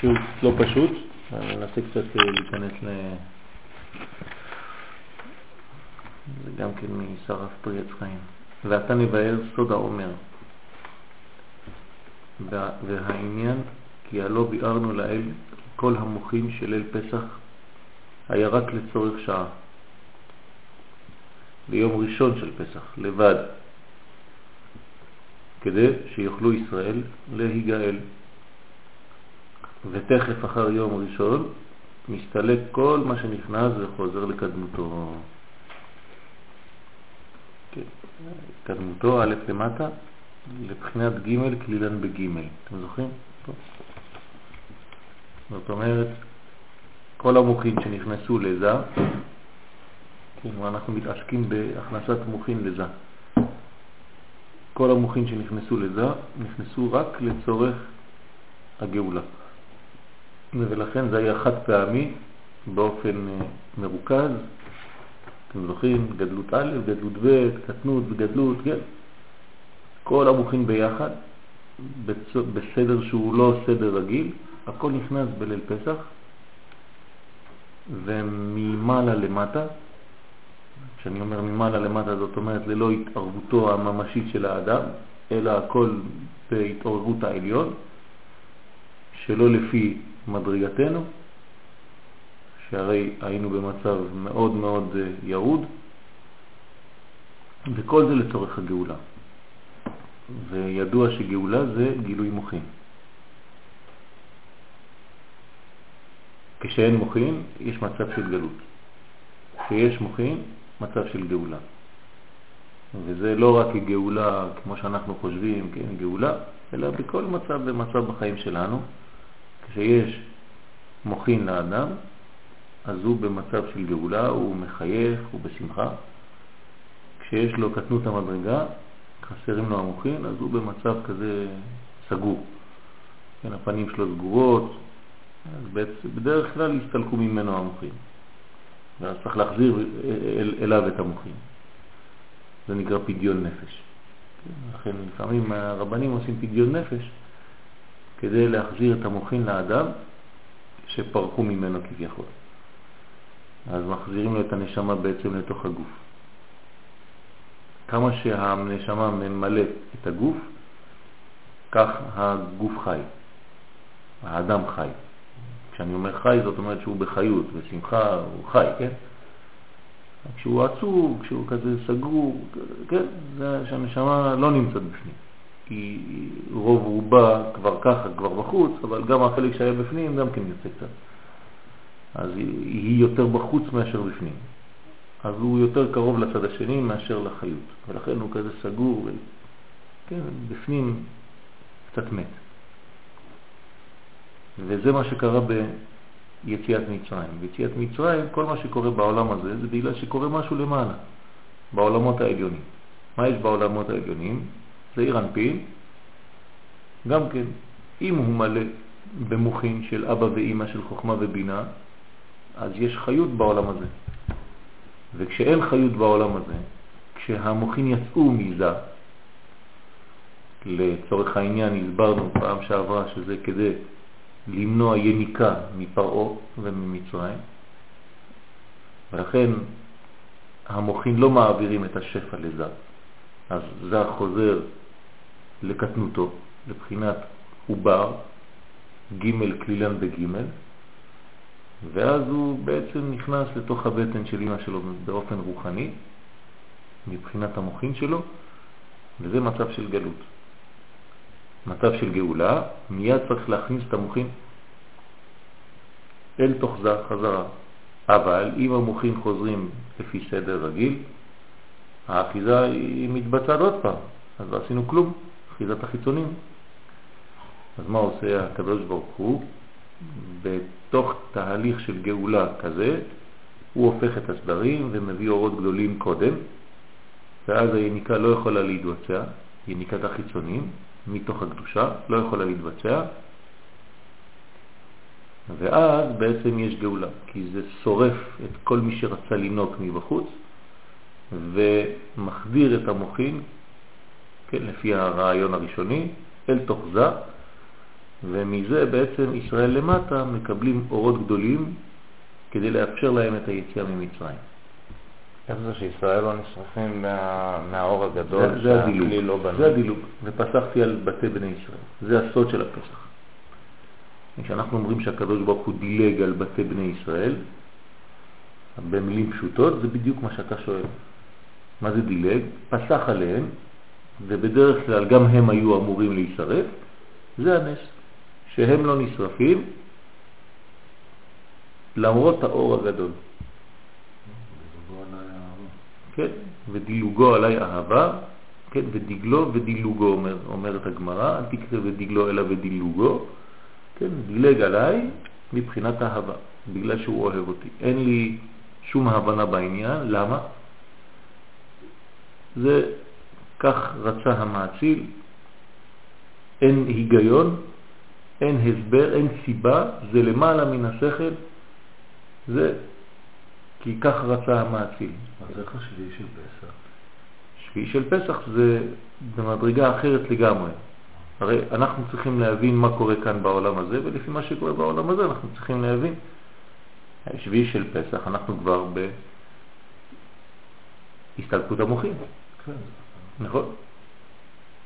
שיעור לא פשוט, אני ננסה קצת להיכנס ל... זה גם כן משרף פרי עץ חיים. ואתה נבהר סוד העומר. והעניין, כי הלא ביארנו לאל כל המוחים של ליל פסח היה רק לצורך שעה. ביום ראשון של פסח, לבד, כדי שיוכלו ישראל להיגאל. ותכף אחר יום ראשון מסתלק כל מה שנכנס וחוזר לקדמותו. כן. קדמותו, א' למטה, לבחינת ג' כלילן בג'. אתם זוכרים? זאת אומרת, כל המוחים שנכנסו לזה, כן, אנחנו מתעסקים בהכנסת מוחין לזה. כל המוחים שנכנסו לזה נכנסו רק לצורך הגאולה. ולכן זה היה חד פעמי באופן אה, מרוכז. אתם זוכרים, גדלות א', גדלות ב', קטנות וגדלות, כן. כל המוחים ביחד, בסדר שהוא לא סדר רגיל, הכל נכנס בליל פסח, וממעלה למטה, כשאני אומר ממעלה למטה זאת אומרת ללא התערבותו הממשית של האדם, אלא הכל בהתעוררות העליון, שלא לפי מדרגתנו, שהרי היינו במצב מאוד מאוד אה, ירוד, וכל זה לצורך הגאולה. וידוע שגאולה זה גילוי מוחין. כשאין מוחין, יש מצב של גלות. כשיש מוחין, מצב של גאולה. וזה לא רק גאולה כמו שאנחנו חושבים, כן, גאולה, אלא בכל מצב ומצב בחיים שלנו. כשיש מוחין לאדם, אז הוא במצב של גאולה, הוא מחייך, הוא בשמחה. כשיש לו קטנות המדרגה, חסרים לו המוחין, אז הוא במצב כזה סגור. כן, הפנים שלו סגורות, אז בדרך כלל יסתלקו ממנו המוחין. ואז צריך להחזיר אל, אליו את המוחין. זה נקרא פדיון נפש. כן, לכן לפעמים הרבנים עושים פדיון נפש כדי להחזיר את המוחין לאדם שפרקו ממנו כביכול. אז מחזירים לו את הנשמה בעצם לתוך הגוף. כמה שהנשמה ממלאת את הגוף, כך הגוף חי, האדם חי. כשאני אומר חי זאת אומרת שהוא בחיות, בשמחה, הוא חי, כן? כשהוא עצוב, כשהוא כזה סגור, כן, זה שהנשמה לא נמצאת בפנים. כי רוב רובה כבר ככה, כבר בחוץ, אבל גם החלק שהיה בפנים גם כן יוצא קצת. אז היא יותר בחוץ מאשר בפנים. אז הוא יותר קרוב לצד השני מאשר לחיות, ולכן הוא כזה סגור. כן, בפנים קצת מת. וזה מה שקרה ביציאת מצרים. ביציאת מצרים, כל מה שקורה בעולם הזה זה בגלל שקורה משהו למעלה, בעולמות העליונים. מה יש בעולמות העליונים? זה עיר אנפין, גם כן, אם הוא מלא במוחין של אבא ואימא של חוכמה ובינה, אז יש חיות בעולם הזה. וכשאין חיות בעולם הזה, כשהמוחין יצאו מזה, לצורך העניין הסברנו פעם שעברה שזה כדי למנוע יניקה מפרעה וממצרים, ולכן המוחין לא מעבירים את השפע לזה, אז זה חוזר לקטנותו, לבחינת עובר, ג' כלילן בג', ואז הוא בעצם נכנס לתוך הבטן של אמא שלו באופן רוחני, מבחינת המוחין שלו, וזה מצב של גלות. מצב של גאולה, מיד צריך להכניס את המוחין אל תוך זה חזרה. אבל אם המוחין חוזרים לפי סדר רגיל, האחיזה היא מתבצעת עוד פעם, אז לא עשינו כלום, אחיזת החיצונים. אז מה עושה הקדוש ברוך הוא? בתוך תהליך של גאולה כזה, הוא הופך את הסדרים ומביא אורות גדולים קודם, ואז היניקה לא יכולה להתבצע, יניקת החיצונים, מתוך הקדושה, לא יכולה להתבצע, ואז בעצם יש גאולה, כי זה שורף את כל מי שרצה לנוק מבחוץ, ומחדיר את המוחין, כן, לפי הרעיון הראשוני, אל תוך זה, ומזה בעצם ישראל למטה מקבלים אורות גדולים כדי לאפשר להם את היציאה ממצרים. איך זה שישראל לא נשרפים מה, מהאור הגדול זה, זה הדילוג, לא בנוי? זה הדילוג, ופסחתי על בתי בני ישראל. זה הסוד של הפסח. כשאנחנו אומרים שהקדוש ברוך הוא דילג על בתי בני ישראל, במילים פשוטות, זה בדיוק מה שאתה שואל. מה זה דילג? פסח עליהם, ובדרך כלל גם הם היו אמורים להישרף, זה הנס, שהם לא נשרפים למרות האור הגדול. כן, ודילוגו עליי אהבה, כן, ודגלו ודילוגו, אומר, אומרת הגמרא, אל תקרא ודגלו אלא ודילוגו, כן, דילג עליי מבחינת אהבה, בגלל שהוא אוהב אותי. אין לי שום הבנה בעניין, למה? זה כך רצה המעציל, אין היגיון, אין הסבר, אין סיבה, זה למעלה מן השכל, זה כי כך רצה המעציל. אז איך השביעי של פסח? שביעי של פסח זה במדרגה אחרת לגמרי. הרי אנחנו צריכים להבין מה קורה כאן בעולם הזה, ולפי מה שקורה בעולם הזה אנחנו צריכים להבין. שביעי של פסח אנחנו כבר בהסתלקות המוחים. כן. נכון?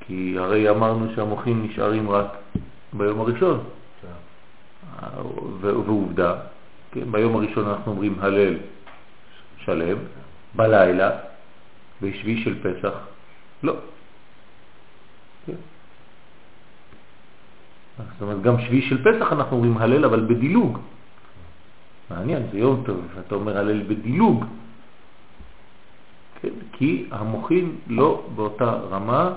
כי הרי אמרנו שהמוחים נשארים רק ביום הראשון. כן. ועובדה, כן, ביום הראשון אנחנו אומרים הלל שלם, בלילה, בשביעי של פסח, לא. כן. זאת אומרת, גם שביעי של פסח אנחנו אומרים הלל, אבל בדילוג. מעניין, זה יום טוב, אתה אומר הלל בדילוג. כי המוחים לא באותה רמה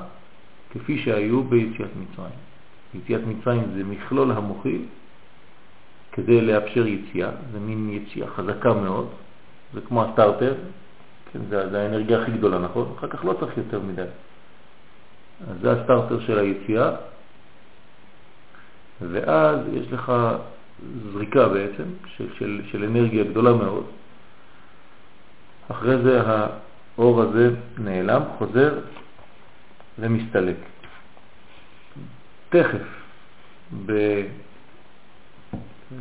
כפי שהיו ביציאת מצרים. יציאת מצרים זה מכלול המוחים כדי לאפשר יציאה, זה מין יציאה חזקה מאוד, זה כמו הסטארטר, כן, זה, זה האנרגיה הכי גדולה, נכון? אחר כך לא צריך יותר מדי. אז זה הסטארטר של היציאה, ואז יש לך זריקה בעצם של, של, של אנרגיה גדולה מאוד. אחרי זה האור הזה נעלם, חוזר ומסתלק. תכף,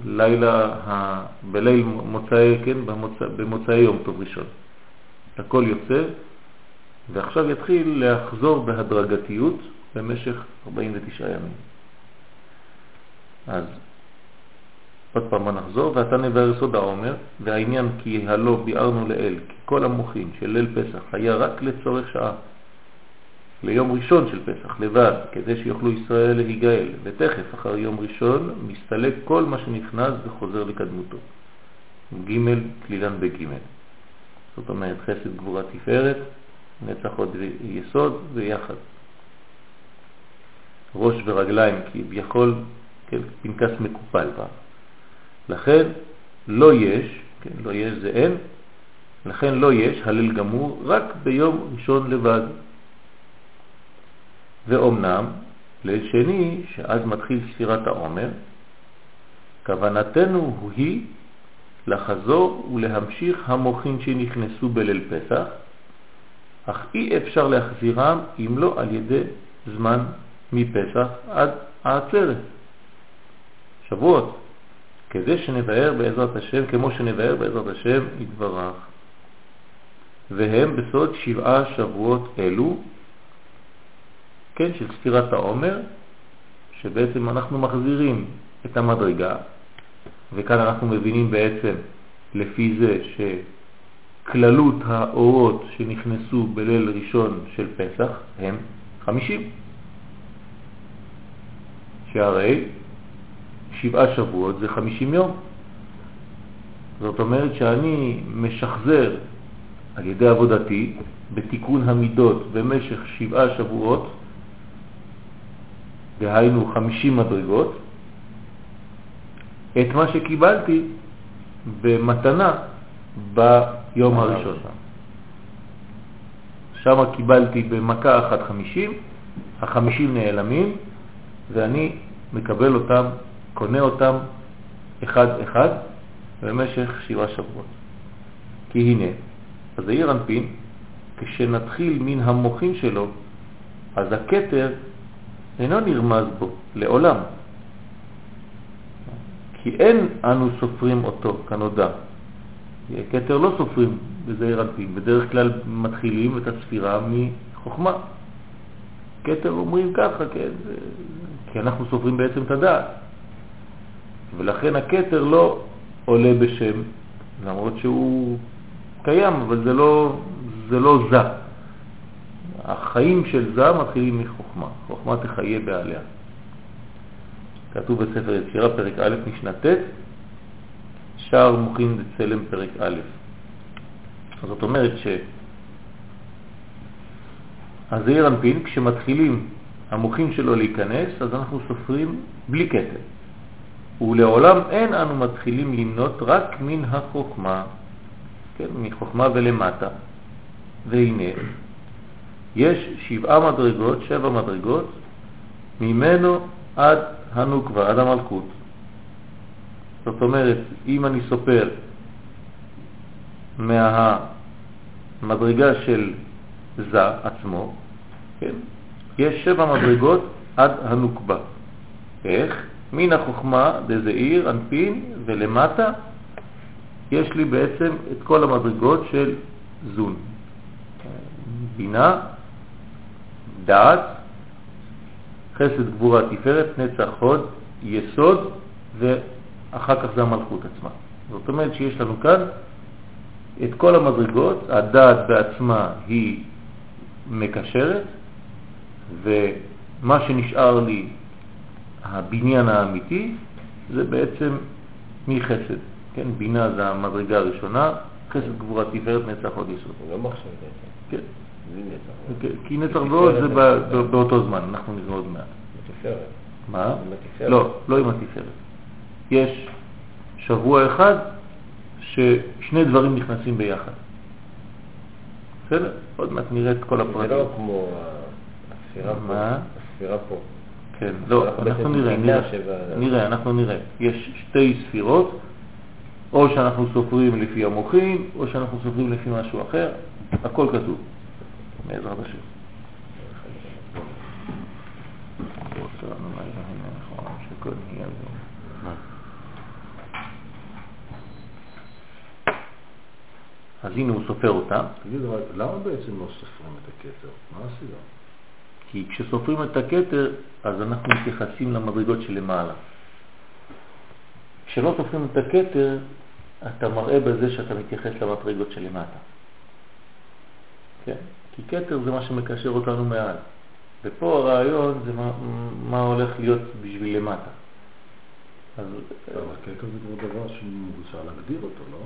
בלילה, בליל מוצאי, כן, במוצא, במוצאי יום טוב ראשון. הכל יוצא, ועכשיו יתחיל לחזור בהדרגתיות במשך 49 ימים. אז עוד פעם נחזור, ואתה נבהר יסוד העומר, והעניין כי הלא ביארנו לאל, כי כל המוחין של ליל פסח היה רק לצורך שעה, ליום ראשון של פסח לבד, כדי שיוכלו ישראל להיגאל, ותכף אחר יום ראשון מסתלק כל מה שנכנס וחוזר לקדמותו. ג' כלילן בג'. זאת אומרת חסד גבורה תפארת, נצח עוד יסוד ויחד. ראש ורגליים כביכול, כן, פנקס מקופל פעם. לכן לא יש, כן, לא יש זה אין, לכן לא יש הלל גמור רק ביום ראשון לבד. ואומנם ליל שני, שאז מתחיל ספירת העומר, כוונתנו היא לחזור ולהמשיך המוחין שנכנסו בליל פסח, אך אי אפשר להחזירם אם לא על ידי זמן מפסח עד העצרת. שבועות. כדי שנבהר בעזרת השם, כמו שנבהר בעזרת השם יתברך. והם בסוד שבעה שבועות אלו, כן, של ספירת העומר, שבעצם אנחנו מחזירים את המדרגה, וכאן אנחנו מבינים בעצם לפי זה שכללות האורות שנכנסו בליל ראשון של פסח הם חמישים. שהרי שבעה שבועות זה חמישים יום. זאת אומרת שאני משחזר על ידי עבודתי בתיקון המידות במשך שבעה שבועות, דהיינו חמישים מדרגות, את מה שקיבלתי במתנה ביום הראשון. שם קיבלתי במכה אחת חמישים, החמישים נעלמים, ואני מקבל אותם קונה אותם אחד-אחד במשך שבעה שבועות. כי הנה, אז העיר אנפין, כשנתחיל מן המוחים שלו, אז הקטר אינו נרמז בו לעולם, כי אין אנו סופרים אותו כנודע. כתר לא סופרים בזעיר אנפין, בדרך כלל מתחילים את הספירה מחוכמה. כתר אומרים ככה, כן, כי אנחנו סופרים בעצם את הדעת. ולכן הכתר לא עולה בשם, למרות שהוא קיים, אבל זה לא, זה לא זה. החיים של זה מתחילים מחוכמה, חוכמה תחיה בעליה. כתוב בספר יצירה, פרק א', משנה ט', שער מוכין דצלם פרק א'. זאת אומרת שהזעיר אנפין, כשמתחילים המוחים שלו להיכנס, אז אנחנו סופרים בלי כתר. ולעולם אין אנו מתחילים למנות רק מן החוכמה, כן, מחוכמה ולמטה. והנה, יש שבעה מדרגות, שבע מדרגות, ממנו עד הנוקבה, עד המלכות. זאת אומרת, אם אני סופר מהמדרגה של זה עצמו, כן, יש שבע מדרגות עד הנוקבה. איך? מן החוכמה דזעיר, אנפין, ולמטה יש לי בעצם את כל המדרגות של זון. בינה, דעת, חסד, גבורה, תפארת, נצח, הוד, יסוד, ואחר כך זה המלכות עצמה. זאת אומרת שיש לנו כאן את כל המדרגות, הדעת בעצמה היא מקשרת, ומה שנשאר לי, הבניין האמיתי, זה בעצם מחסד. כן, בינה זה המדרגה הראשונה, חסד גבורה תפארת נצח עוד יסוד. זה לא מחשב בעצם. כן. זה נצח. כן, כי נצח ועוד זה ב- באותו זמן, אנחנו נראה עוד מעט. בתפארת. מה? לא, לא עם התפארת. יש שבוע אחד ששני דברים נכנסים ביחד. בסדר? עוד מעט נראה את כל זה הפרטים. לא כמו הספירה פה. מה? הספירה פה. כן, לא, אנחנו נראה, נראה, נראה, אנחנו נראה. יש שתי ספירות, או שאנחנו סופרים לפי המוחים, או שאנחנו סופרים לפי משהו אחר, הכל כתוב, בעזרת השם. אז הנה הוא סופר אותם, תגיד, אבל למה בעצם לא סופרים את הכתר? מה הסיבה? כי כשסופרים את הכתר, אז אנחנו מתייחסים למדרגות שלמעלה. כשלא סופרים את הכתר, אתה מראה בזה שאתה מתייחס למדרגות שלמטה. כן? כי כתר זה מה שמקשר אותנו מעל. ופה הרעיון זה מה, מה הולך להיות בשביל למטה. אז, אבל הכתר זה כבר דבר שמבוצע להגדיר אותו, לא?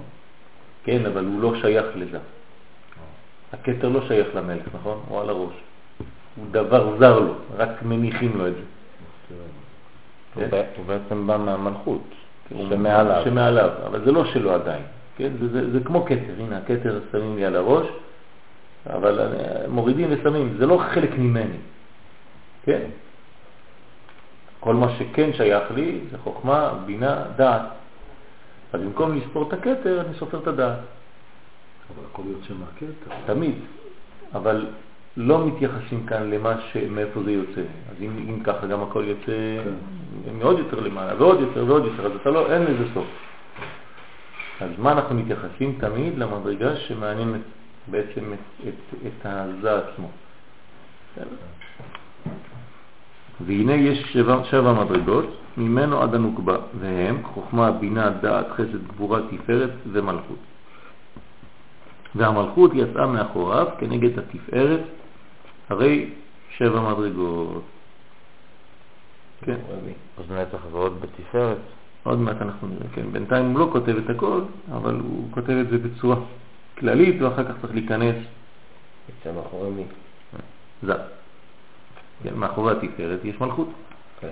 כן, אבל הוא לא שייך לזה. הכתר לא שייך למלך, נכון? הוא על הראש. הוא דבר זר לו, רק מניחים לו את זה. הוא כן? בעצם בא מהמלכות. הוא- שמעליו. שמעליו, אבל זה לא שלו עדיין, כן? זה, זה, זה כמו כתר, הנה הכתר שמים לי על הראש, אבל אה, מורידים ושמים, זה לא חלק ממני, כן? כל מה שכן שייך לי זה חוכמה, בינה, דעת. אז במקום לספור את הכתר, אני סופר את הדעת, אבל הכל יוצא מהכתר. תמיד. אבל לא מתייחסים כאן למה ש... מאיפה זה יוצא. אז אם, אם ככה גם הכל יוצא כן. מאוד יותר למעלה, ועוד יותר ועוד יותר, אז אתה לא, אין לזה סוף. אז מה אנחנו מתייחסים תמיד למדרגה שמעניינת בעצם את, את, את הזה עצמו. והנה יש שבע, שבע מדרגות, ממנו עד הנוקבה, והם חוכמה, בינה, דעת, חסד, גבורה, תפארת ומלכות. והמלכות יצאה מאחוריו כנגד התפארת, הרי שבע מדרגות. כן, אז נצח ועוד בתפארת. עוד מעט אנחנו נראה, כן. בינתיים הוא לא כותב את הכל, אבל הוא כותב את זה בצורה כללית, ואחר כך צריך להיכנס יצא מאחורי מי? זה. כן, מאחורי התפארת יש מלכות, כן.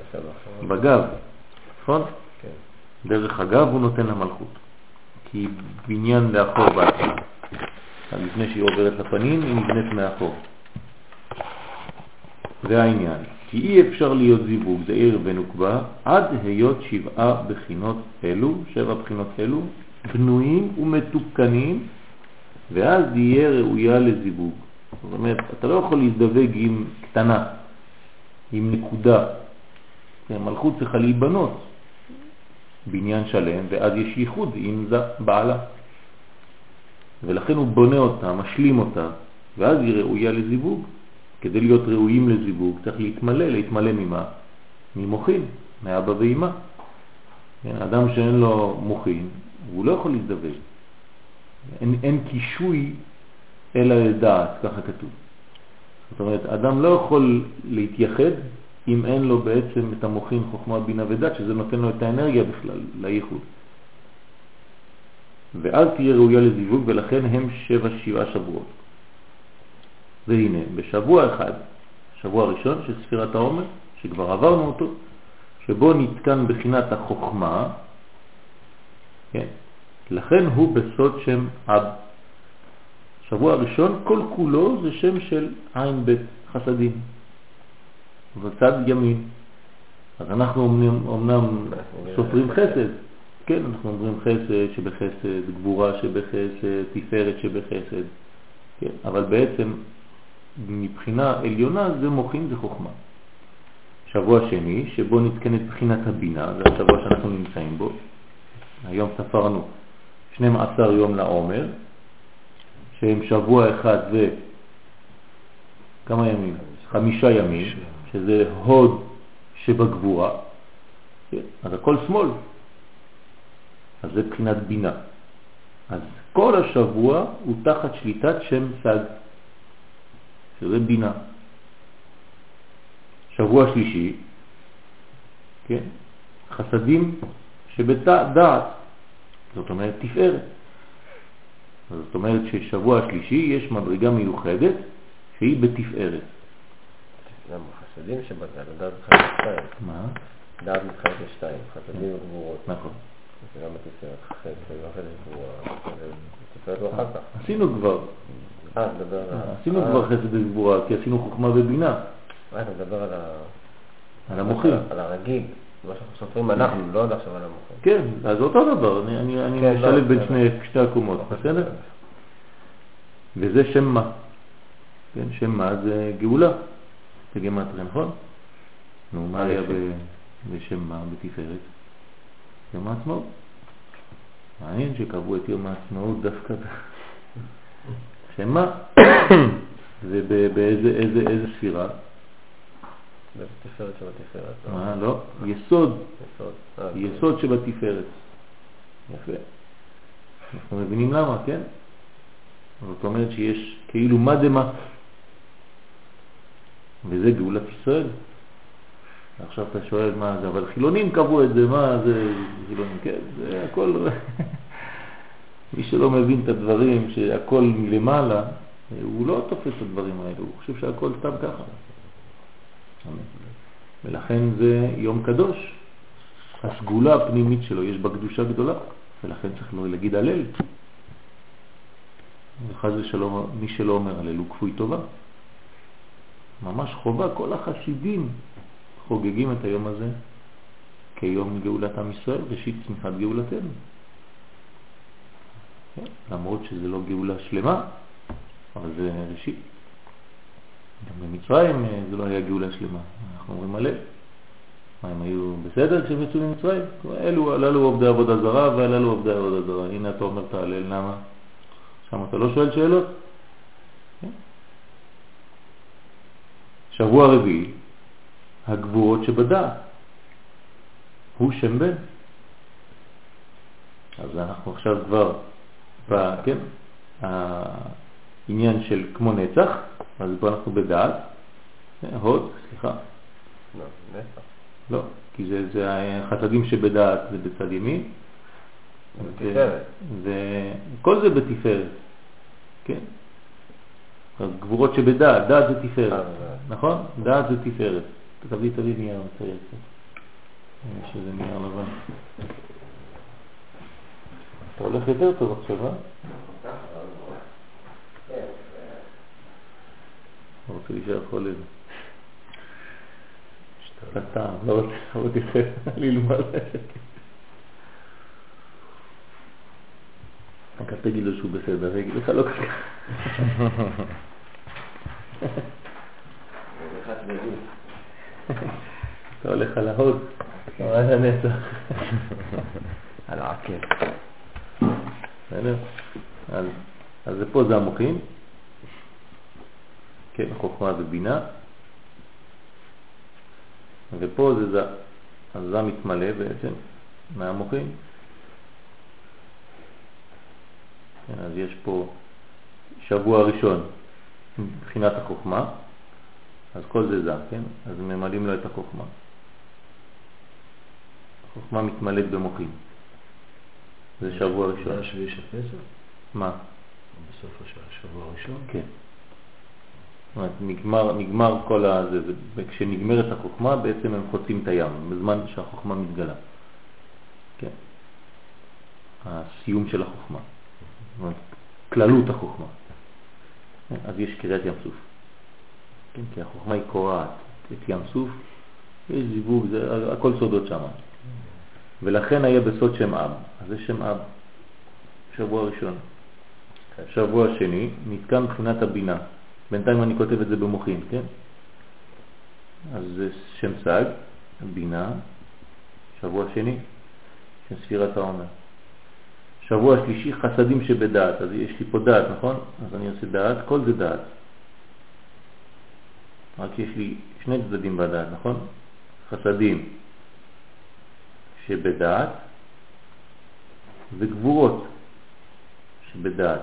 בגב, נכון? כן. דרך הגב הוא נותן למלכות, כי בניין לאחור בעצמה. לפני שהיא עוברת לפנים, היא נבנית מאחור. זה העניין. כי אי אפשר להיות זיווג, זה עיר ונוקבה, עד היות שבעה בחינות אלו, שבע בחינות אלו, בנויים ומתוקנים, ואז יהיה ראויה לזיווג. זאת אומרת, אתה לא יכול להזדווג עם קטנה, עם נקודה. המלכות צריכה להיבנות בניין שלם, ואז יש ייחוד עם בעלה. ולכן הוא בונה אותה, משלים אותה, ואז היא ראויה לזיווג. כדי להיות ראויים לזיווג צריך להתמלא, להתמלא ממה? ממוחין, מאבא ואימא. כן, אדם שאין לו מוחין, הוא לא יכול להזדווג. אין, אין קישוי אלא לדעת, ככה כתוב. זאת אומרת, אדם לא יכול להתייחד אם אין לו בעצם את המוחין חוכמה, בינה ודת, שזה נותן לו את האנרגיה בכלל, לייחוד. ואז תהיה ראויה לזיווג, ולכן הם שבע שבעה שבועות. והנה, בשבוע אחד, שבוע הראשון של ספירת העומר, שכבר עברנו אותו, שבו נתקן בחינת החוכמה, כן, לכן הוא בסוד שם אב. שבוע הראשון, כל כולו זה שם של עין בית חסדים, בצד ימין. אז אנחנו אומנם, אומנם סופרים חסד, כן, אנחנו אומרים חסד שבחסד, גבורה שבחסד, תפארת שבחסד, כן, אבל בעצם מבחינה עליונה זה מוחין, זה חוכמה. שבוע שני, שבו נתקנת בחינת הבינה, זה השבוע שאנחנו נמצאים בו. היום ספרנו 12 יום לעומר, שהם שבוע אחד ו... כמה ימים? חמישה ימים, שזה הוד שבגבורה. אז הכל שמאל. אז זה בחינת בינה. אז כל השבוע הוא תחת שליטת שם סג, שזה בינה. שבוע שלישי, כן, חסדים שבדעת, זאת אומרת תפארת. זאת אומרת ששבוע השלישי יש מדרגה מיוחדת שהיא בתפארת. למה חסדים שבדעת, דעת מתחלק לשתיים. מה? דעת מתחלק לשתיים, חסדים וגבורות. נכון. זה גם בתפארת, חסד, ואחרי זה גבורה, תפארת לא אחר כך. עשינו כבר, אה, אתה מדבר על ה... עשינו אה, כבר חסד וגבורה, כי עשינו חוכמה ובינה, אה, אתה מדבר על ה... על המוחים. על הרגיל, מה שאנחנו סופרים אנחנו, לא עד עכשיו על המוחים. כן, אז אותו דבר, אני, כן, משלב לא, בין בסדר. שני, שתי הקומות, בסדר? וזה שם מה. כן, שם מה זה גאולה, בגמטריה, נכון? נו, מה היה ב- בשם מה בתפארת? יום העצמאות. מעניין שקבעו את יום העצמאות דווקא ב... שם מה? ובאיזה איזה, איזה ספירה? זה תפארת של התפארת. לא? מה? לא, יסוד, יסוד. אה, יסוד שבתפארת. יפה. אנחנו מבינים למה, כן? זאת אומרת שיש כאילו מה דמה. וזה גאולת ישראל. עכשיו אתה שואל מה זה, אבל חילונים קבעו את זה, מה זה חילונים? כן, זה הכל... מי שלא מבין את הדברים, שהכל מלמעלה, הוא לא תופס את הדברים האלו, הוא חושב שהכל סתם ככה. ולכן זה יום קדוש. הסגולה הפנימית שלו, יש בה קדושה גדולה, ולכן צריך להגיד הלל. וחז ושלום, מי שלא אומר הלל הוא כפוי טובה. ממש חובה, כל החסידים חוגגים את היום הזה כיום גאולת עם ישראל, ראשית צמיחת גאולתנו. למרות שזה לא גאולה שלמה, אבל זה ראשית. גם במצרים אה, זה לא היה גאולה שלמה, אנחנו אומרים הלל. מה, הם היו בסדר כשהם יצאו ממצרים? אלו, הללו עובדי עבודה זרה והללו עובדי עבודה זרה. הנה אתה אומר את ההלל, למה? שם אתה לא שואל שאלות? כן? שבוע רביעי, הגבורות שבדעת. הוא שם בן. אז אנחנו עכשיו כבר, כן, העניין של כמו נצח, אז פה אנחנו בדעת, הוד, סליחה, לא, נצח. לא, כי זה, זה החסדים שבדעת זה בצד ימין. וכל זה בתפארת, כן? אז גבורות שבדעת, דעת זה תפארת, אה, נכון? דעת זה תפארת. תביא, תביא נייר, מצייר קצת. יש איזה נייר לבן. אתה הולך יותר טוב עכשיו, אה? לא רוצה להישאר חולה. טעם, לא רוצה, לא רוצה ללמוד. רק אל תגיד לו שהוא בסדר, יגיד לך לא ככה. אתה הולך על ההוד. הנצח. על העקב. אז, אז פה זה המוחים, כן, חוכמה ובינה, ופה זה זה, אז זה מתמלא בעצם מהמוחים. כן, אז יש פה שבוע ראשון מבחינת החוכמה, אז כל זה זה, כן? אז ממלאים לו את החוכמה. החוכמה מתמלאת במוחים. זה שבוע זה ראשון. השביעי של פסח? מה? בסוף השבוע- הראשון? כן. אומרת, נגמר, נגמר כל הזה, וכשנגמרת החוכמה בעצם הם חוצים את הים, בזמן שהחוכמה מתגלה. כן. הסיום של החוכמה. זאת אומרת, כללות החוכמה. כן, אז יש קריאת ים סוף. כן, כי החוכמה היא קורעת את ים סוף, יש זיווג, זה, הכל סודות שם. ולכן היה בסוד שם אב. אז זה שם אב, שבוע ראשון. שבוע שני, נתקע מבחינת הבינה. בינתיים אני כותב את זה במוחין, כן? אז זה שם סג, בינה, שבוע שני, של ספירת העומר. שבוע שלישי, חסדים שבדעת. אז יש לי פה דעת, נכון? אז אני עושה דעת, כל זה דעת. רק יש לי שני צדדים בדעת, נכון? חסדים שבדעת וגבורות שבדעת.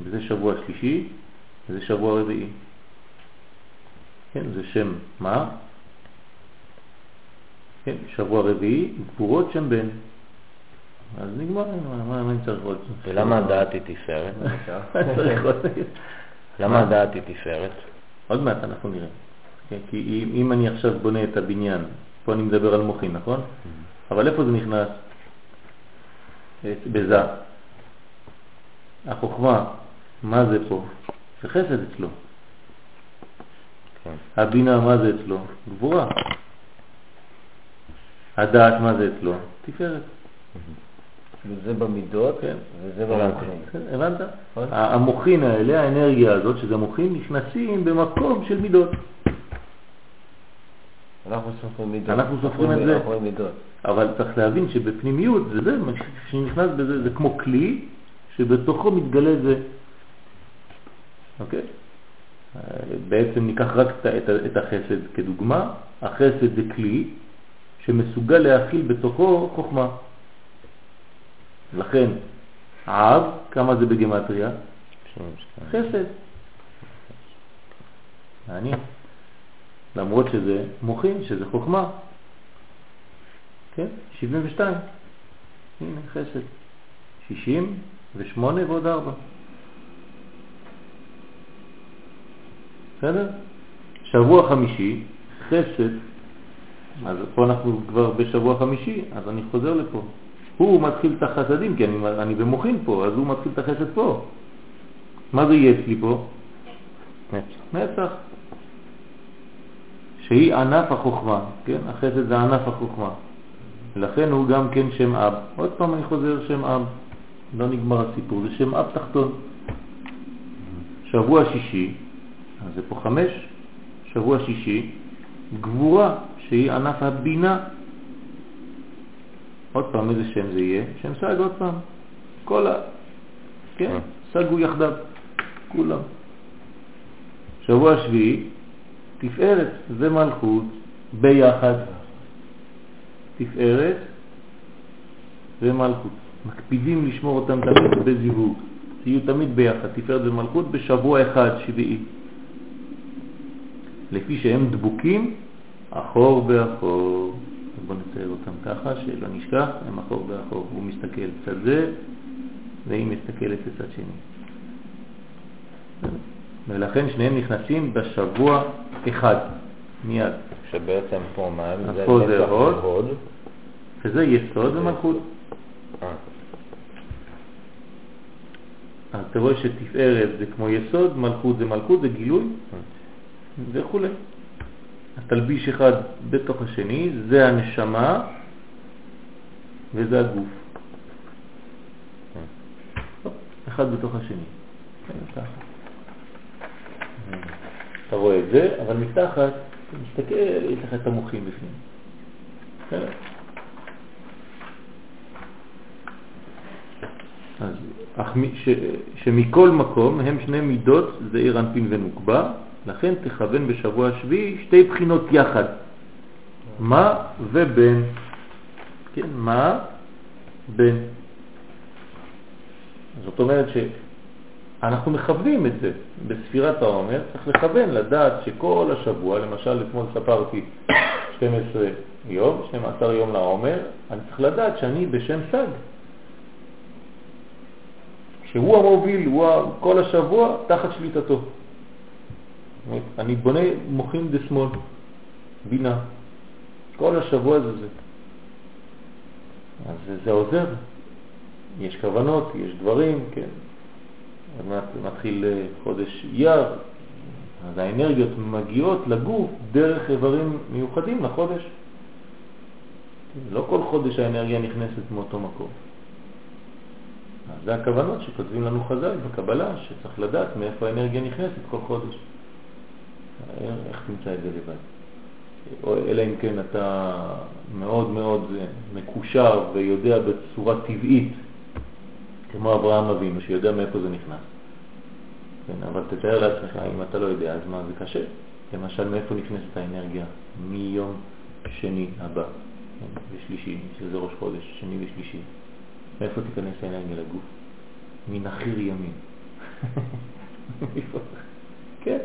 וזה שבוע שלישי, וזה שבוע רביעי. כן, זה שם מה? כן, שבוע רביעי, גבורות שם בן. אז נגמר, מה, אני צריך עוד? ולמה הדעת היא תפארת? למה הדעת היא תפארת? עוד מעט אנחנו נראה. כן, כי אם אני עכשיו בונה את הבניין, פה אני מדבר על מוחין, נכון? אבל איפה זה נכנס? בזה. החוכמה, מה זה פה? זה חסד אצלו. כן. הבינה, מה זה אצלו? גבורה. הדעת, מה זה אצלו? תפארת. וזה במידות, כן. וזה במוחים. כן, הבנת? ה- המוחין האלה, האנרגיה הזאת, שזה מוחין, נכנסים במקום של מידות. אנחנו סופרים מידות. אנחנו סופרים את זה. אבל צריך להבין שבפנימיות זה זה, שנכנס בזה, זה כמו כלי שבתוכו מתגלה זה. אוקיי? אה, בעצם ניקח רק את, החסד כדוגמה, החסד זה כלי שמסוגל להכיל בתוכו חוכמה. לכן, אב, כמה זה בגמטריה? חסד. מעניין. למרות שזה מוחין, שזה חוכמה. כן? 72. הנה, חסד. 68 ועוד 4. בסדר? שבוע חמישי, חסד, אז פה אנחנו כבר בשבוע חמישי, אז אני חוזר לפה. הוא מתחיל את החסדים, כי אני, אני במוחין פה, אז הוא מתחיל את החסד פה. מה זה יהיה אצלי פה? נצח. נצח. שהיא ענף החוכמה, כן? החסד זה ענף החוכמה. לכן הוא גם כן שם אב. עוד פעם אני חוזר שם אב. לא נגמר הסיפור, זה שם אב תחתון. שבוע שישי, אז זה פה חמש, שבוע שישי, גבורה, שהיא ענף הבינה. עוד פעם, איזה שם זה יהיה? שם סג עוד פעם. כל ה... כן, סגו יחדיו, כולם. שבוע שביעי, תפארת ומלכות ביחד. תפארת ומלכות. מקפידים לשמור אותם תמיד בזיווג. תהיו תמיד ביחד, תפארת ומלכות בשבוע אחד, שביעי. לפי שהם דבוקים אחור באחור. בואו נצייר אותם ככה, שלא נשכח, הם אחור באחור. הוא מסתכל צד זה, והיא מסתכלת לצד שני. ולכן שניהם נכנסים בשבוע אחד, מיד. שבעצם פה מה? אז פה זה הוד. שזה יסוד ומלכות. אה, אז אתה רואה שתפארת זה כמו יסוד, מלכות זה מלכות, זה גילוי וכו'. אז תלביש אחד בתוך השני, זה הנשמה וזה הגוף. אחד בתוך השני. כן, ככה. אתה רואה את זה, אבל מתחת תסתכל, יש לך את המוחים בפנים. אז אך ש, שמכל מקום הם שני מידות זעיר אנפין ונוקבה, לכן תכוון בשבוע השביעי שתי בחינות יחד, מה ובן. כן, מה, בן. זאת אומרת שאנחנו מכוונים את זה בספירת העומר, צריך לכוון, לדעת שכל השבוע, למשל אתמול ספרתי 12 יום, 12 יום לעומר, אני צריך לדעת שאני בשם סג. שהוא המוביל, הוא כל השבוע תחת שליטתו. אני בונה מוחים דשמאל, בינה. כל השבוע זה זה. אז זה, זה עוזר. יש כוונות, יש דברים, כן. מתחיל אה, חודש אייר, אז האנרגיות מגיעות לגוף דרך איברים מיוחדים לחודש. לא כל חודש האנרגיה נכנסת מאותו מקום. אז זה הכוונות שכותבים לנו חז"ל בקבלה, שצריך לדעת מאיפה האנרגיה נכנסת כל חודש. איך תמצא את זה לבד? אלא אם כן אתה מאוד מאוד מקושר ויודע בצורה טבעית, כמו אברהם אבינו, שיודע מאיפה זה נכנס. כן, אבל תתאר לעצמך, אם אתה לא יודע, אז מה, זה קשה. למשל, מאיפה נכנסת האנרגיה? מיום שני הבא, כן, ושלישי, שזה ראש חודש, שני ושלישי. מאיפה תיכנס האנרגיה לגוף? מנחיר ימין. כן.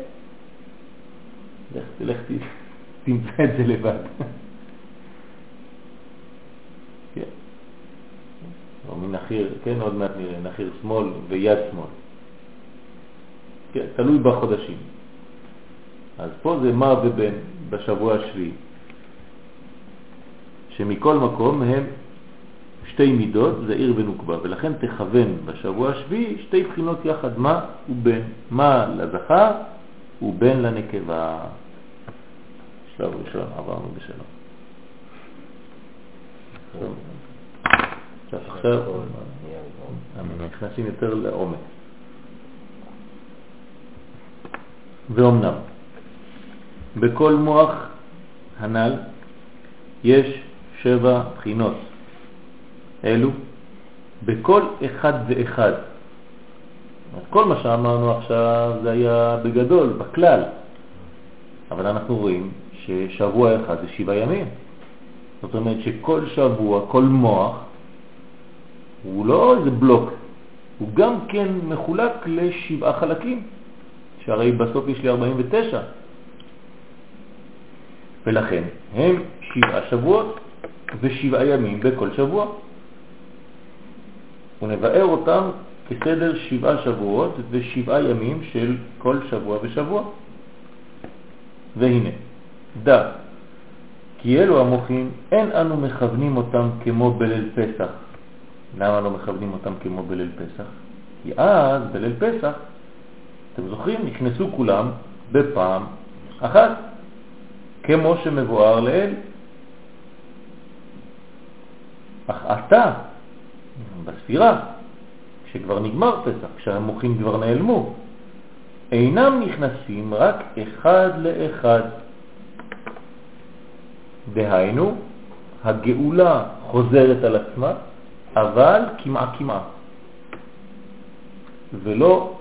לך, תמצא את זה לבד. כן. או מנחיר, כן, עוד מעט נראה, נחיר שמאל ויד שמאל. כן, תלוי בחודשים. אז פה זה מה ובן בשבוע השביעי, שמכל מקום הם שתי מידות, זה עיר ונוקבה, ולכן תכוון בשבוע השביעי שתי בחינות יחד, מה ובן, מה לזכר ובן לנקבה. שלב ראשון עברנו בשלום. עכשיו, נכנסים יותר לעומק. ואומנם, בכל מוח הנ"ל יש שבע בחינות. אלו בכל אחד ואחד. כל מה שאמרנו עכשיו זה היה בגדול, בכלל. אבל אנחנו רואים ששבוע אחד זה שבעה ימים. זאת אומרת שכל שבוע, כל מוח, הוא לא איזה בלוק, הוא גם כן מחולק לשבעה חלקים, שהרי בסוף יש לי 49. ולכן הם שבעה שבועות ושבעה ימים בכל שבוע. ונבאר אותם כסדר שבעה שבועות ושבעה ימים של כל שבוע ושבוע. והנה, דע, כי אלו המוחים, אין אנו מכוונים אותם כמו בליל פסח. למה לא מכוונים אותם כמו בליל פסח? כי אז, בליל פסח, אתם זוכרים, נכנסו כולם בפעם אחת, כמו שמבואר לאל. אך אתה, בספירה, כשכבר נגמר פסח, כשהמוחים כבר נעלמו, אינם נכנסים רק אחד לאחד. דהיינו, הגאולה חוזרת על עצמה, אבל כמעט כמעט, ולא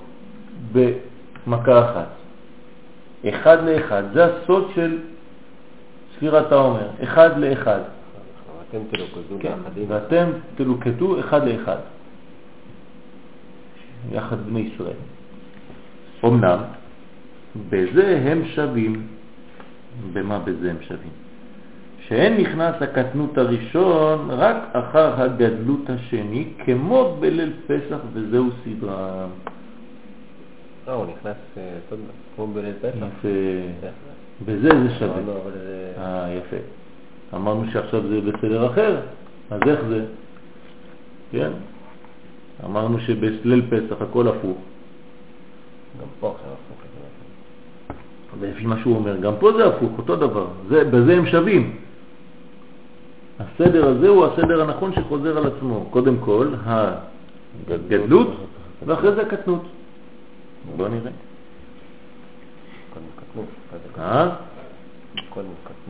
במכה אחת. אחד לאחד, זה הסוד של ספירת העומר, אחד לאחד. אתם תלוכזו כן. ואתם תלוקטו אחד לאחד, יחד בני ישראל. אמנם, בזה הם שווים. במה בזה הם שווים? שאין נכנס הקטנות הראשון רק אחר הגדלות השני, כמו בליל פסח, וזהו סדרם. אה, הוא נכנס אה, כמו בליל פסח. יפה. איך? בזה זה שווה. זה... אה, יפה. אמרנו שעכשיו זה בסדר אחר, אז איך זה? כן? אמרנו שבליל פסח הכל הפוך. גם פה עכשיו הפוך. ולפי מה שהוא אומר, גם פה זה הפוך, אותו דבר. זה, בזה הם שווים. הסדר הזה הוא הסדר הנכון שחוזר על עצמו. קודם כל, הגדלות, ואחרי זה הקטנות. בואו נראה. אה?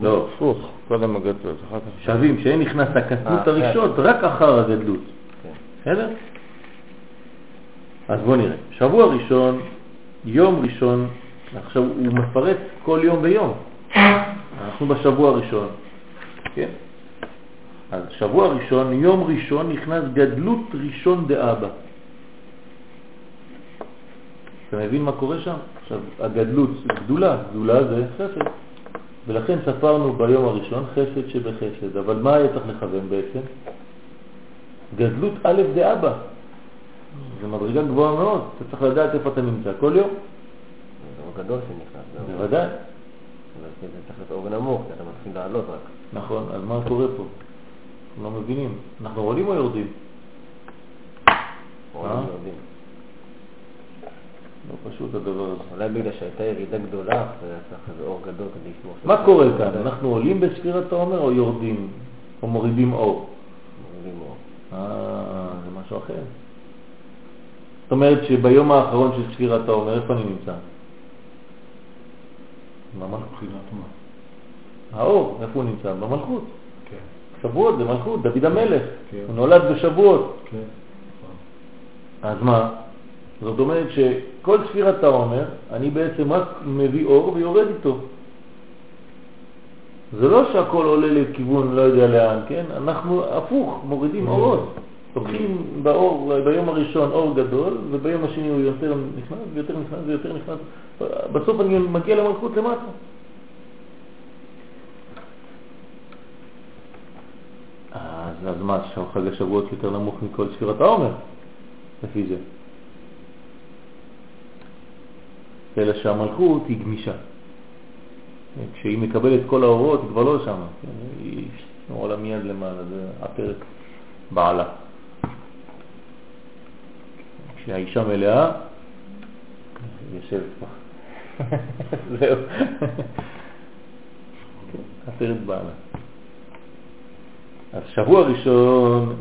לא, הפוך, קודם הגדלות, אחר כך... שווים, שאין נכנס הקטנות אה, הראשון רק אחר הגדלות. כן. בסדר? אז בואו נראה. שבוע ראשון, יום ראשון, עכשיו הוא מפרט כל יום ויום. אנחנו בשבוע הראשון, כן? אז שבוע ראשון, יום ראשון, נכנס גדלות ראשון דאבא. אתה מבין מה קורה שם? עכשיו, הגדלות זה גדולה, גדולה זה חסד. ולכן ספרנו ביום הראשון חסד שבחסד. אבל מה היה צריך לכוון בעצם? גדלות א' דאבא. זו מדרגה גבוהה מאוד, אתה צריך לדעת איפה אתה נמצא כל יום. זה אור גדול שנכנס. זה בוודאי. אבל זה צריך להיות אור נמוך, אתה מתחיל לעלות רק. נכון, אז מה קורה פה? אנחנו לא מבינים. אנחנו עולים או יורדים? אור אה? יורדים. לא פשוט הדבר הזה. אולי בגלל שהייתה ירידה גדולה, צריך איזה אור גדול כדי לשמור. מה קורה כאן? אנחנו עולים בספירת העומר או יורדים? או מורידים אור? מורידים אור. אה, זה משהו אחר. זאת אומרת שביום האחרון של ספירת העומר, איפה אני נמצא? מה? האור, איפה הוא נמצא? במלכות. כן. שבועות זה מלכות, דוד המלך. כן. הוא נולד בשבועות. כן. אז מה? זאת אומרת שכל ספירת העומר, אני בעצם רק מביא אור ויורד איתו. זה לא שהכל עולה לכיוון לא יודע לאן, כן? אנחנו הפוך, מורידים אורות. לוקחים באור, ביום הראשון אור גדול, וביום השני הוא יותר נכנס ויותר נכנס ויותר נכנס. בסוף אני מגיע למלכות למטה. אז, אז מה, חג השבועות יותר נמוך מכל ספירת העומר, לפי זה. אלא שהמלכות היא גמישה. כשהיא מקבלת כל האורות, היא כבר לא כן? היא עולה מיד למעלה, זה הפרק בעלה. כשהאישה מלאה, יושבת פה. זהו. הפרק בעלה. אז שבוע ראשון,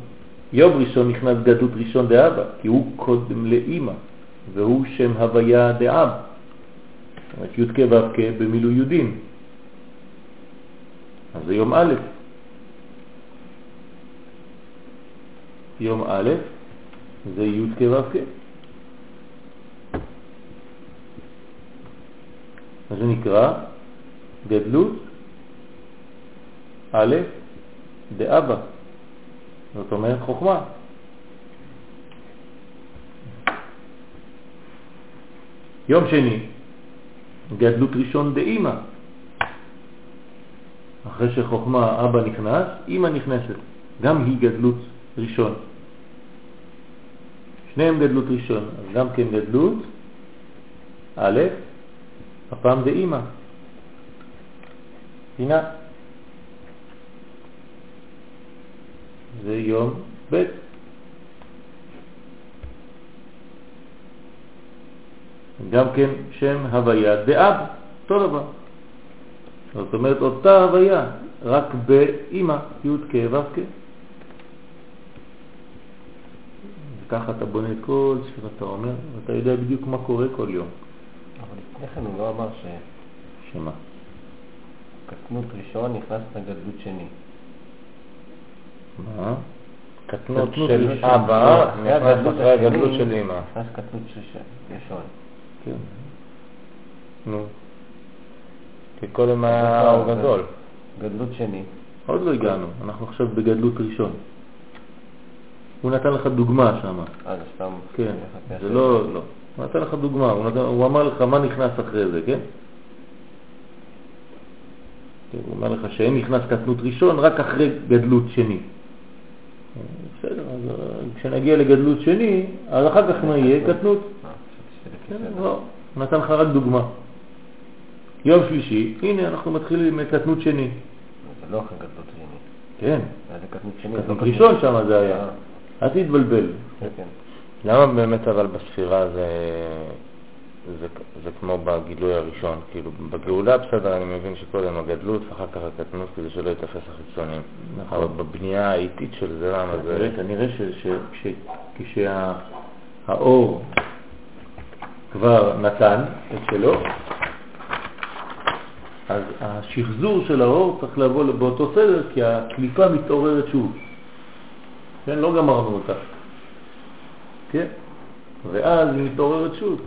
יום ראשון נכנס גדלות ראשון דאבא, כי הוא קודם לאימא, והוא שם הוויה דאב. זאת אומרת, ו' כ' במילוי יודים. אז זה יום א'. יום א' זה י' כ' ו' כ'. אז זה נקרא גדלות א' דאבא. זאת אומרת חוכמה. יום שני, גדלות ראשון דאמא. אחרי שחוכמה אבא נכנס, אמא נכנסת. גם היא גדלות ראשון. שניהם גדלות ראשון, אז גם כן גדלות א', הפעם דאמא. הנה. זה יום ב'. גם כן שם הוויה דאב, אותו דבר. זאת אומרת, אותה הוויה, רק באמא, י' כ' ו' כ'. וככה אתה בונה את כל ספירת העומר, ואתה יודע בדיוק מה קורה כל יום. אבל לפני כן הוא לא אמר שמה? שקטנות ראשון נכנס לגדלות שני. מה? קטנות קטנות של. אבא נכנס אחרי הגדלות של אמא. נכנס קטנות של ראשון. כן. נו. כי קודם היה אור גדול. גדלות שני. עוד לא הגענו, אנחנו עכשיו בגדלות ראשון. הוא נתן לך דוגמה שם. אה, זה סתם... כן, זה לא, לא. הוא נתן לך דוגמה, הוא, נתן, הוא אמר לך מה נכנס אחרי זה, כן? כן, הוא אומר לך שאין נכנס קטנות ראשון רק אחרי גדלות שני. בסדר, אז אה, כשנגיע לגדלות שני, אז אחר כך מה יהיה? קטנות. נתן לך רק דוגמה. יום שלישי, הנה אנחנו מתחילים קטנות שני. זה לא אחרי גדלות שני. כן, זה קטנות שני. קטנות לא קטנות- ראשון שם זה היה. אה, אל תתבלבל. כן, כן. למה באמת אבל בספירה זה, זה, זה כמו בגילוי הראשון? כאילו בגאולה בסדר, אני מבין שקודם הגדלות ואחר כך הקטנות כדי שלא יתפס החיצונים. נכון. אבל בבנייה האיטית של זה, למה זה... כנראה כשהאור כבר נתן את שלו, אז השחזור של האור צריך לבוא באותו סדר, כי הקליפה מתעוררת שוב. כן, לא גמרנו אותה. כן? ואז היא מתעוררת שוב.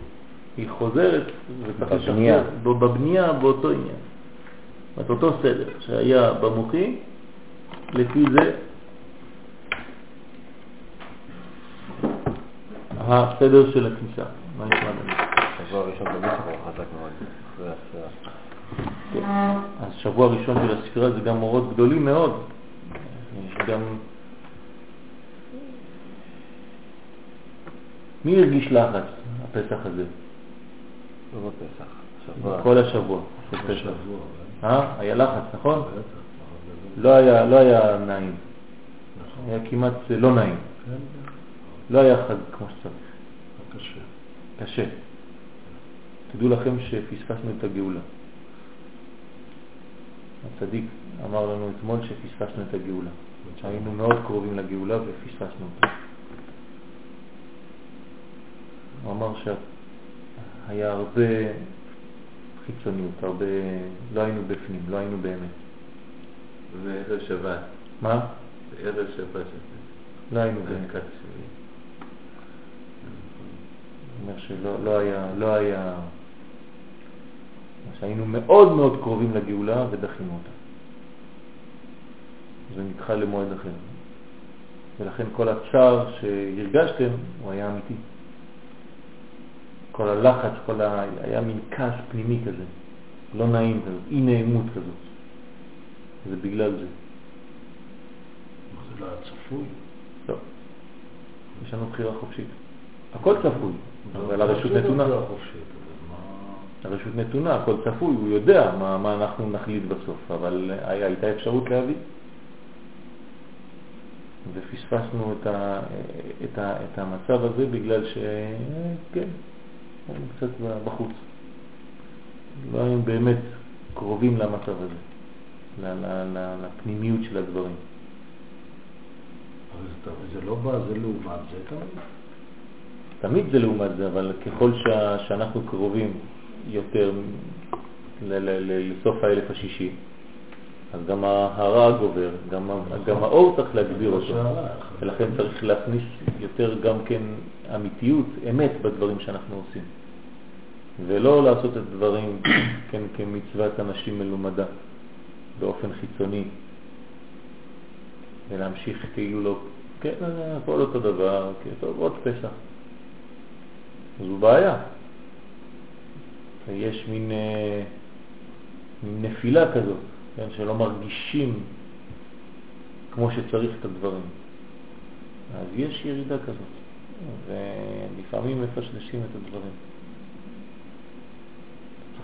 היא חוזרת, וצריך בבנייה. לשחזר בבנייה באותו עניין. זאת אותו סדר שהיה במוחי, לפי זה הסדר של הכניסה. מה נשמע לנו? השבוע הראשון באמת שבוע חזק מאוד. כן. אז שבוע ראשון של הספירה זה גם אורות גדולים מאוד. יש גם... מי הרגיש לחץ הפסח הזה? לא בפסח, שבוע. כל השבוע אה? היה לחץ, נכון? לא היה, לא היה נעים. נכון. היה כמעט לא נעים. כן, לא היה חג כמו שצריך. זה קשה. קשה. תדעו לכם שפספסנו את הגאולה. הצדיק אמר לנו אתמול שפספסנו את הגאולה. היינו מאוד קרובים לגאולה ופספסנו אותה. הוא אמר שהיה הרבה חיצוניות, הרבה... לא היינו בפנים, לא היינו באמת. וערב שבת, מה? ערב שבת, לא היינו באמת. שלי. הוא אומר שלא לא היה, לא היה... שהיינו מאוד מאוד קרובים לגאולה ודחינו אותה. זה נדחה למועד אחר. ולכן כל הצער שהרגשתם הוא היה אמיתי. כל הלחץ, כל ה... היה מין כעס פנימי כזה, לא נעים כזה, אי נעימות כזאת. זה בגלל זה. זה לא היה צפוי? לא. יש לנו בחירה חופשית. הכל צפוי, אבל הרשות נתונה. אבל מה... הרשות נתונה, הכל צפוי, הוא יודע מה, מה אנחנו נחליט בסוף, אבל הייתה אפשרות להביא. ופספסנו את, ה, את, ה, את המצב הזה בגלל ש... כן, היינו קצת בחוץ. לא היינו באמת קרובים למצב הזה, לפנימיות של הדברים. זה- לא בא, זה לעומת זה תמיד. תמיד זה לעומת זה, אבל ככל שה, שאנחנו קרובים יותר ל, ל, ל, לסוף האלף השישי, אז גם הרע גובר, גם, ה- גם האור צריך להגביר אותו, ולכן צריך להכניס יותר גם כן אמיתיות, אמת בדברים שאנחנו עושים, ולא לעשות את הדברים כן, כמצוות אנשים מלומדה באופן חיצוני, ולהמשיך כאילו לא, כן, הכל אותו דבר, כן, טוב, עוד פסח. זו בעיה. יש מין, אה, מין נפילה כזאת, כן, שלא מרגישים כמו שצריך את הדברים. אז יש ירידה כזאת, ולפעמים מפשלשים את הדברים.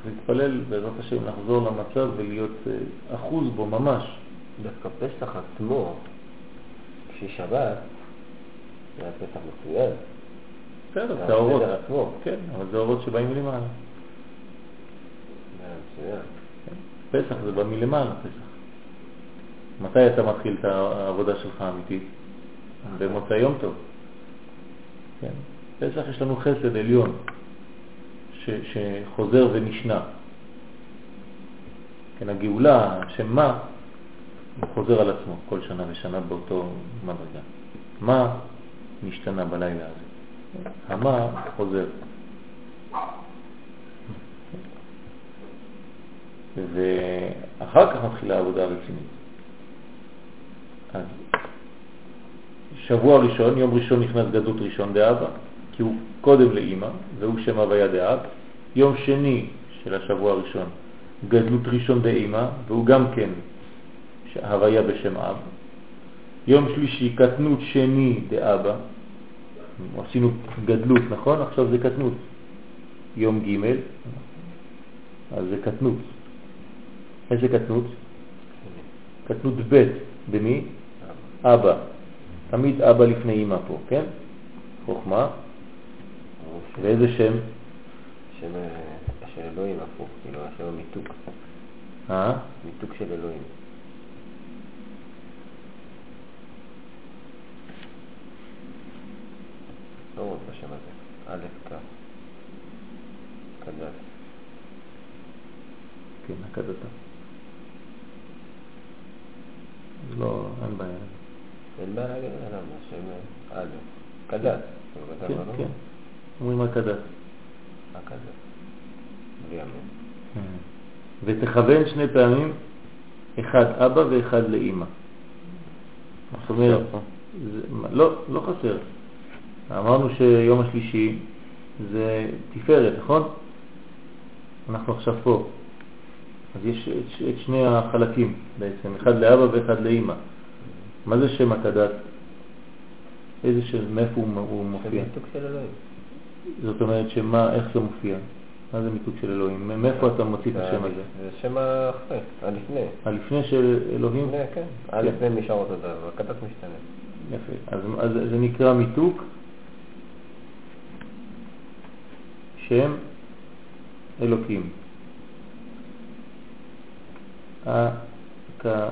להתפלל, בעזרת השם, לחזור למצב ולהיות אה, אחוז בו ממש. דווקא פסח עצמו, לפי שבת, זה היה פסח מצוין. בסדר, זה האורות. כן, אבל זה אורות שבאים מלמעלה. מצוין. פסח זה בא מלמעלה, פסח. מתי אתה מתחיל את העבודה שלך האמיתית? במוצא יום טוב. כן. פסח יש לנו חסד עליון ש, שחוזר ונשנה. כן, הגאולה, השם מה, הוא חוזר על עצמו כל שנה ושנה באותו מדרגה. מה נשתנה בלילה הזה? המה חוזר. ואחר כך מתחילה העבודה הרצינית. אז שבוע ראשון, יום ראשון נכנס גדלות ראשון דאבא, כי הוא קודם לאימא, והוא שם הוויה דאב. יום שני של השבוע הראשון, גדלות ראשון דאימא, והוא גם כן הוויה בשם אב. יום שלישי, קטנות שני דאבא, עשינו גדלות, נכון? עכשיו זה קטנות. יום ג', אז זה קטנות. איזה קטנות? קטנות ב', במי? אבא. תמיד אבא לפני אמא פה, כן? חוכמה. ואיזה שם? שם אה, של אלוהים הפוך, כאילו השם המיתוק, אה? מיתוק של אלוהים. לא רואה בשם הזה, א' כ', קדש. כן, הקדתה. לא, אין בעיה. אין בעיה להגיד למה, שם א', קדת. כן, כן. אומרים. בלי אמן. כן. ותכוון שני פעמים, אחד אבא ואחד לאימא. זאת אומרת, לא, לא חסר. אמרנו שיום השלישי זה תפארת, נכון? אנחנו עכשיו פה. אז יש את, את שני החלקים בעצם, אחד לאבא ואחד לאימא. מה זה שם הקדת? איזה שם, מאיפה הוא, הוא זה מופיע? מיתוג של אלוהים. זאת אומרת שמה, איך זה מופיע? מה זה מיתוג של אלוהים? מאיפה אתה מוציא את השם הזה? זה שם האחרי, הלפני. הלפני של אלוהים? לפני, כן. הלפני נשאר אותו דבר, הקדת משתנה. יפה. אז, אז זה נקרא מיתוג שם אלוקים. הקדה.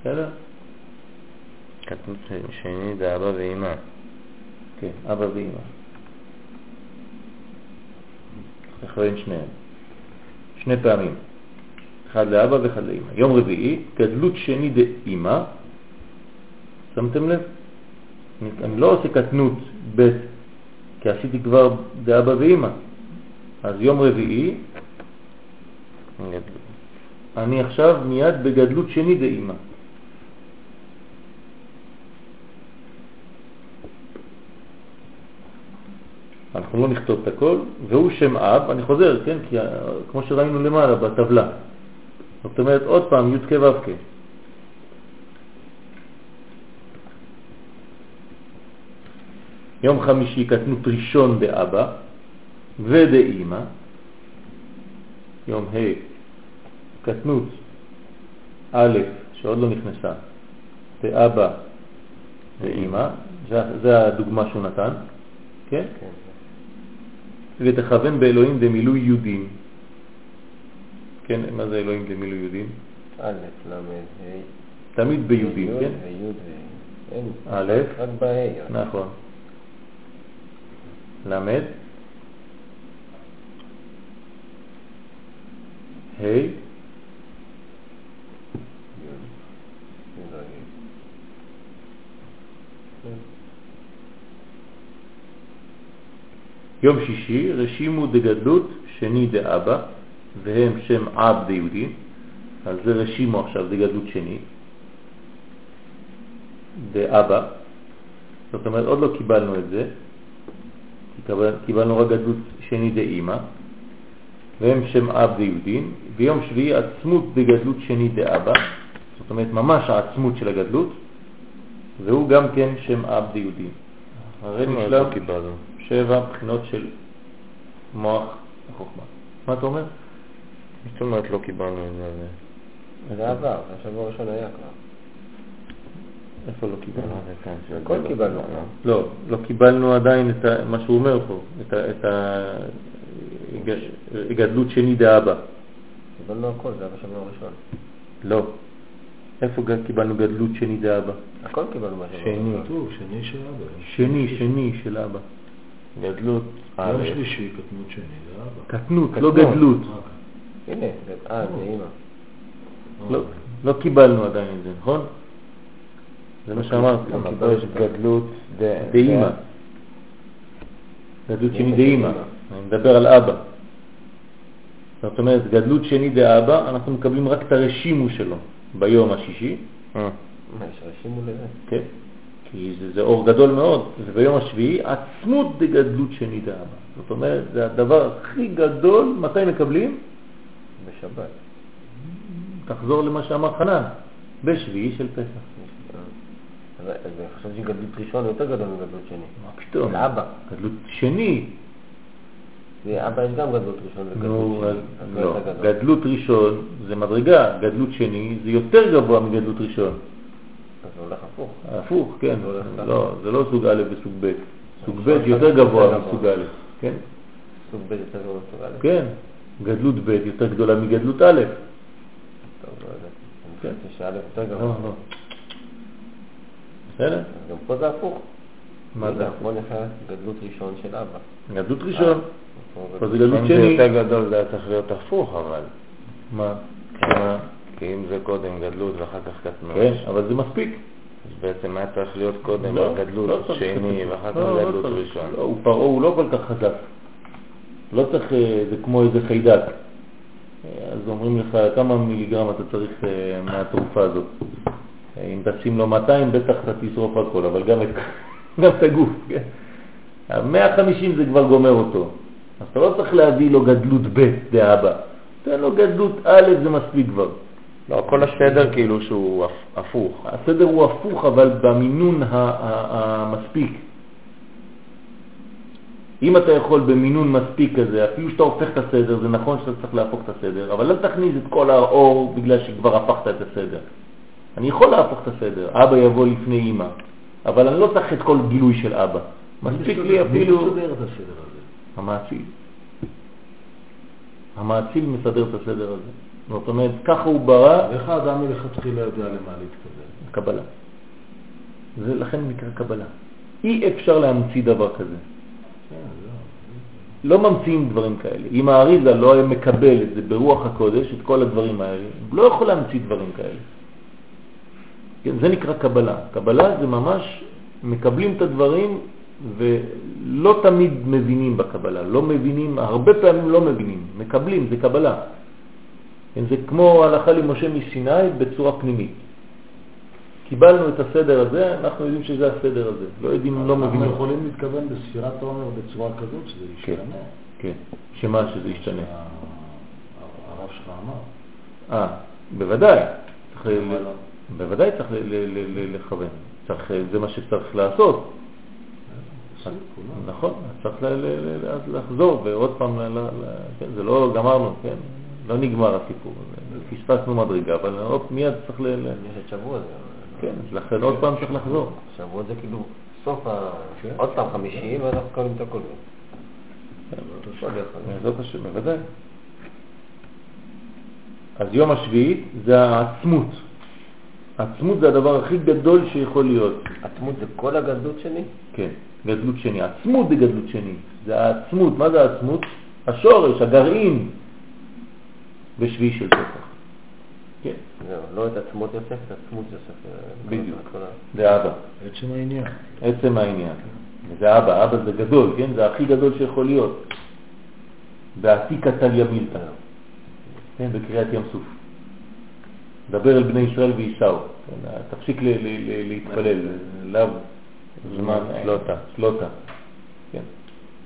בסדר? קטנות שני זה אבא ואמא. כן, אבא ואמא. לכוון שניהם. שני פעמים. אחד לאבא ואחד לאמא. יום רביעי, גדלות שני דאמא. שמתם לב? אני, לא עושה קטנות ב' כי עשיתי כבר דאבא ואמא. אז יום רביעי. אני עכשיו מיד בגדלות שני דאמא. אנחנו לא נכתוב את הכל, והוא שם אב, אני חוזר, כן, כי ה- כמו שראינו למעלה בטבלה. זאת אומרת, עוד פעם, י' כ' ו' כ'. יום חמישי קטנות ראשון דאבא ודאמא. יום ה' קטנות א', שעוד לא נכנסה, דאבא ואמא, זה, זה הדוגמה שהוא נתן, כן? כן. ותכוון באלוהים דמילוי יהודים. כן, מה זה אלוהים דמילוי יהודים? א', ל', ה'. תמיד ביהודים, כן? א', רק בה'. נכון. למד, ה', י'. י' לא י'. כן. יום שישי, רשימו דגדלות שני דאבא, והם שם אב דיהודים, אז זה רשימו עכשיו דגדלות שני, דאבא, זאת אומרת עוד לא קיבלנו את זה, קיבלנו רק גדלות שני דאמא, והם שם אב דיהודים, ויום שביעי עצמות דגדלות שני דאבא, זאת אומרת ממש העצמות של הגדלות, והוא גם כן שם אב דיהודים. הרי נשלם לא קיבלנו? שבע בחינות של מוח החוכמה. מה אתה אומר? זאת אומרת לא קיבלנו את זה. זה עבר, השבוע הראשון היה כבר. איפה לא קיבלנו? אה, של- הכל קיבלנו כבר. לא, לא קיבלנו עדיין את מה שהוא אומר פה, את הגדלות שני דאבא. קיבלנו הכל, זה היה בשבוע הראשון. לא. איפה קיבלנו גדלות שני דאבא? הכל קיבלנו בשבוע שני. הראשון. כתוב, שני של אבא. שני, שני של אבא. גדלות א', יום שלישי, קטנות שני, זה אבא. קטנות, לא. גדלות. אה, הנה, זה- אה, זה אימא. אה. לא, לא קיבלנו עדיין את זה, נכון? זה מה שאמרתי. למה פה יש גדלות ד- דאמא. ד- גדלות שני אימא, דאמא. אימא. אני מדבר על אבא. זאת אומרת, גדלות שני דאבא, אנחנו מקבלים רק את הרשימו שלו ביום השישי, אה, מה, יש רשימו לזה? כן? כי זה, זה אור גדול מאוד, וביום השביעי עצמות דגדלות שני דאבא. זאת אומרת, זה הדבר הכי גדול, מתי מקבלים? בשבת. תחזור למה שאמר חנן, בשביעי של פסח. אני חושב שגדלות ראשון יותר גדול מגדלות שני. מה פתאום? של אבא. גדלות שני. לאבא יש גם גדלות ראשון וגדלות שני. לא. גדול. גדלות ראשון זה מדרגה, גדלות שני זה יותר גבוה מגדלות ראשון. זה הולך הפוך. הפוך, כן. לא, זה לא סוג א' וסוג ב'. סוג ב' יותר גבוה גבוה. מסוג א', כן? סוג ב' יותר גדול מסוג א'. כן. גדלות ב' יותר גדולה מגדלות א'. טוב, לא יודע. אני כן. שא' יותר לא, גבוה. לא. בסדר? אז גם פה זה הפוך. מה זה? בוא נכנס גדלות ראשון של אבא. גדלות ראשון. אנחנו פה זה גדלות אם זה שני. יותר גדול זה היה צריך להיות הפוך, אבל. מה? כי- אם זה קודם גדלות ואחר כך קטנות, כן, אבל זה מספיק. אז בעצם היה צריך להיות קודם לא, לא גדלות צריך שני. ואחר כך לא, לא גדלות צריך. ראשון. לא, הוא פרעה הוא לא כל כך חזק. לא צריך, אה, זה כמו איזה חיידק. אה, אז אומרים לך כמה מיליגרם אתה צריך אה, מהתרופה הזאת. אם תשים לו 200 בטח אתה תשרוף הכל, אבל גם את, גם את הגוף. כן? ה-150 זה כבר גומר אותו. אז אתה לא צריך להביא לו גדלות ב' דאבא. תן לו גדלות א' זה מספיק כבר. לא, כל הסדר כאילו שהוא הפ- הפוך. הסדר הוא הפוך, אבל במינון המספיק. אם אתה יכול במינון מספיק כזה, אפילו שאתה הופך את הסדר, זה נכון שאתה צריך להפוך את הסדר, אבל אל תכניס את כל האור בגלל שכבר הפכת את הסדר. אני יכול להפוך את הסדר, אבא יבוא לפני אמא, אבל אני לא צריך את כל גילוי של אבא. מספיק לי אפילו... מי מסדר את הסדר הזה? המאציל. המאציל מסדר את הסדר הזה. זאת אומרת, ככה הוא ברא ואיך האדם מלכתחילה יודע למה להתכוון? קבלה. זה לכן נקרא קבלה. אי אפשר להמציא דבר כזה. לא ממציאים דברים כאלה. אם האריזה לא היה מקבל את זה ברוח הקודש, את כל הדברים האלה, הוא לא יכול להמציא דברים כאלה. כן, זה נקרא קבלה. קבלה זה ממש מקבלים את הדברים ולא תמיד מבינים בקבלה. לא מבינים, הרבה פעמים לא מבינים. מקבלים, זה קבלה. כן, זה כמו הלכה למשה מסיני בצורה פנימית. קיבלנו את הסדר הזה, אנחנו יודעים שזה הסדר הזה. לא יודעים, לא מבינים. אנחנו יכולים להתכוון בספירת העומר בצורה כזאת שזה כן. ישתנה. כן, שמה שזה ישתנה. הרב שלך אמר. אה, בוודאי. בוודאי צריך לכוון. זה מה שצריך לעשות. נכון, צריך לחזור ועוד פעם, כן, זה לא גמרנו, כן, לא נגמר הסיפור. פספסנו מדרגה, אבל עוד מיד צריך ל... יש את שבוע זה. כן, לכן עוד פעם צריך לחזור. שבוע זה כאילו סוף ה... כן. עוד פעם חמישי, ואנחנו קוראים את הכל. בעזרת השם, בוודאי. אז יום השביעי זה העצמות. העצמות זה הדבר הכי גדול שיכול להיות. עצמות זה כל הגדלות שלי? כן, גדלות שני. עצמות זה גדלות שני. זה העצמות. מה זה העצמות? השורש, הגרעין בשביעי של פסח. כן, זהו, לא את עצמות יוסף, את עצמות יוסף. בדיוק. כל ה- זה אבא. עצם העניין. עצם העניין. זה אבא, אבא זה גדול, כן? זה הכי גדול שיכול להיות. בעתיקה תליה מילתא, כן? בקריאת ים סוף. דבר אל בני ישראל וייסעו. כן? תפסיק ל- ל- ל- להתפלל, לאו זמן סלוטה. סלוטה. כן.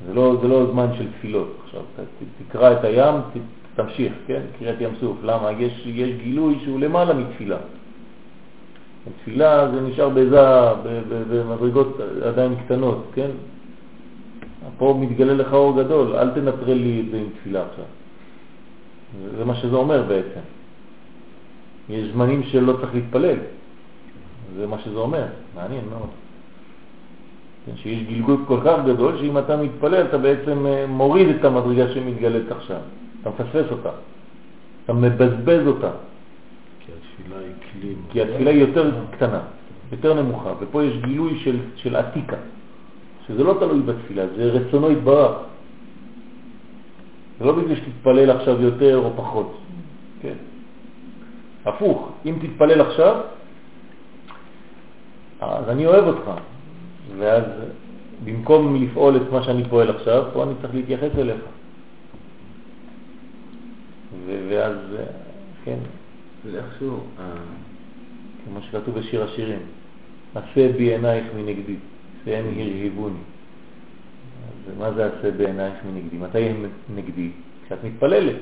זה לא, זה לא זמן של תפילות. עכשיו, תקרא את הים, תמשיך, כן? קריאת ים סוף. למה? יש, יש גילוי שהוא למעלה מתפילה. תפילה זה נשאר בעזה, ב- ב- במדרגות עדיין קטנות, כן? פה מתגלה לך אור גדול, אל תנטרל לי את זה עם תפילה עכשיו. זה- זה מה שזה אומר בעצם. יש זמנים שלא צריך להתפלל, זה מה שזה אומר, מעניין מאוד. כן, שיש גלגול כל כך גדול שאם אתה מתפלל אתה בעצם אה, מוריד את המדרגה שמתגלית עכשיו, אתה מפספס אותה, אתה מבזבז אותה. כי התפילה היא כלי. כי התפילה היא יותר קטנה, יותר נמוכה, ופה יש גילוי של, של עתיקה, שזה לא תלוי בתפילה, זה רצונו יתברך. זה לא בגלל שתתפלל עכשיו יותר או פחות, כן? הפוך, אם תתפלל עכשיו, אז אני אוהב אותך, ואז במקום לפעול את מה שאני פועל עכשיו, פה אני צריך להתייחס אליך. ואז, כן, זה איכשהו, אה, כמו שכתוב בשיר השירים, עשה בי עינייך מנגדי, שהם הרהיבוני. אז מה זה עשה בעינייך מנגדי? מתי הם נגדי? כשאת מתפללת.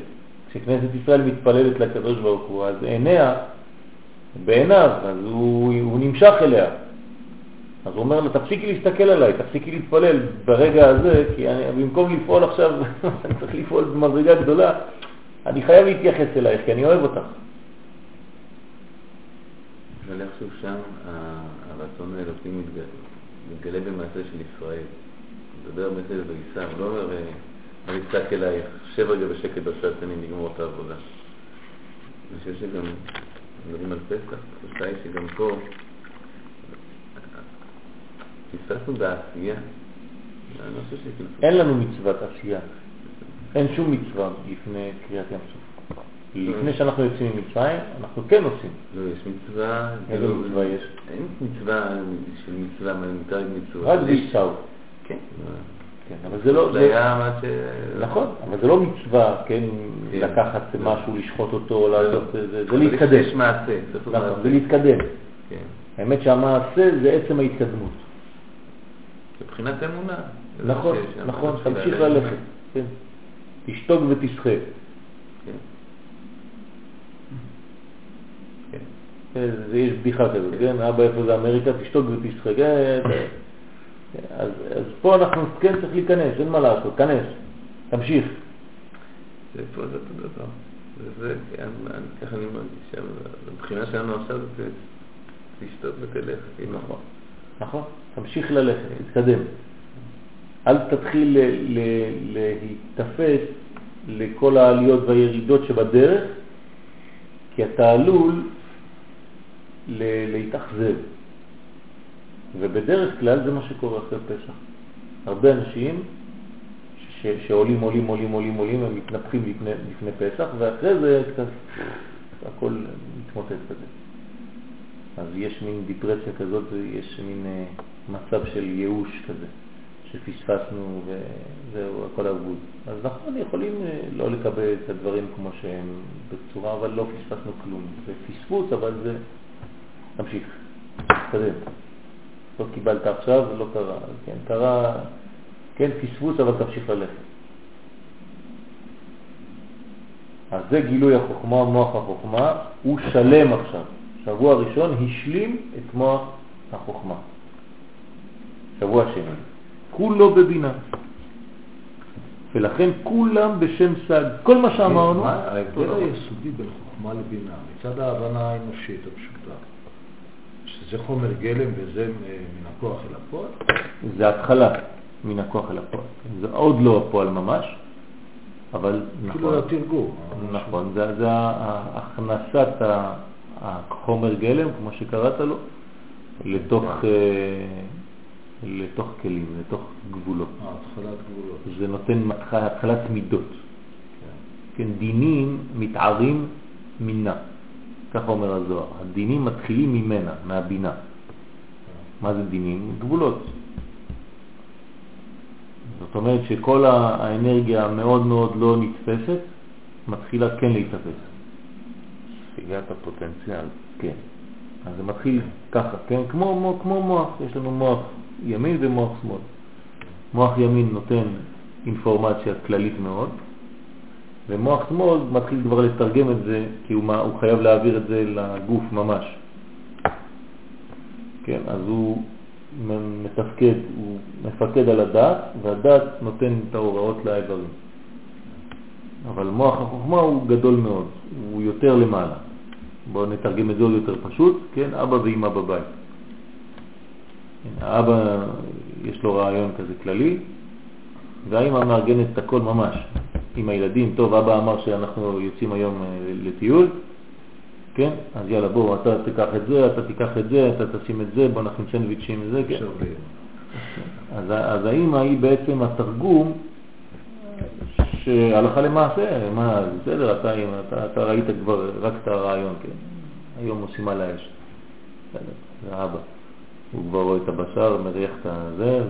כשכנסת ישראל מתפללת לקדוש ברוך הוא, אז עיניה בעיניו, אז הוא, הוא נמשך אליה. אז הוא אומר לה, תפסיקי להסתכל עליי, תפסיקי להתפלל ברגע הזה, כי אני, במקום לפעול עכשיו, אני צריך לפעול במדרגה גדולה, אני חייב להתייחס אלייך, כי אני אוהב אותך. אבל איכשהו שם ה- הרצון האלוקי מתגלה, במעשה של ישראל. הוא מדבר על וייסע, הוא לא אומר, אה, אני אצעק אלייך, שב רגע בשקט בשעת אני נגמור את העבודה. אני חושב שגם, מדברים על פסח, התחושה היא שגם פה, פספסנו בעשייה. לא. אין לנו מצוות עשייה. אין שום מצווה לפני קריאת ים סוף. לפני שאנחנו יוצאים ממצרים, אנחנו כן עושים. לא, יש מצווה... איזה כאילו, מצווה יש? אין מצווה של מצווה, מותר מצווה. רק בישאו. כן. כן, אבל זה לא... זה היה מה ש... נכון, אבל זה לא מצווה, כן, כן. לקחת משהו, לשחוט אותו, לעשות, זה- זה להתקדם. יש מעשה, נכון. זה להתקדם. כן. האמת שהמעשה זה עצם ההתקדמות. מבחינת אמונה. נכון, נכון, תמשיך. ללכת. כן. תשתוק ותשחה. כן. כן. כן, זה- יש בדיחה כזאת, כן? אבא איפה זה אמריקה, תשתוק ותשחה. זה- אז אז פה אנחנו כן צריך להיכנס, אין מה לעשות, כנס, תמשיך. זה פה זה אותו דבר. כן, אני- ככה אני מרגיש, אבל הבחינה שלנו עכשיו זה תשתוק ותלך. נכון, נכון, תמשיך ללכת, תתקדם. אל תתחיל להיתפס לכל העליות והירידות שבדרך, כי אתה עלול להתאכזב. ובדרך כלל זה מה שקורה אחרי פסח. הרבה אנשים שעולים, עולים, עולים, עולים, עולים, הם מתנפחים לפני, לפני פסח, ואחרי זה קצת הכל מתמוטט כזה. אז יש מין דיפרסיה כזאת, יש מין אה, מצב של ייאוש כזה, שפספסנו וזהו, הכל אבוד. אז נכון, יכולים אה, לא לקבל את הדברים כמו שהם בצורה, אבל לא פספסנו כלום. זה פספוס, אבל זה... תמשיך, תתקדם. לא קיבלת עכשיו, לא קרה. כן, קרה, כן, פספוס, אבל תמשיך ללכת. אז זה גילוי החוכמה, מוח החוכמה, הוא שלם עכשיו. שבוע ראשון השלים את מוח החוכמה. שבוע שני, כולו בבינה. ולכן כולם בשם סג. כל מה שאמרנו, מה ההבדל. היסודי בין חוכמה לבינה, מצד ההבנה האנושית הפשוטה, שזה חומר גלם וזה אה, מן הכוח אל הפועל, זה התחלה מן הכוח אל הפועל. זה עוד לא הפועל ממש, אבל נכון. כאילו התרגום. נכון, זה, הכנסת החומר גלם, כמו שקראת לו, לתוך, אה, לתוך כלים, לתוך גבולות. אה, התחלת גבולות. זה נותן התחלת מידות. כן. דינים מתערים מינה, כך אומר הזוהר. הדינים מתחילים ממנה, מהבינה. מה זה דינים? גבולות. זאת אומרת שכל האנרגיה המאוד מאוד לא נתפסת מתחילה כן להתאפס. ספיגת הפוטנציאל, כן. אז זה מתחיל ככה, כן? כמו, מו- כמו מוח, יש לנו מוח ימין ומוח שמאל. מוח ימין נותן אינפורמציה כללית מאוד, ומוח שמאל מתחיל כבר לתרגם את זה, כי הוא, מה- הוא חייב להעביר את זה לגוף ממש. כן, אז הוא מתפקד, הוא מפקד על הדעת, והדעת נותן את ההוראות לאיברים. אבל מוח החוכמה הוא גדול מאוד, הוא יותר למעלה. בואו נתרגם את זה עוד יותר פשוט, כן, אבא ואמא בבית. האבא יש לו רעיון כזה כללי, והאמא מארגנת את הכל ממש. עם הילדים, טוב, אבא אמר שאנחנו יוצאים היום אה, לטיול, כן? אז יאללה, בוא, אתה תיקח את זה, אתה תיקח את זה, אתה תשים את זה, בוא נכין סנדוויצ'ים וזה, כן. אה, אז, אז האמא היא בעצם התרגום שהלכה למעשה, מה, בסדר, אתה, אתה, אתה ראית כבר רק את הרעיון, כן? היום עושים על האש. בסדר, זה האבא. הוא כבר רואה את הבשר, מריח את הזה,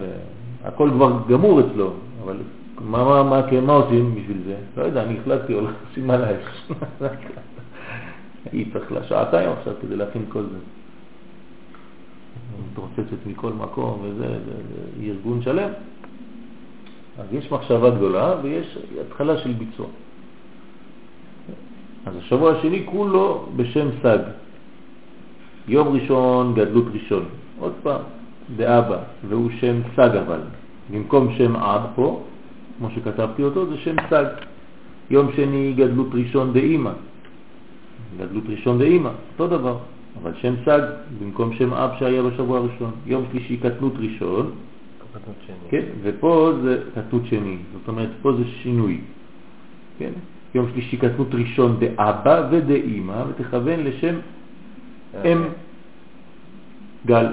והכל כבר גמור אצלו, אבל מה, מה, מה, כן, מה עושים בשביל זה? לא יודע, אני החלטתי, הולך לשים על האש. היא צריך לה שעתיים עכשיו כדי להכין כל זה. מתרוצצת מכל מקום וזה, זה, זה ארגון שלם. אז יש מחשבה גדולה ויש התחלה של ביצוע. אז השבוע השני כולו בשם סג. יום ראשון גדלות ראשון. עוד פעם, באבא, והוא שם סג אבל. במקום שם אב פה, כמו שכתבתי אותו, זה שם סג. יום שני גדלות ראשון דאמא. גדלות ראשון דאמא, אותו דבר. אבל שם סג במקום שם אב שהיה בשבוע הראשון. יום שלישי קטנות ראשון. כן, ופה זה קטנות שני, זאת אומרת פה זה שינוי, כן? יום שלישי קטנות ראשון דאבא ודאמא, ותכוון לשם אה, אם גל.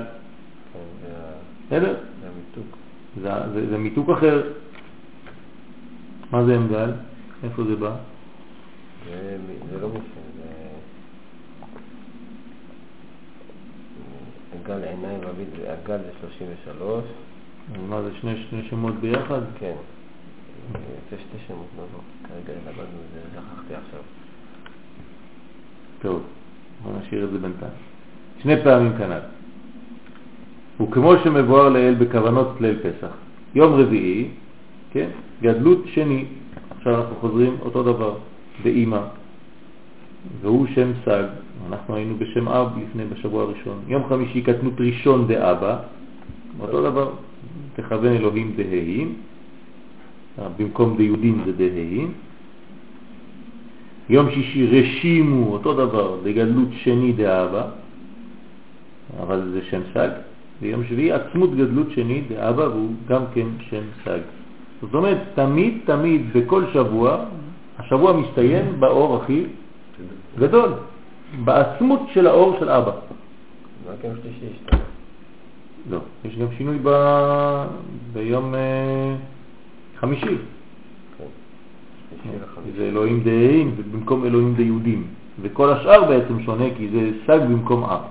בסדר? זה מיתוק אחר. מה זה אמגל? איפה זה בא? זה, לא גופן, זה... אגל עיניים רבית, אגל זה 33, אז מה זה שני, שני שמות ביחד? כן. זה שתי שמות, לא, לא. כרגע למדנו את זה, שכחתי עכשיו. טוב, בוא נשאיר את זה בינתיים. שני פעמים כנ"ל. וכמו שמבואר לאל בכוונות ליל פסח. יום רביעי, כן, גדלות שני. עכשיו אנחנו חוזרים אותו דבר, באימא, והוא שם סג, אנחנו היינו בשם אב לפני, בשבוע הראשון. יום חמישי קטנות ראשון דאבא, אותו דבר, תכוון אלוהים דהיים, במקום דיהודים זה דהיים. יום שישי רשימו, אותו דבר, בגדלות שני דאבא, אבל זה שם סג. ויום שביעי עצמות גדלות שני דאבא, והוא גם כן שם סג. זאת אומרת, תמיד, תמיד, בכל שבוע, השבוע מסתיים באור הכי גדול, בעצמות של האור של אבא. רק יום שלישי השתנה. לא, יש גם שינוי ב... ביום אה, חמישי. כן. זה אלוהים דהים במקום אלוהים דיהודים. וכל השאר בעצם שונה כי זה סג במקום אב.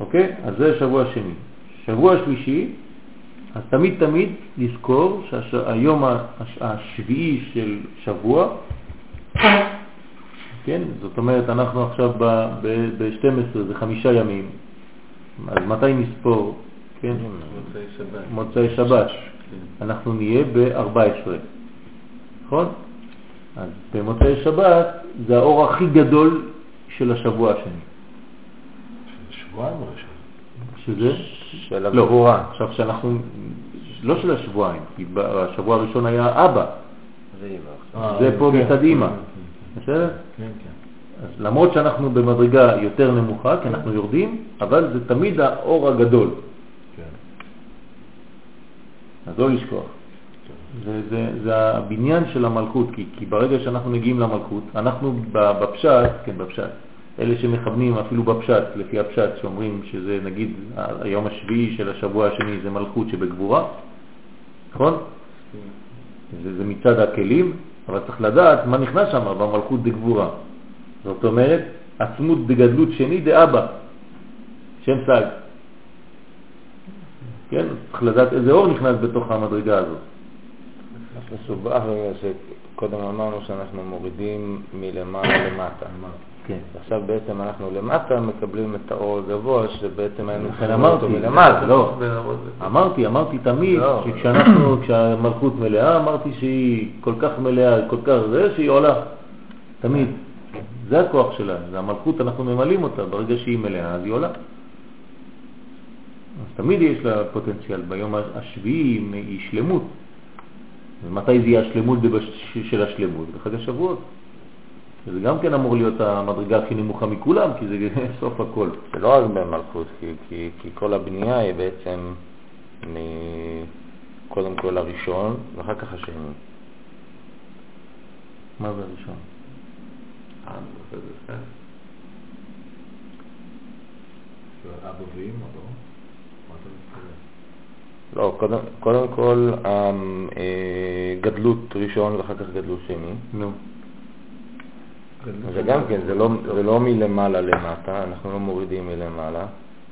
אוקיי? אז זה שבוע שני. שבוע שלישי, אז תמיד תמיד לזכור שהיום השביעי של שבוע, כן? זאת אומרת, אנחנו עכשיו ב-12, זה חמישה ימים. אז מתי נספור? כן? מוצאי שבת. מוצאי שבת. כן. אנחנו נהיה ב-14, נכון? אז במוצאי שבת זה האור הכי גדול של השבוע השני. שבועיים ראשון. שזה? של לא, הגבורה. עכשיו שאנחנו, לא של השבועיים, כי השבוע הראשון היה אבא, זה אימא עכשיו. זה פה כן, מצד אמא. כן, בסדר? כן, כן. אז למרות שאנחנו במדרגה יותר נמוכה, כי אנחנו יורדים, אבל זה תמיד האור הגדול. כן. אז לא לשכוח. זה, זה, זה הבניין של המלכות, כי, כי ברגע שאנחנו מגיעים למלכות, אנחנו ב- בפשט, כן בפשט, אלה שמכוונים אפילו בפשט, לפי הפשט, שאומרים שזה נגיד היום השביעי של השבוע השני זה מלכות שבגבורה, נכון? זה, זה מצד הכלים, אבל צריך לדעת מה נכנס שם במלכות דגבורה. זאת אומרת, עצמות דגדלות שני דאבא, שם סג. כן? צריך לדעת איזה אור נכנס בתוך המדרגה הזאת. מסובך בגלל שקודם אמרנו שאנחנו מורידים מלמעלה למטה. כן. עכשיו בעצם אנחנו למטה מקבלים את האור הגבוה שבעצם היינו צריכים אמרתי, אותו מלמעלה. לא, ונעמוד בזה. אמרתי, אמרתי תמיד לא. שכשאנחנו, כשהמלכות מלאה, אמרתי שהיא כל כך מלאה, כל כך זה, שהיא עולה. תמיד. זה הכוח שלה, זה המלכות, אנחנו ממלאים אותה, ברגע שהיא מלאה, אז היא עולה. אז תמיד יש לה פוטנציאל, ביום השביעי היא שלמות. ומתי זה יהיה השלמות של השלמות? בחג השבועות. זה גם כן אמור להיות המדרגה הכי נמוכה מכולם, כי זה סוף הכל. זה לא רק במלכות, כי, כי, כי כל הבנייה היא בעצם מ- קודם כל הראשון ואחר כך השני. מה זה הראשון? אה. אבא ואמא, לא? לא, קודם, קודם כל אמ, אה, גדלות ראשון ואחר כך גדלות שני. נו. זה גם כן, זה לא, זה לא מלמעלה למטה, אנחנו לא מורידים מלמעלה.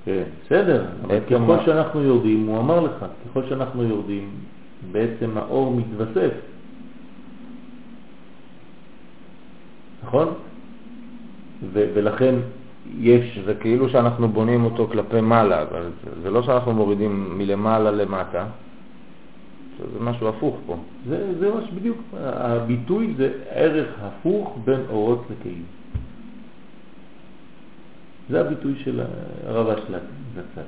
כן, בסדר, אבל ככל שאנחנו יורדים, הוא אמר לך, ככל שאנחנו יורדים, בעצם האור מתווסף. נכון? ולכן יש, זה כאילו שאנחנו בונים אותו כלפי מעלה, אבל זה לא שאנחנו מורידים מלמעלה למטה, זה, משהו הפוך פה. זה, זה מה שבדיוק, הביטוי זה ערך הפוך בין אורות לכלים. זה הביטוי של הרב אשלג זצ"ל.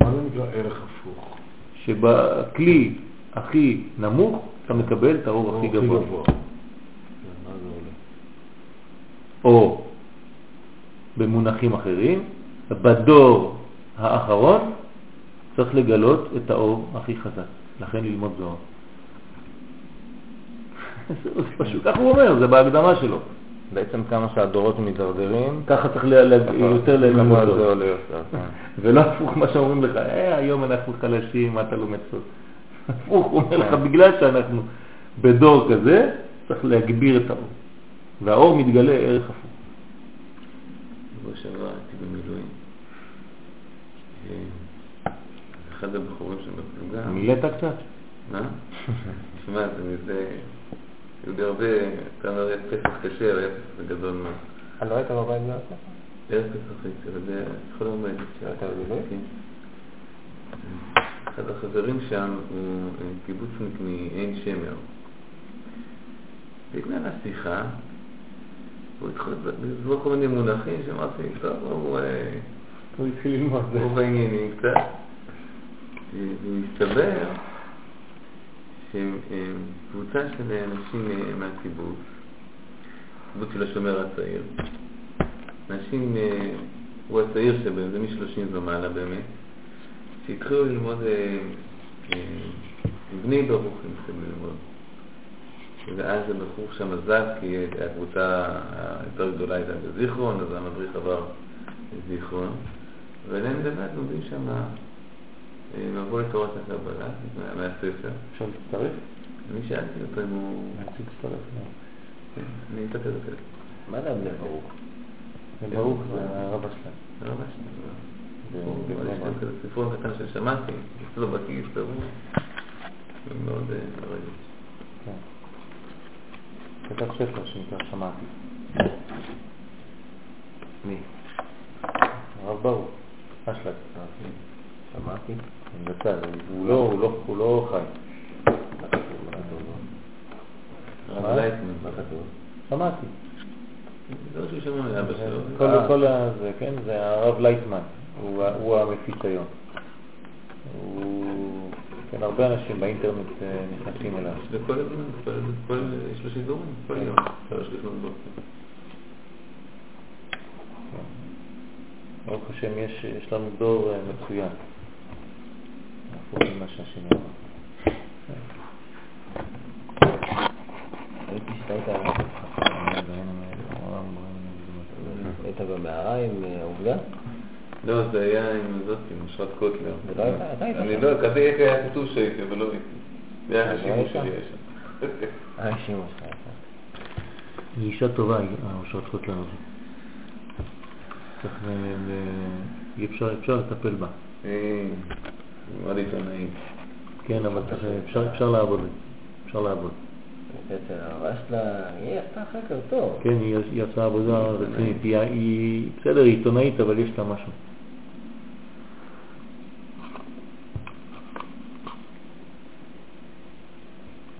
מה זה נקרא ערך הפוך? שבכלי הכי נמוך אתה מקבל את האור הכי גבוה. כן, מה זה עולה? או במונחים אחרים, בדור האחרון צריך לגלות את האור הכי חזק, לכן ללמוד זוהר. זה פשוט, כך הוא אומר, זה בהקדמה שלו. בעצם כמה שהדורות מידרדרים, ככה צריך יותר ללמוד יותר. כן. ולא הפוך מה שאומרים לך, אה, היום אנחנו חלשים, מה אתה לומד סוד? הפוך, הוא אומר לך, בגלל שאנחנו בדור כזה, צריך להגביר את האור. והאור מתגלה ערך הפוך. בשבוע הייתי במילואים. אה, אחד הבחורים שבפלוגה... מילאת קצת? מה? תשמע, זה מזה... לי הרבה... אתה אומר פסח קשה, אבל היה פסח גדול מאוד. אה, לא היית בבית בבית ספר? ערב פסח הייתי, אבל זה יכול לומד. אתה במילואים? כן. אחד החברים שם הוא אה, קיבוצניק מעין שמר. והתנהלה שיחה, הוא התחיל לזרוק כל מיני מונחים שאמרתי, טוב, הוא... אה, הוא התחיל ללמוד. הוא בעניינים קצת. ומסתבר שקבוצה של אנשים אה, מהקיבוץ, קיבוץ של השומר הצעיר, אנשים, אה, הוא הצעיר שבהם, זה מ-30 ומעלה באמת, שהתחילו ללמוד, אה, בני ברוך הם התחילו ללמוד. ואז הבחור שם עזב, כי הקבוצה היותר גדולה הייתה בזיכרון, אז המדריך עבר לזיכרון, והם באמת לומדים שם אה, מבוא לתורת הקבלה, מה- מהספר. אפשר להצטרף? אני שאלתי אותו אם הוא... אני רוצה להצטרף. כן, אני אתקד את זה. מה זה הבני ברוך? זה ברוך, זה שלהם. לא זה- הוא זה יש לא להם מה. כזה סיפור קטן ששמעתי, אצלו בכיס, הוא מאוד אה, מרגש. כן. כתב ספר שנקרא שמעתי. מי? הרב ברוך, אשלג. שמעתי? בצד, הוא לא, הוא לא, הוא לא חי. מה? לייטמן. מה כתוב? שמעתי. לא. כל, אה. זה, כן, זה הרב לייטמן, הוא, המפיץ היום. כן, הרבה אנשים באינטרנט אה, נכנסים אליו. וכל הזמן, יש לו שידורים, כל כן. יום, שלוש לפנות בוקר. ברוך השם, יש, יש לנו דור אה, מצוין. רואים מה שהשם אמר. הייתי שאתה היית במערה עם אה, עובדה? לא, זה היה עם זאת, עם אשרת קוטלר. לא אני. לא, כזה היה כתוב שהייתי, אבל לא הייתי. זה היה אה, לא השימוש היית? שלי היה שם. אה, שימוש שלך הייתה. היא אישה טובה, היא- האושרת קוטלר הזאת. צריך, אי אפשר לטפל בה. מאוד עיתונאי. כן, אבל אפשר, לעבוד, אפשר לעבוד. אצל הרב שלה, היא עשתה חקר טוב. כן, היא, עושה עבודה רצינית. היא, היא, בסדר, היא עיתונאית, אבל יש לה משהו.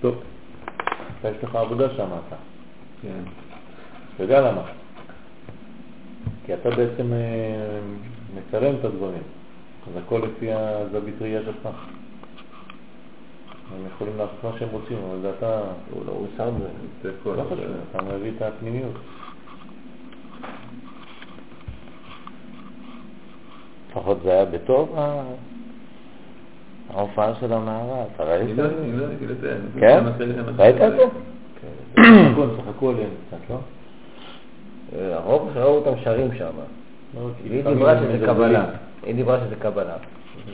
טוב, יש לך עבודה שם אתה. כן. אתה יודע למה? כי אתה בעצם אה, מצלם את הדברים, אז הכל לפי הזווית ראייה שלך. הם יכולים לעשות מה שהם רוצים, אבל זה אתה, הוא לא, שם זה. לא חשוב, אתה מביא את הפנימיות. לפחות זה היה בטוב, ה- ההופעה של המערה, אתה ראית? אני לא אני לא הייתי לזה. אני כן? ראית את זה? הם צחקו עליהם קצת, לא? אה, הרוב ראו אותם שרים שם. לא, לפעמים דיברה שזה. קבלה. היא דיברה שזה קבלה.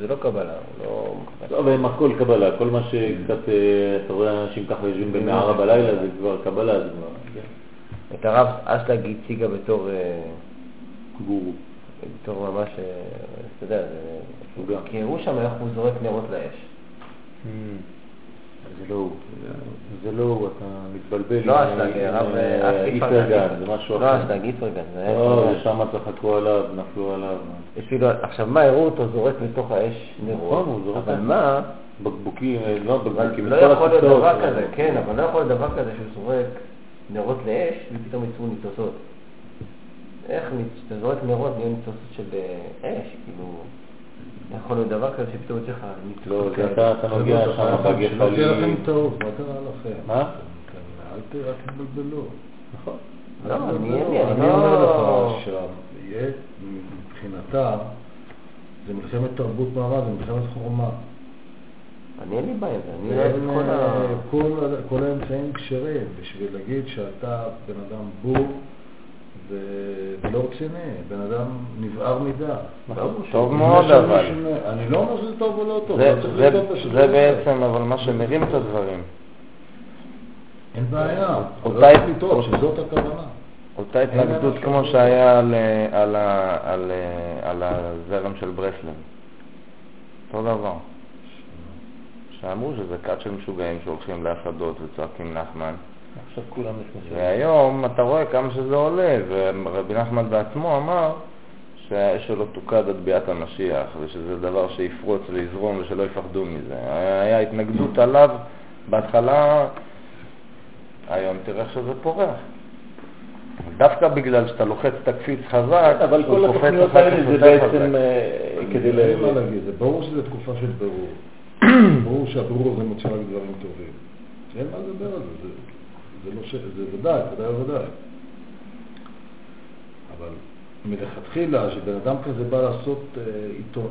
זה לא קבלה, לא... טוב, הם הכל קבלה, כל מה שקצת, אה, אתה רואה אנשים ככה יושבים במערה בלילה, זה כבר קבלה, זה כבר, כן. את הרב אשלג הציגה בתור, אה, גורו. בתור ממש, אה, אתה יודע. כי הראו שם איך הוא זורק נרות לאש. זה לא הוא. זה לא הוא, אתה מתבלבל. לא אשלג, עם, הרב אה, אה, איפרגן, זה משהו לא אחר. אשלג, איפרגן. לא. ושם צחקו עליו, נפלו עליו. אפילו, עכשיו, מה הראו אותו זורק לתוך האש נרות? נכון, הוא זורק אבל. מה, בקבוקים, אה, לא בקבוקים, לא יכול להיות דבר אה, כזה, כן, אבל לא יכול להיות דבר כזה שהוא זורק נרות לאש ופתאום יצאו ניצוצות. איך אתה זורק נרות נהיו ניצוצות של אה, אש, כאילו, יכול להיות דבר כזה שפתאום יוצא לך ניצוצות לא, זה. אתה אתה נוגע שם שלא תהיה לכם בגפלים. טעות, מה קרה לכם? מה? אל ת- אל תתבלבלו. נכון. לא, אני- תתבלבלו. אני- אני אני אומר לא- לך שיהיה מבחינתה, זה מלחמת תרבות מערב, זה מלחמת חורמה. אני אין לי בעיה אני אוהב את כל ה... אה, כל- כל האמצעים כשרים בשביל להגיד שאתה בן אדם בור ו- ולא רציני, בן אדם נבער מדעת. נכון, טוב מאוד, אבל. אני לא אומר שזה טוב או לא טוב, זה- לא זה- זה. בעצם אבל מה שמרים את הדברים. אין בעיה, אותה- לא צריך לטעות, שזאת הכוונה. אותה התנגדות כמו שהיה על, אה, על, ה- על, אה, על הזרם של ברסלב. אותו דבר. שאמרו שזה כת של משוגעים שהולכים להפדות וצועקים נחמן. עכשיו כולם נכנסים. והיום אתה רואה כמה שזה עולה, ורבי נחמן בעצמו אמר שהאש שלו תוקד עד ביאת המשיח, ושזה דבר שיפרוץ ויזרום ושלא יפחדו מזה. היה התנגדות עליו בהתחלה, היום תראה איך שזה פורח. דווקא בגלל שאתה לוחץ את הקפיץ חזק, אבל כל התוכניות האלה זה בעצם. אה, כדי ל... זה ברור שזו תקופה של ברור. ברור שהברור הזה מוצא רק דברים טובים. אין מה לדבר על זה, זה, לא ש... זה ודאי, ודאי וודאי. אבל מלכתחילה, שבן אדם כזה בא לעשות אה, איתו, אה,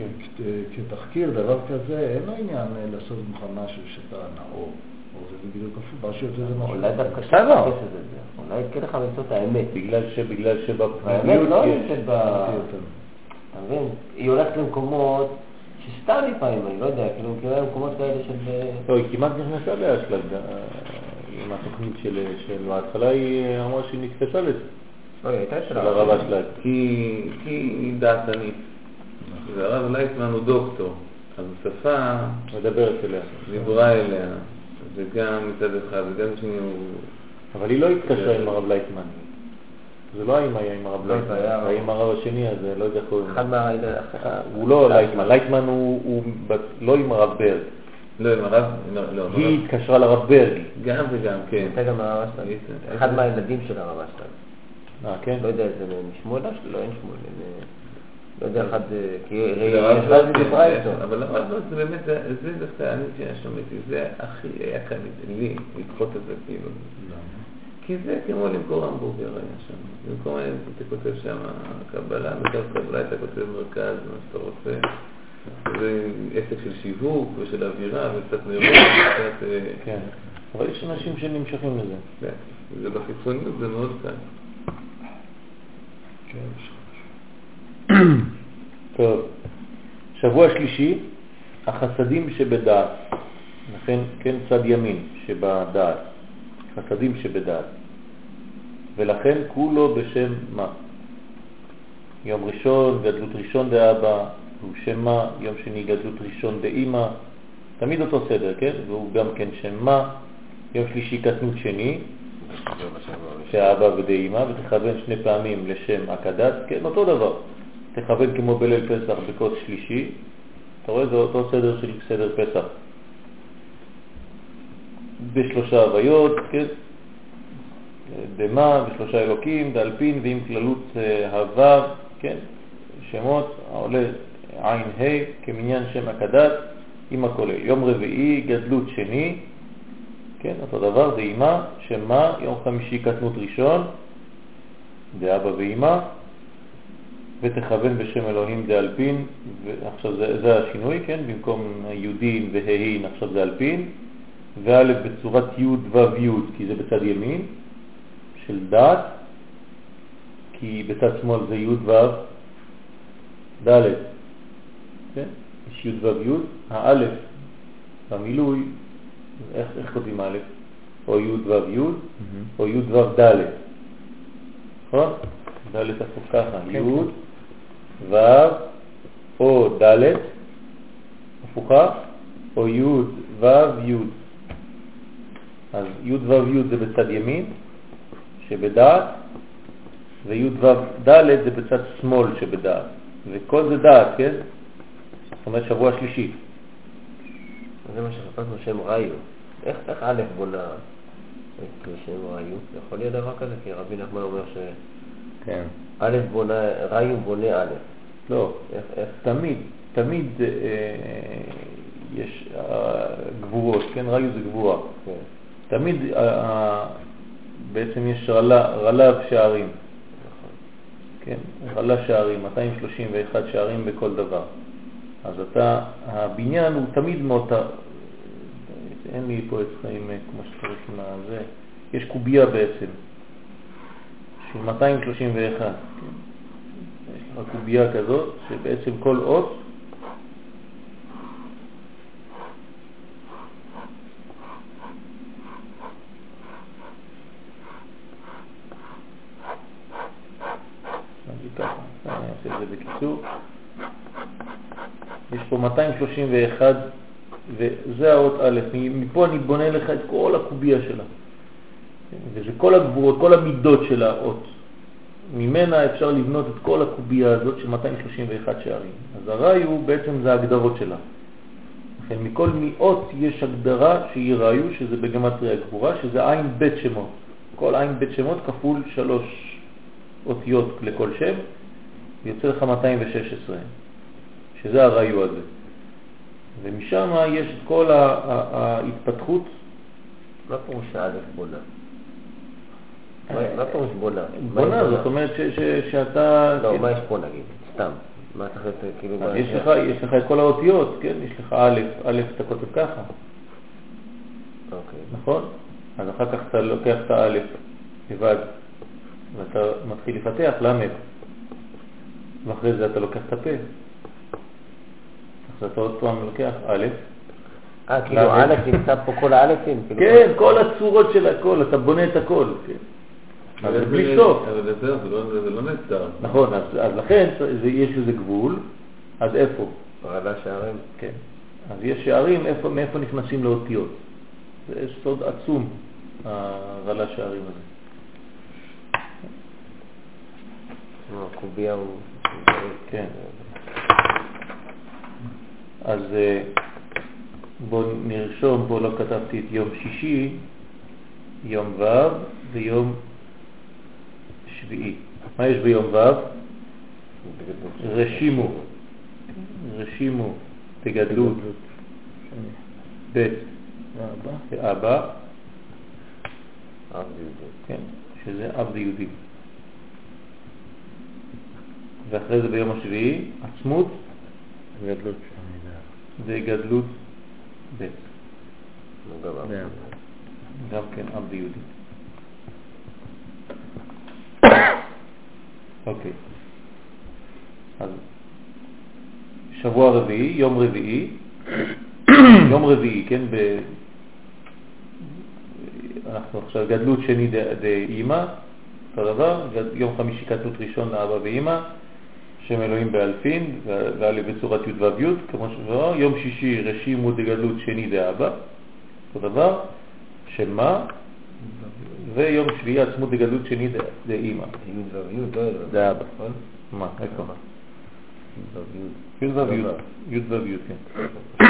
אה, כתחקיר דבר כזה, אין לו עניין לעשות ממך משהו שאתה נאור. או זה בדיוק הפוך, מה שיוצא זה משהו. אולי דווקא. שאתה תחפש את זה. אולי כן לך למצוא את האמת. בגלל ש... בגלל האמת שבפנימיות לא יש... אתה מבין? היא הולכת למקומות שסתם לפעמים, אני לא יודע, כאילו מכירה למקומות כאלה של... לא, היא כמעט נכנסה לאשלג עם התוכנית של... בהתחלה היא אמרה שהיא נתפסה לזה, לא, היא הייתה של אצל הרב אשלג. כי, היא דעתנית. והרב לייטמן הוא דוקטור, אז השפה מדברת אליה. דיברה אליה, וגם מצד אחד, וגם שני הוא... אבל היא לא התקשרה עם הרב לייטמן. זה לא האם היה עם הרב לא, לייטמן, עם הרב השני הזה, לא יודע איך קוראים לו. מה... הוא לא לייטמן, לייטמן הוא לא עם הרב ברג. לא, עם הרב, לא, לא, היא התקשרה לרב ברג. גם וגם, כן. הייתה גם הרב. הייתה. אחד מהילדים של הרב אשטן. אה, כן? לא יודע איזה מהם, שמואל אשטן? לא, אין שמואל. אה, לא יודע אחד, אה, כי כן, ודיברה איתו. אבל הרב לא, זה באמת, זה דווקא אני ששמעתי, זה הכי היה קל לי לדחות את זה כאילו. כי זה כמו למכור המבורגר היה שם. במקום אתה כותב שם קבלה, בדרך קבלה אתה כותב מרכז, מה שאתה רוצה. זה עסק של שיווק ושל אווירה וקצת נרות וקצת... אה, כן. אבל יש אנשים שנמשכים לזה. כן. זה בחיצוניות, זה מאוד קל. כן, טוב. שבוע שלישי, החסדים שבדעת. לכן, כן, צד ימין שבדעת. חסדים שבדעת. ולכן כולו בשם מה? יום ראשון, גדלות ראשון דאבא, הוא שם מה, יום שני גדלות ראשון דאמא, תמיד אותו סדר, כן? והוא גם כן שם מה, יום שלישי קטנות שני, שאבא ודאמא, ותכוון שני פעמים לשם הקדת, כן, אותו דבר. תכוון כמו בליל פסח בכוס שלישי, אתה רואה, זה אותו סדר של סדר פסח. בשלושה הוויות, כן? דמה, בשלושה אלוקים, דאלפין ועם כללות אה, הוו, כן? שמות, העולה עין ה' כמניין שם הקדת עם הכולל. יום רביעי, גדלות שני, כן, אותו דבר, זה אימא, שמה, יום חמישי קטנות ראשון, דאבא ואימא, ותכוון בשם אלוהים דאלפין, ועכשיו זה, זה השינוי, כן, במקום יהודין וההין, עכשיו זה אלפין, וא' בצורת י' ו' י', כי זה בצד ימין, של דעת, כי בצד שמאל זה י' ו', ד', כן, יש י' ו' י', האלף במילוי, איך, איך כותבים א', או י' ו' י', או י' ו' ד', נכון? ד' הפוך ככה, י' ו' או ד' הפוכה, או י' ו' י'. אז י' ו' י' זה בצד ימין שבדעת, וי' ו' ד' זה בצד שמאל שבדעת, וכל זה דעת, כן? זאת אומרת שבוע שלישי. זה מה שחפשנו שם ראיו. איך איך א' בונה את שם ראיו? יכול להיות דבר כזה? כי רבי נחמן אומר כן. שא' בונה, ראיו בונה א'. לא, איך, איך? תמיד, תמיד אה, יש אה, גבורות, כן? ראיו זה גבורה. כן. תמיד אה, בעצם יש רלה, רלב שערים, נכון. כן? רלה שערים, 231 שערים בכל דבר. אז אתה, הבניין הוא תמיד מאותה, אין לי פה אצלך עם כמו שצריך הזה, יש קובייה בעצם, של 231. כן? יש לך קובייה כזאת, שבעצם כל אות בקיצור. יש פה 231, וזה האות א', מפה אני בונה לך את כל הקובייה שלה. וזה כל הגבורות, כל המידות של האות. ממנה אפשר לבנות את כל הקובייה הזאת של 231 שערים. אז הראי הוא בעצם זה ההגדרות שלה. לכן מכל מיעוט יש הגדרה שהיא ראיו, שזה בגמטריה הגבורה, שזה עין בית שמות. כל עין בית שמות כפול שלוש אותיות לכל שם, יוצא לך 216, שזה הראיו הזה. ומשם יש את כל ההתפתחות. מה פירוש א' בונה? מה פירוש בונה? בונה, זאת אומרת שאתה... לא, מה יש פה נגיד? סתם. מה צריך להיות כאילו... יש לך את כל האותיות, כן? יש לך א', א' אתה כותב ככה. אוקיי. נכון? אז אחר כך אתה לוקח את האלף לבד, ואתה מתחיל לפתח למד. ואחרי זה אתה לוקח את הפה. אז אתה עוד פעם לוקח א', אה, כאילו א' נמצא פה כל האלפים? כאילו כן, כל הצורות של הכל, אתה בונה את הכל. כן. אבל בלי סוף. אבל זה לא- זה לא נעצר. נכון, אז לכן יש לזה גבול, עד איפה? רעלה שערים. כן. אז יש שערים מאיפה נכנסים לאותיות. זה סוד עצום, הרעלה שערים הזה. הקובייה הוא... כן. אז אה, בואו נרשום, פה לא כתבתי את יום שישי, יום ו' ויום שביעי. מה יש ביום ו'? רשימו, רשימו, תגדלות, ב' אבא, כן, שזה אב יהודי. ואחרי זה ביום השביעי, עצמות. וגדלות וגדלות ב'. כן. גם כן עבד יהודי. אוקיי. אז שבוע רביעי, יום רביעי, יום רביעי, כן, ב... אנחנו עכשיו גדלות שני דאימא, אותו דבר, יום חמישי קטנות ראשון לאבא ואימא, שם אלוהים באלפין, ועלי בצורת י' ו' י', כמו שאומר, יום שישי רשימו דגדלות שני דאבא, אותו דבר, שם מה, ויום שביעי עצמות דגדלות שני דאימא. י' ו' י', לא דאבא. מה, איפה? י' ו' י', י' ו' י', כן.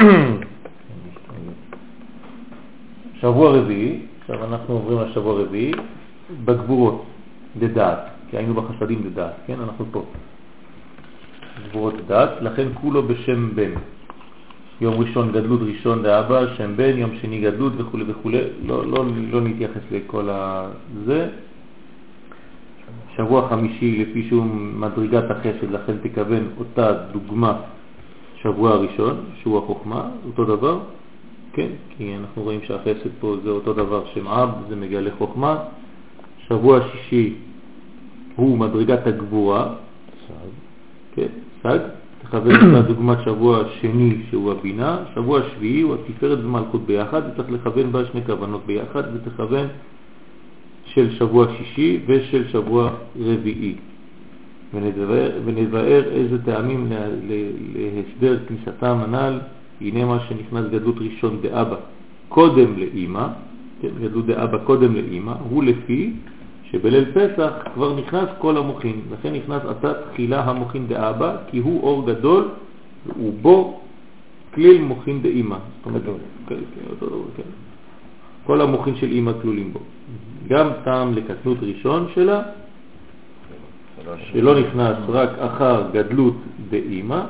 שבוע רביעי, עכשיו אנחנו עוברים לשבוע רביעי, בגבורות, לדעת, כי היינו בחסדים לדעת, כן? אנחנו פה. גבורות דת, לכן כולו בשם בן. יום ראשון גדלות ראשון לאבא, שם בן, יום שני גדלות וכו' וכו', לא, לא, לא נתייחס לכל הזה. שבוע חמישי לפי שהוא מדרגת החסד, לכן תכוון אותה דוגמה שבוע הראשון, שהוא החוכמה, אותו דבר, כן? כי אנחנו רואים שהחסד פה זה אותו דבר שם אב, זה מגלה חוכמה. שבוע שישי הוא מדרגת הגבורה, כן, סג, תכוון אותה דוגמת שבוע שני שהוא הבינה, שבוע שביעי הוא התפארת ומלכות ביחד, וצריך לכוון בה שני כוונות ביחד, ותכוון של שבוע שישי ושל שבוע רביעי. ונבאר, איזה טעמים להסדר כניסתם הנ"ל, הנה מה שנכנס גדלות ראשון דאבא קודם לאימא, כן, גדלות דאבא קודם לאימא, הוא לפי שבליל פסח כבר נכנס כל המוחין, לכן נכנס עתה תחילה המוחין דאבא, כי הוא אור גדול ובו כליל מוחין דאמא. כן, כן, כן. כל המוחין של אמא כלולים בו. גם טעם לקטנות ראשון שלה, שלא נכנס רק אחר גדלות באמא,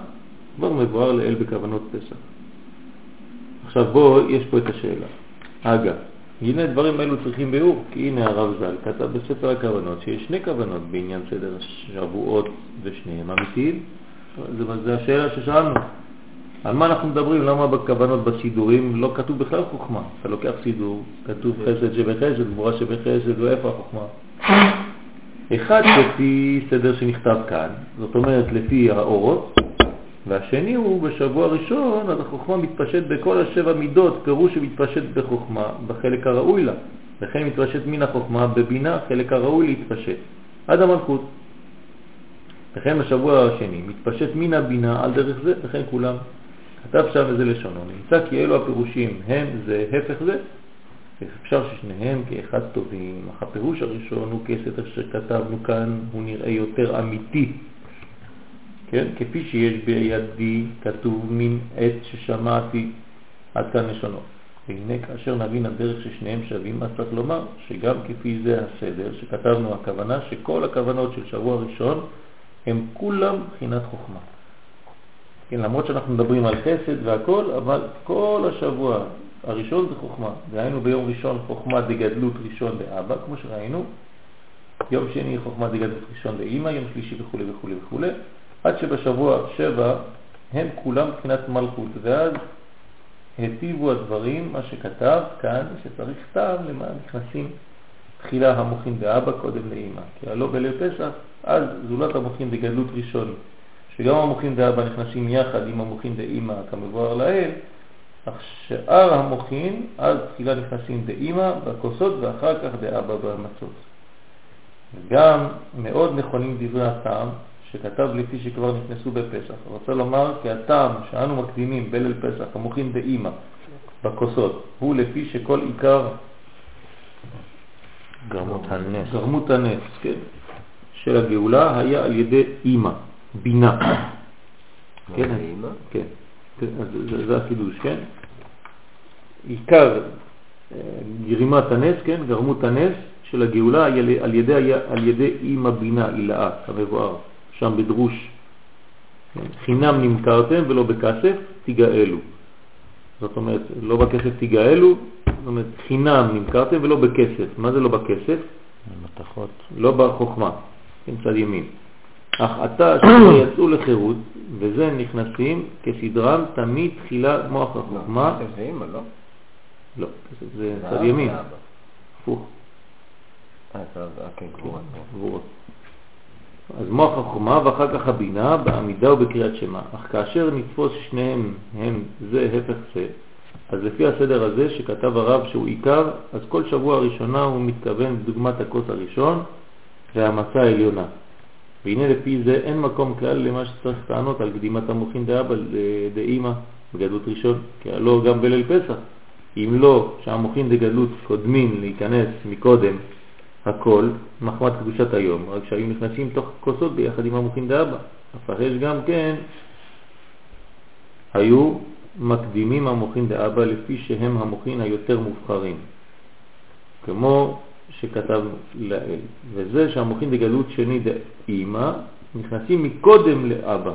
כבר מבואר לאל בכוונות פסח. עכשיו בוא, יש פה את השאלה. אגב, הנה דברים אלו צריכים ביאור, כי הנה הרב ז"ל כתב בספר הכוונות שיש שני כוונות בעניין סדר שבועות ושניהם אמיתיים. זה, זה השאלה ששאלנו. על מה אנחנו מדברים? למה בכוונות בסידורים לא כתוב בכלל חוכמה? אתה לוקח סידור, כתוב חסד שבחסד, גבורה שבחסד, ואיפה החוכמה? אחד לפי סדר שנכתב כאן, זאת אומרת לפי האורות, והשני הוא בשבוע הראשון, אז החוכמה מתפשט בכל השבע מידות, פירוש שמתפשט בחוכמה, בחלק הראוי לה. לכן מתפשט מן החוכמה בבינה, חלק הראוי להתפשט, עד המלכות. לכן בשבוע השני מתפשט מן הבינה על דרך זה, לכן כולם. כתב שם איזה לשונו, נמצא כי אלו הפירושים הם זה הפך זה, אפשר ששניהם כאחד טובים, אך הפירוש הראשון הוא כסת אשר כתבנו כאן, הוא נראה יותר אמיתי, כן? כפי שיש בידי כתוב מן עת ששמעתי עד כאן לשונו. והנה כאשר נבין הדרך ששניהם שווים, אז צריך לומר שגם כפי זה הסדר שכתבנו, הכוונה שכל הכוונות של שבוע ראשון הם כולם בחינת חוכמה. כן, למרות שאנחנו מדברים על חסד והכל, אבל כל השבוע הראשון זה חוכמה. דהיינו ביום ראשון חוכמה דגדלות ראשון לאבא, כמו שראינו, יום שני חוכמה דגדלות ראשון לאמא, יום שלישי וכו' וכו' וכו', עד שבשבוע שבע הם כולם מבחינת מלכות, ואז היטיבו הדברים, מה שכתב כאן, שצריך סתם למה נכנסים תחילה המוחין דאבא קודם לאמא. כי הלא בליל פסח, אז זולת המוחין דגדלות ראשון, שגם המוחין דאבא נכנסים יחד עם המוחין דאמא כמבואר לאל, אך שאר המוחין, אז תחילה נכנסים דאמא בכוסות ואחר כך דאבא במצות. גם מאוד נכונים דברי הטעם, שכתב לפי שכבר נכנסו בפסח. רוצה לומר כי הטעם שאנו מקדימים בליל פסח, המוחין דאמא, בכוסות, הוא לפי שכל עיקר גרמות הנס. גרמות הנס, כן, של הגאולה היה על ידי אימא, בינה. כן? כן, כן, אז זה, זה החידוש, כן? עיקר אה, גרימת הנס, כן, גרמות הנס של הגאולה על ידי, על ידי אימא בינה, הילאה, כמבואר, שם בדרוש. כן? חינם נמכרתם ולא בכסף, תיגאלו. זאת אומרת, לא בכסף תיגאלו, זאת אומרת, חינם נמכרתם ולא בכסף. מה זה לא בכסף? מתכות. לא בחוכמה, כן, צד ימין. אך עתה שלא יצאו לחירות, וזה נכנסים כסדרם תמיד תחילה מוח החוכמה. כסף זה אימא, לא? לא, כסף זה צד ימין. הפוך, אה, כן, גבורות. אז מוח החוכמה ואחר כך הבינה בעמידה ובקריאת שמה. אך כאשר נתפוס שניהם הם זה הפך זה, אז לפי הסדר הזה שכתב הרב שהוא עיקר, אז כל שבוע הראשונה הוא מתכוון בדוגמת הכוס הראשון והמצה העליונה. והנה לפי זה אין מקום כלל למה שצריך טענות על קדימת המוחין דאבא דאמא בגדלות ראשון, כי הלא גם בליל פסח. אם לא שהמוחין דגדלות קודמים להיכנס מקודם הכל, מחמת קדושת היום, רק שהיו נכנסים תוך כוסות ביחד עם המוחין דאבא. הפרש גם כן, היו מקדימים המוחין דאבא לפי שהם המוחין היותר מובחרים, כמו שכתב לאל. וזה שהמוחין דגלות שני דאמא נכנסים מקודם לאבא.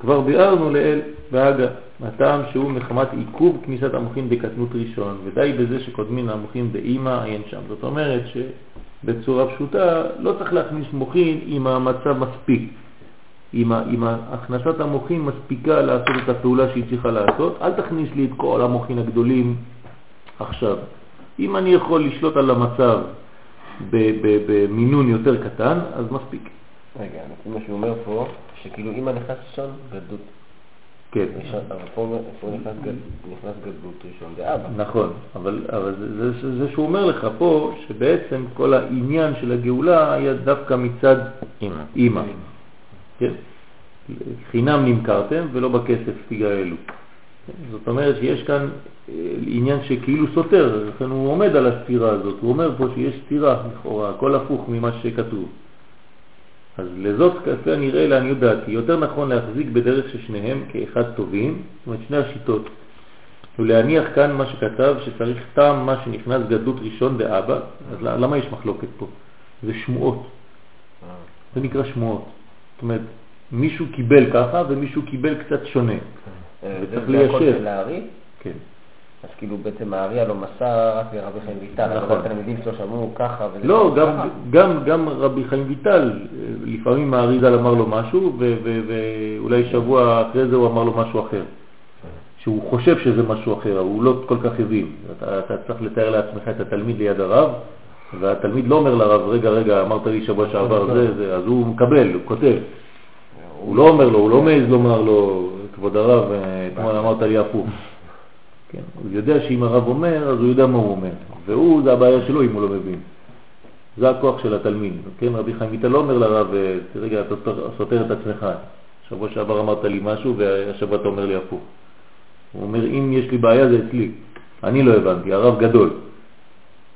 כבר ביארנו לאל בהגה, הטעם שהוא מחמת עיכוב כניסת המוחין דקטנות ראשון, ודי בזה שקודמין המוחין דאמא אין שם. זאת אומרת שבצורה פשוטה לא צריך להכניס מוחין אם המצב מספיק. אם, אם הכנסת המוחין מספיקה לעשות את הפעולה שהיא צריכה לעשות, אל תכניס לי את כל המוחין הגדולים עכשיו. אם אני יכול לשלוט על המצב במינון יותר קטן, אז מספיק. רגע, לפי מה שהוא אומר פה, שכאילו אימא נכנס ראשון, גדלות כן. פה נכנס גד- נכנס גדלות ראשון דאבא. נכון, אבל, אבל זה, זה, זה שהוא אומר לך פה, שבעצם כל העניין של הגאולה היה דווקא מצד. אימא. כן? חינם נמכרתם ולא בכסף תיגאלו. זאת אומרת שיש כאן אה, עניין שכאילו סותר, לכן הוא עומד על הסתירה הזאת, הוא אומר פה שיש סתירה לכאורה, הכל הפוך ממה שכתוב. אז לזאת כפי הנראה לעניות דעתי, יותר נכון להחזיק בדרך ששניהם כאחד טובים, זאת אומרת שני השיטות, ולהניח כאן מה שכתב שצריך טעם מה שנכנס גדלות ראשון דאבא, אז למה יש מחלוקת פה? זה שמועות, זה נקרא שמועות. זאת אומרת, מישהו קיבל ככה ומישהו קיבל קצת שונה. אה, וצריך זה- זה הכל ליישב. של הארי? כן. אז כאילו בעצם הארי הלא מסר רק לרבי חיים ויטל, נכון. אבל התלמידים שלו שמעו ככה לא, ככה. גם, גם, גם רבי חיים ויטל, לפעמים האריזל אמר לו משהו, ואולי שבוע אחרי זה הוא אמר לו משהו אחר. שהוא חושב שזה משהו אחר, הוא לא כל כך הבין. אתה, אתה צריך לתאר לעצמך את התלמיד ליד הרב, והתלמיד לא אומר לרב, רגע, רגע, אמרת לי שבוע שעבר זה, זה, אז הוא מקבל, הוא כותב. הוא לא אומר לו, הוא לא מעז לומר לו, כבוד הרב, אה, אתמול אמרת לי הפוך. כן, הוא יודע שאם הרב אומר, אז הוא יודע מה הוא אומר. והוא, זה הבעיה שלו אם הוא לא מבין. זה הכוח של התלמיד. כן, רבי חיים ויטל לא אומר לרב, אה, רגע, אתה סותר את עצמך. שבוע שעבר אמרת לי משהו והשבוע אתה אומר לי הפוך. הוא אומר, אם יש לי בעיה זה אצלי. אני לא הבנתי, הרב גדול.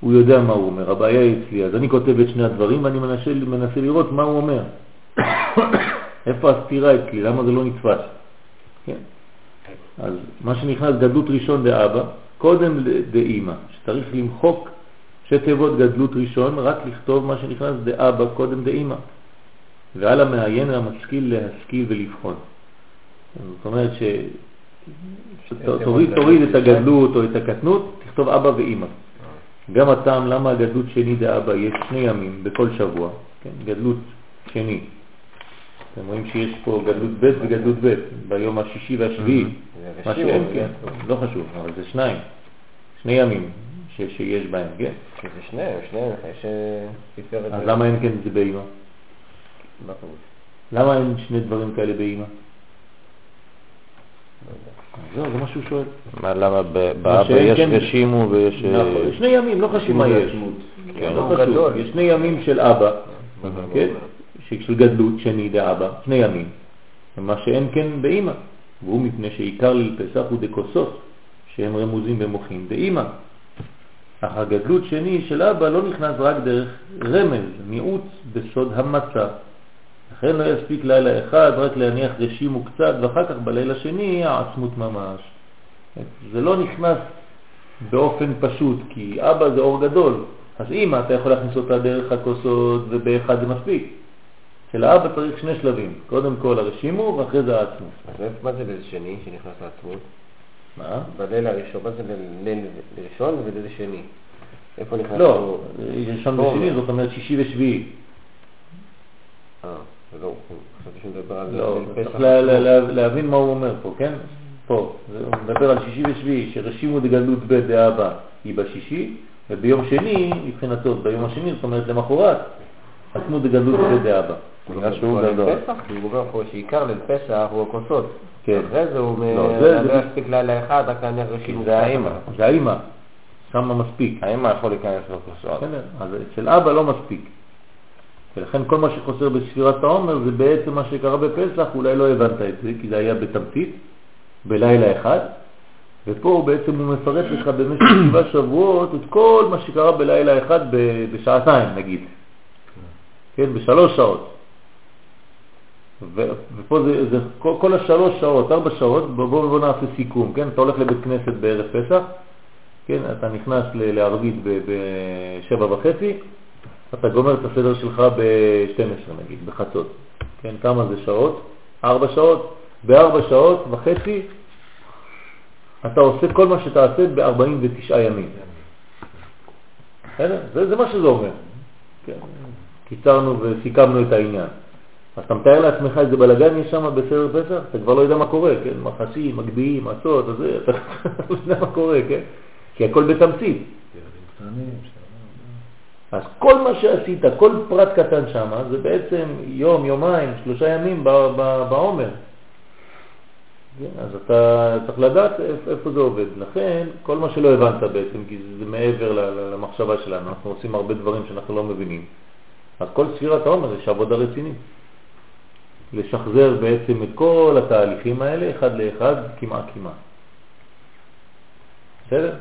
הוא יודע מה הוא אומר, הבעיה היא אצלי. אז אני כותב את שני הדברים ואני מנסה, מנסה לראות מה הוא אומר. איפה הסתירה אצלי, למה זה לא נתפס? כן? אז מה שנכנס גדלות ראשון דאבא, קודם דאמא, שצריך למחוק שתיבות גדלות ראשון, רק לכתוב מה שנכנס דאבא, קודם דאמא. ועל המעיין המשכיל להשכיל ולבחון. זאת אומרת ש... תוריד, תוריד את הגדלות או את הקטנות, תכתוב אבא ואימא. גם הטעם למה הגדלות שני דאבא יש שני ימים בכל שבוע, כן? גדלות שני. אתם רואים שיש פה גדלות ב' וגדלות ב', ביום השישי והשביעי, מה שאין, כן, לא חשוב, אבל זה שניים, שני ימים שיש בהם, כן? זה שניהם, שניהם, יש. אז למה אין כן זה באמא? למה אין שני דברים כאלה באמא? זהו, זה מה שהוא שואל. מה, למה באבא יש כן- רשימו ויש... נכון, שני ימים, לא חשוב מה יש. כן, לא חשוב, יש שני ימים של אבא, כן? של גדלות, שני דאבא, שני ימים. מה שאין כן באמא, והוא מפני שעיקר לפסח הוא דקוסות, שהם רמוזים במוחים דאמא. אך הגדלות שני של אבא לא נכנס רק דרך רמז, מיעוט בסוד המצה. לכן לא יספיק לילה אחד רק להניח רשימו קצת, ואחר כך בלילה שני העצמות ממש. זה לא נכנס באופן פשוט, כי אבא זה אור גדול, אז אמא אתה יכול להכניס אותה דרך הכוסות ובאחד זה מספיק. של האבא צריך שני שלבים, קודם כל הרשימו ואחרי זה העצמות. אז מה זה ליל שני שנכנס לעצמות? מה? בליל הראשון, מה זה ליל ראשון וליל שני? איפה נכנס? לא, ראשון ושני זאת אומרת שישי ושביעי. אה, לא, חשבתי שהוא מדבר על לא, צריך להבין מה הוא אומר פה, כן? פה, הוא מדבר על שישי ושביעי, שרשימו דגלות ב' דאבא היא בשישי, וביום שני, מבחינתו, ביום השני, זאת אומרת למחרת, עצמו דגלות ב' דאבא. בגלל שהוא גדול. הוא אומר פה שעיקר ליל פסח הוא הכוסות. כן. אחרי זה הוא לא יספיק לילה אחד, רק להניח רשימו. זה האמא. זה האמא. שם מספיק. האמא יכול להיכנס לכוסות. אז אצל אבא לא מספיק. ולכן כל מה שחוסר בספירת העומר זה בעצם מה שקרה בפסח, אולי לא הבנת את זה, כי זה היה בתמצית, בלילה אחד, ופה בעצם הוא מפרט לך במשך שבעה שבועות את כל מה שקרה בלילה אחד בשעתיים נגיד, כן, בשלוש שעות. ופה זה, זה כל, כל השלוש שעות, ארבע שעות, בואו בוא, בוא נעשה סיכום, כן? אתה הולך לבית כנסת בערב פסח, כן? אתה נכנס לערבית בשבע וחצי, אתה גומר את הסדר שלך ב-12 נגיד, בחצות. כן, כמה זה שעות? ארבע שעות. בארבע שעות וחצי אתה עושה כל מה שתעשה ב-49 ימים. זה, זה מה שזה אומר. כן. קיצרנו וסיכמנו את העניין. אז אתה מתאר לעצמך איזה בלגן יש שם בסדר פסח? אתה כבר לא יודע מה קורה, כן? מחסים, מגביעים, מצות, אתה לא יודע מה קורה, כן? כי הכל בתמצית. אז כל מה שעשית, כל פרט קטן שם, זה בעצם יום, יומיים, שלושה ימים בעומר. כן, אז אתה צריך לדעת איפה זה עובד. לכן, כל מה שלא הבנת בעצם, כי זה מעבר למחשבה שלנו, אנחנו עושים הרבה דברים שאנחנו לא מבינים. אז כל ספירת העומר יש עבודה רצינית. לשחזר בעצם את כל התהליכים האלה, אחד לאחד, כמעט כמעט. בסדר?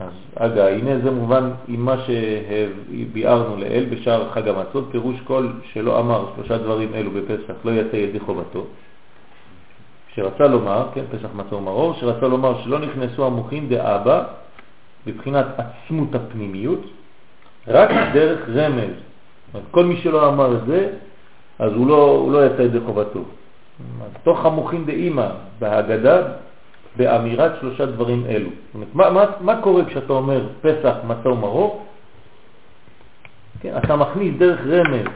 אז אגב, הנה זה מובן עם מה שביארנו לאל בשער חג המצות, פירוש כל שלא אמר שלושה דברים אלו בפסח לא יצא ידי חובתו. שרצה לומר, כן, פסח מצה ומרור, שרצה לומר שלא נכנסו המוחים דאבא בבחינת עצמות הפנימיות, רק דרך רמז. כל מי שלא אמר את זה, אז הוא לא, הוא לא יצא ידי חובתו. תוך המוחים דאימא בהגדה, באמירת שלושה דברים אלו. זאת אומרת, מה, מה, מה קורה כשאתה אומר פסח, מצה ומרור? כן, אתה מכניס דרך רמז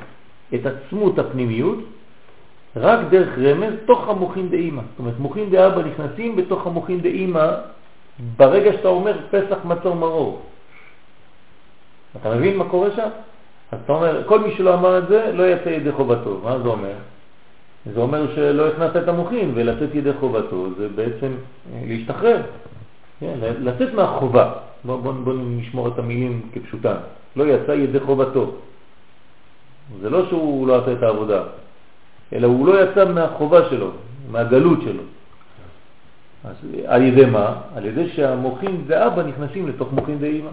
את עצמות הפנימיות, רק דרך רמז תוך המוחין דאימא. זאת אומרת, מוחין דאבא נכנסים בתוך המוחין דאימא ברגע שאתה אומר פסח מצור מרור. אתה מבין מה קורה שם? אז אתה אומר, כל מי שלא אמר את זה, לא יצא ידי חובתו. מה זה אומר? זה אומר שלא הכנסת את המוחין, ולצאת ידי חובתו זה בעצם אה, להשתחרר, כן, לצאת מהחובה. בואו בוא, בוא נשמור את המילים כפשוטן. לא יצא ידי חובתו. זה לא שהוא לא עשה את העבודה, אלא הוא לא יצא מהחובה שלו, מהגלות שלו. אז על ידי מה? על ידי שהמוחין ואבא נכנסים לתוך מוחין ואימא.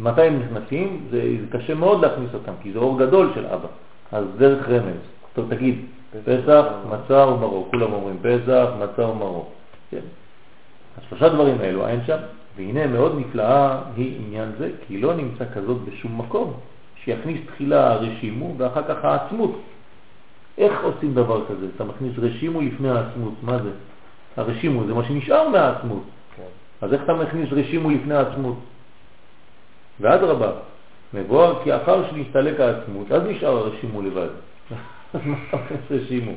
מתי הם נכנסים? זה, זה קשה מאוד להכניס אותם, כי זה אור גדול של אבא. אז דרך רמז. טוב, תגיד, פסח, מצה ומרור. כולם אומרים פסח, מצה ומרור. כן. אז שלושה דברים האלו אין שם, והנה מאוד נפלאה היא עניין זה, כי לא נמצא כזאת בשום מקום, שיכניס תחילה רשימו ואחר כך העצמות. איך עושים דבר כזה? אתה מכניס רשימו לפני העצמות, מה זה? הרשימו זה מה שנשאר מהעצמות. כן. אז איך אתה מכניס רשימו לפני העצמות? ואדרבה, מבואר כי אחר שנסתלק העצמות, אז נשאר הרשימו לבד. אז מה אתה מכניס רשימו?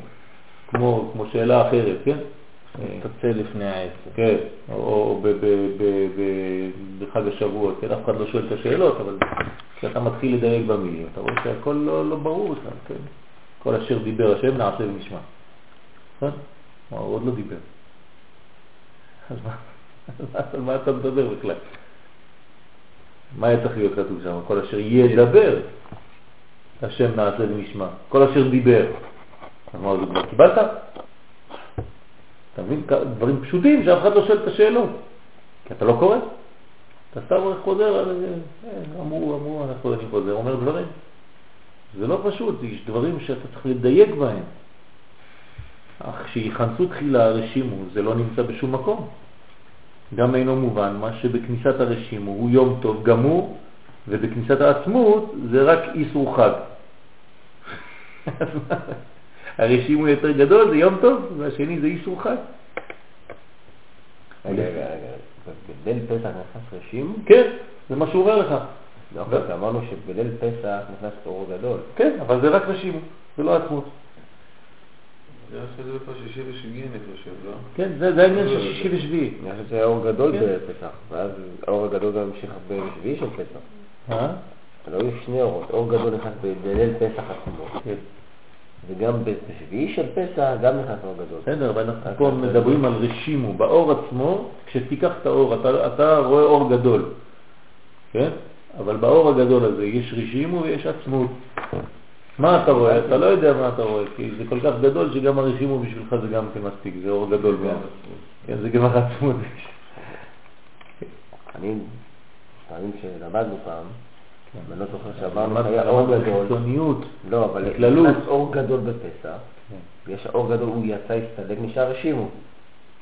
כמו, כמו שאלה אחרת, כן? תצא לפני העצר. כן, או בחג השבועות, כן, אף אחד לא שואל את השאלות, אבל כשאתה מתחיל לדייק במילים, אתה רואה שהכל לא, לא ברור בכלל, כן? כל אשר דיבר השם נעשה ונשמע. כן? הוא עוד לא דיבר. אז על מה אתה מדבר בכלל? מה היה צריך להיות כתוב שם? כל אשר ידבר, השם נעשה ונשמע. כל אשר דיבר. אז מה, זה כבר קיבלת? אתה מבין? דברים פשוטים שאף אחד לא שואל את השאלות, כי אתה לא קורא. אתה סתם חוזר, אה, אמרו, אמרו, אנחנו אני חוזר, אומר דברים. זה לא פשוט, יש דברים שאתה צריך לדייק בהם. אך שיכנסו תחילה הרשימו, זה לא נמצא בשום מקום. גם אינו מובן, מה שבכניסת הרשימו הוא יום טוב גמור, ובכניסת העצמות זה רק איסור חג. הרשימו יותר גדול זה יום טוב, והשני זה איסור חג. רגע, רגע, רגע, בליל פסח נכנס רשימו? כן, זה מה שהוא אומר לך. לא, אמרנו שבליל פסח נכנס אור גדול. כן, אבל זה רק רשימו, זה לא עצמות. זה אחרי זה פה שישי ושביעי אני חושב, לא? כן, זה העניין של שישי ושביעי. אני חושב שזה אור גדול כן. בפסח, ואז האור הגדול גם המשיך בשביעי של פסח. אה? לא היו שני אורות, אור גדול נכנס בליל פסח עצמו. כן. וגם בשביעי של פסח גם נכנס אור גדול. בסדר, אבל אנחנו פה מדברים על רשימו. באור עצמו, כשתיקח את האור, אתה, אתה רואה אור גדול, כן? אבל באור הגדול הזה יש רשימו ויש עצמות. מה אתה רואה? אתה לא יודע מה אתה רואה, כי זה כל כך גדול שגם הרשימו בשבילך זה גם כן מספיק, זה אור גדול מאוד. כן, זה גם עצמות. אני, פעמים שלמדנו פעם, כן. אני לא זוכר שאמרנו שהיה אור גדול. חיצוניות, לא, אבל נכנס אור גדול בפסח, כן. יש אור גדול, הוא יצא, הסתלק, נשאר רשימו.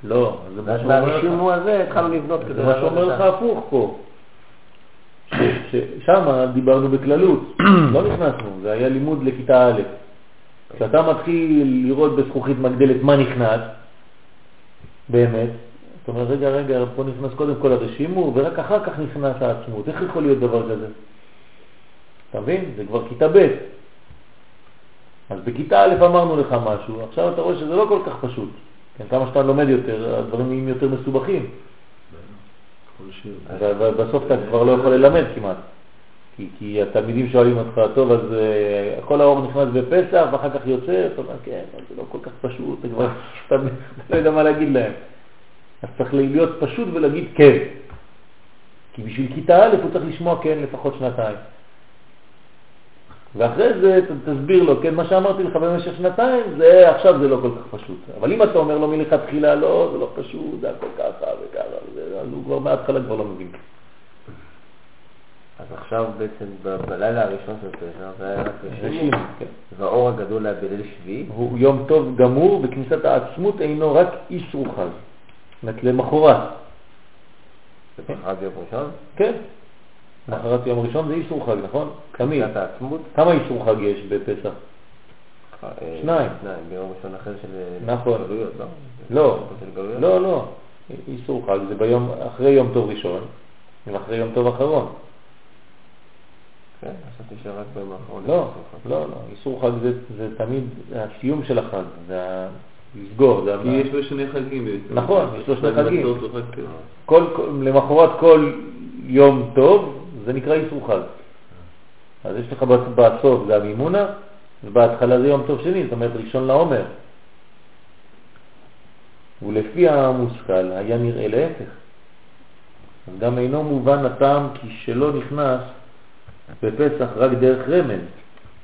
לא, זה מה שאומר לך. מהרשימו הזה התחלנו לבנות כדי... זה מה שאומר לך הפוך פה. ששם דיברנו בכללות, לא נכנסנו, זה היה לימוד לכיתה א'. כשאתה מתחיל לראות בזכוכית מגדלת מה נכנס, באמת, זאת אומרת, רגע, רגע, פה נכנס קודם כל הרשימו, ורק אחר כך נכנס העצמות. איך יכול להיות דבר כזה? אתה מבין? זה כבר כיתה ב'. אז בכיתה א' אמרנו לך משהו, עכשיו אתה רואה שזה לא כל כך פשוט. כן, כמה שאתה לומד יותר, הדברים נהיים יותר מסובכים. בסוף אתה כבר לא יכול ללמד כמעט. כי, כי התלמידים שואלים אותך, טוב, אז uh, כל האור נכנס בפסח ואחר כך יוצא, אתה אומר, כן, זה לא כל כך פשוט, אתה כבר לא יודע מה להגיד להם. אז צריך להיות פשוט ולהגיד כן. כי בשביל כיתה א' הוא צריך לשמוע כן לפחות שנתיים. ואחרי זה תסביר לו, כן, מה שאמרתי לך במשך שנתיים, זה עכשיו זה לא כל כך פשוט. אבל אם אתה אומר לו מלכתחילה, לא, זה לא פשוט, זה הכל ככה וככה, אז הוא כבר מההתחלה כבר לא מבין. אז עכשיו בעצם בלילה הראשון של פסח זה היה רק רשימי, כן. והאור הגדול היה בליל שביעי. הוא יום טוב גמור, וכניסת העצמות אינו רק איסור חג. זאת אומרת למחרת. זה פחד יום ראשון? כן. מחרת יום ראשון זה איסור חג, נכון? העצמות? כמה איסור חג יש בפסח? אה, שניים. שניים, ביום ראשון אחר של נכון. גלויות, לא? לא, לא, לא. איסור חג זה ביום, אחרי יום טוב ראשון, ואחרי יום טוב אחרון. כן, חשבתי שרק ביום האחרון. לא, לא, לא, איסור חג זה, זה תמיד הסיום של החג, זה לסגור, זה כי יש לו שני חגים בעצם. נכון, יש לו שני חג חגים. למחרת כל יום טוב, זה נקרא איסור חג. אז יש לך בס- בסוף זה המימונה, ובהתחלה זה יום טוב שני, זאת אומרת ראשון לעומר. ולפי המושכל היה נראה להפך. אז גם אינו מובן הטעם כי שלא נכנס בפסח רק דרך רמז.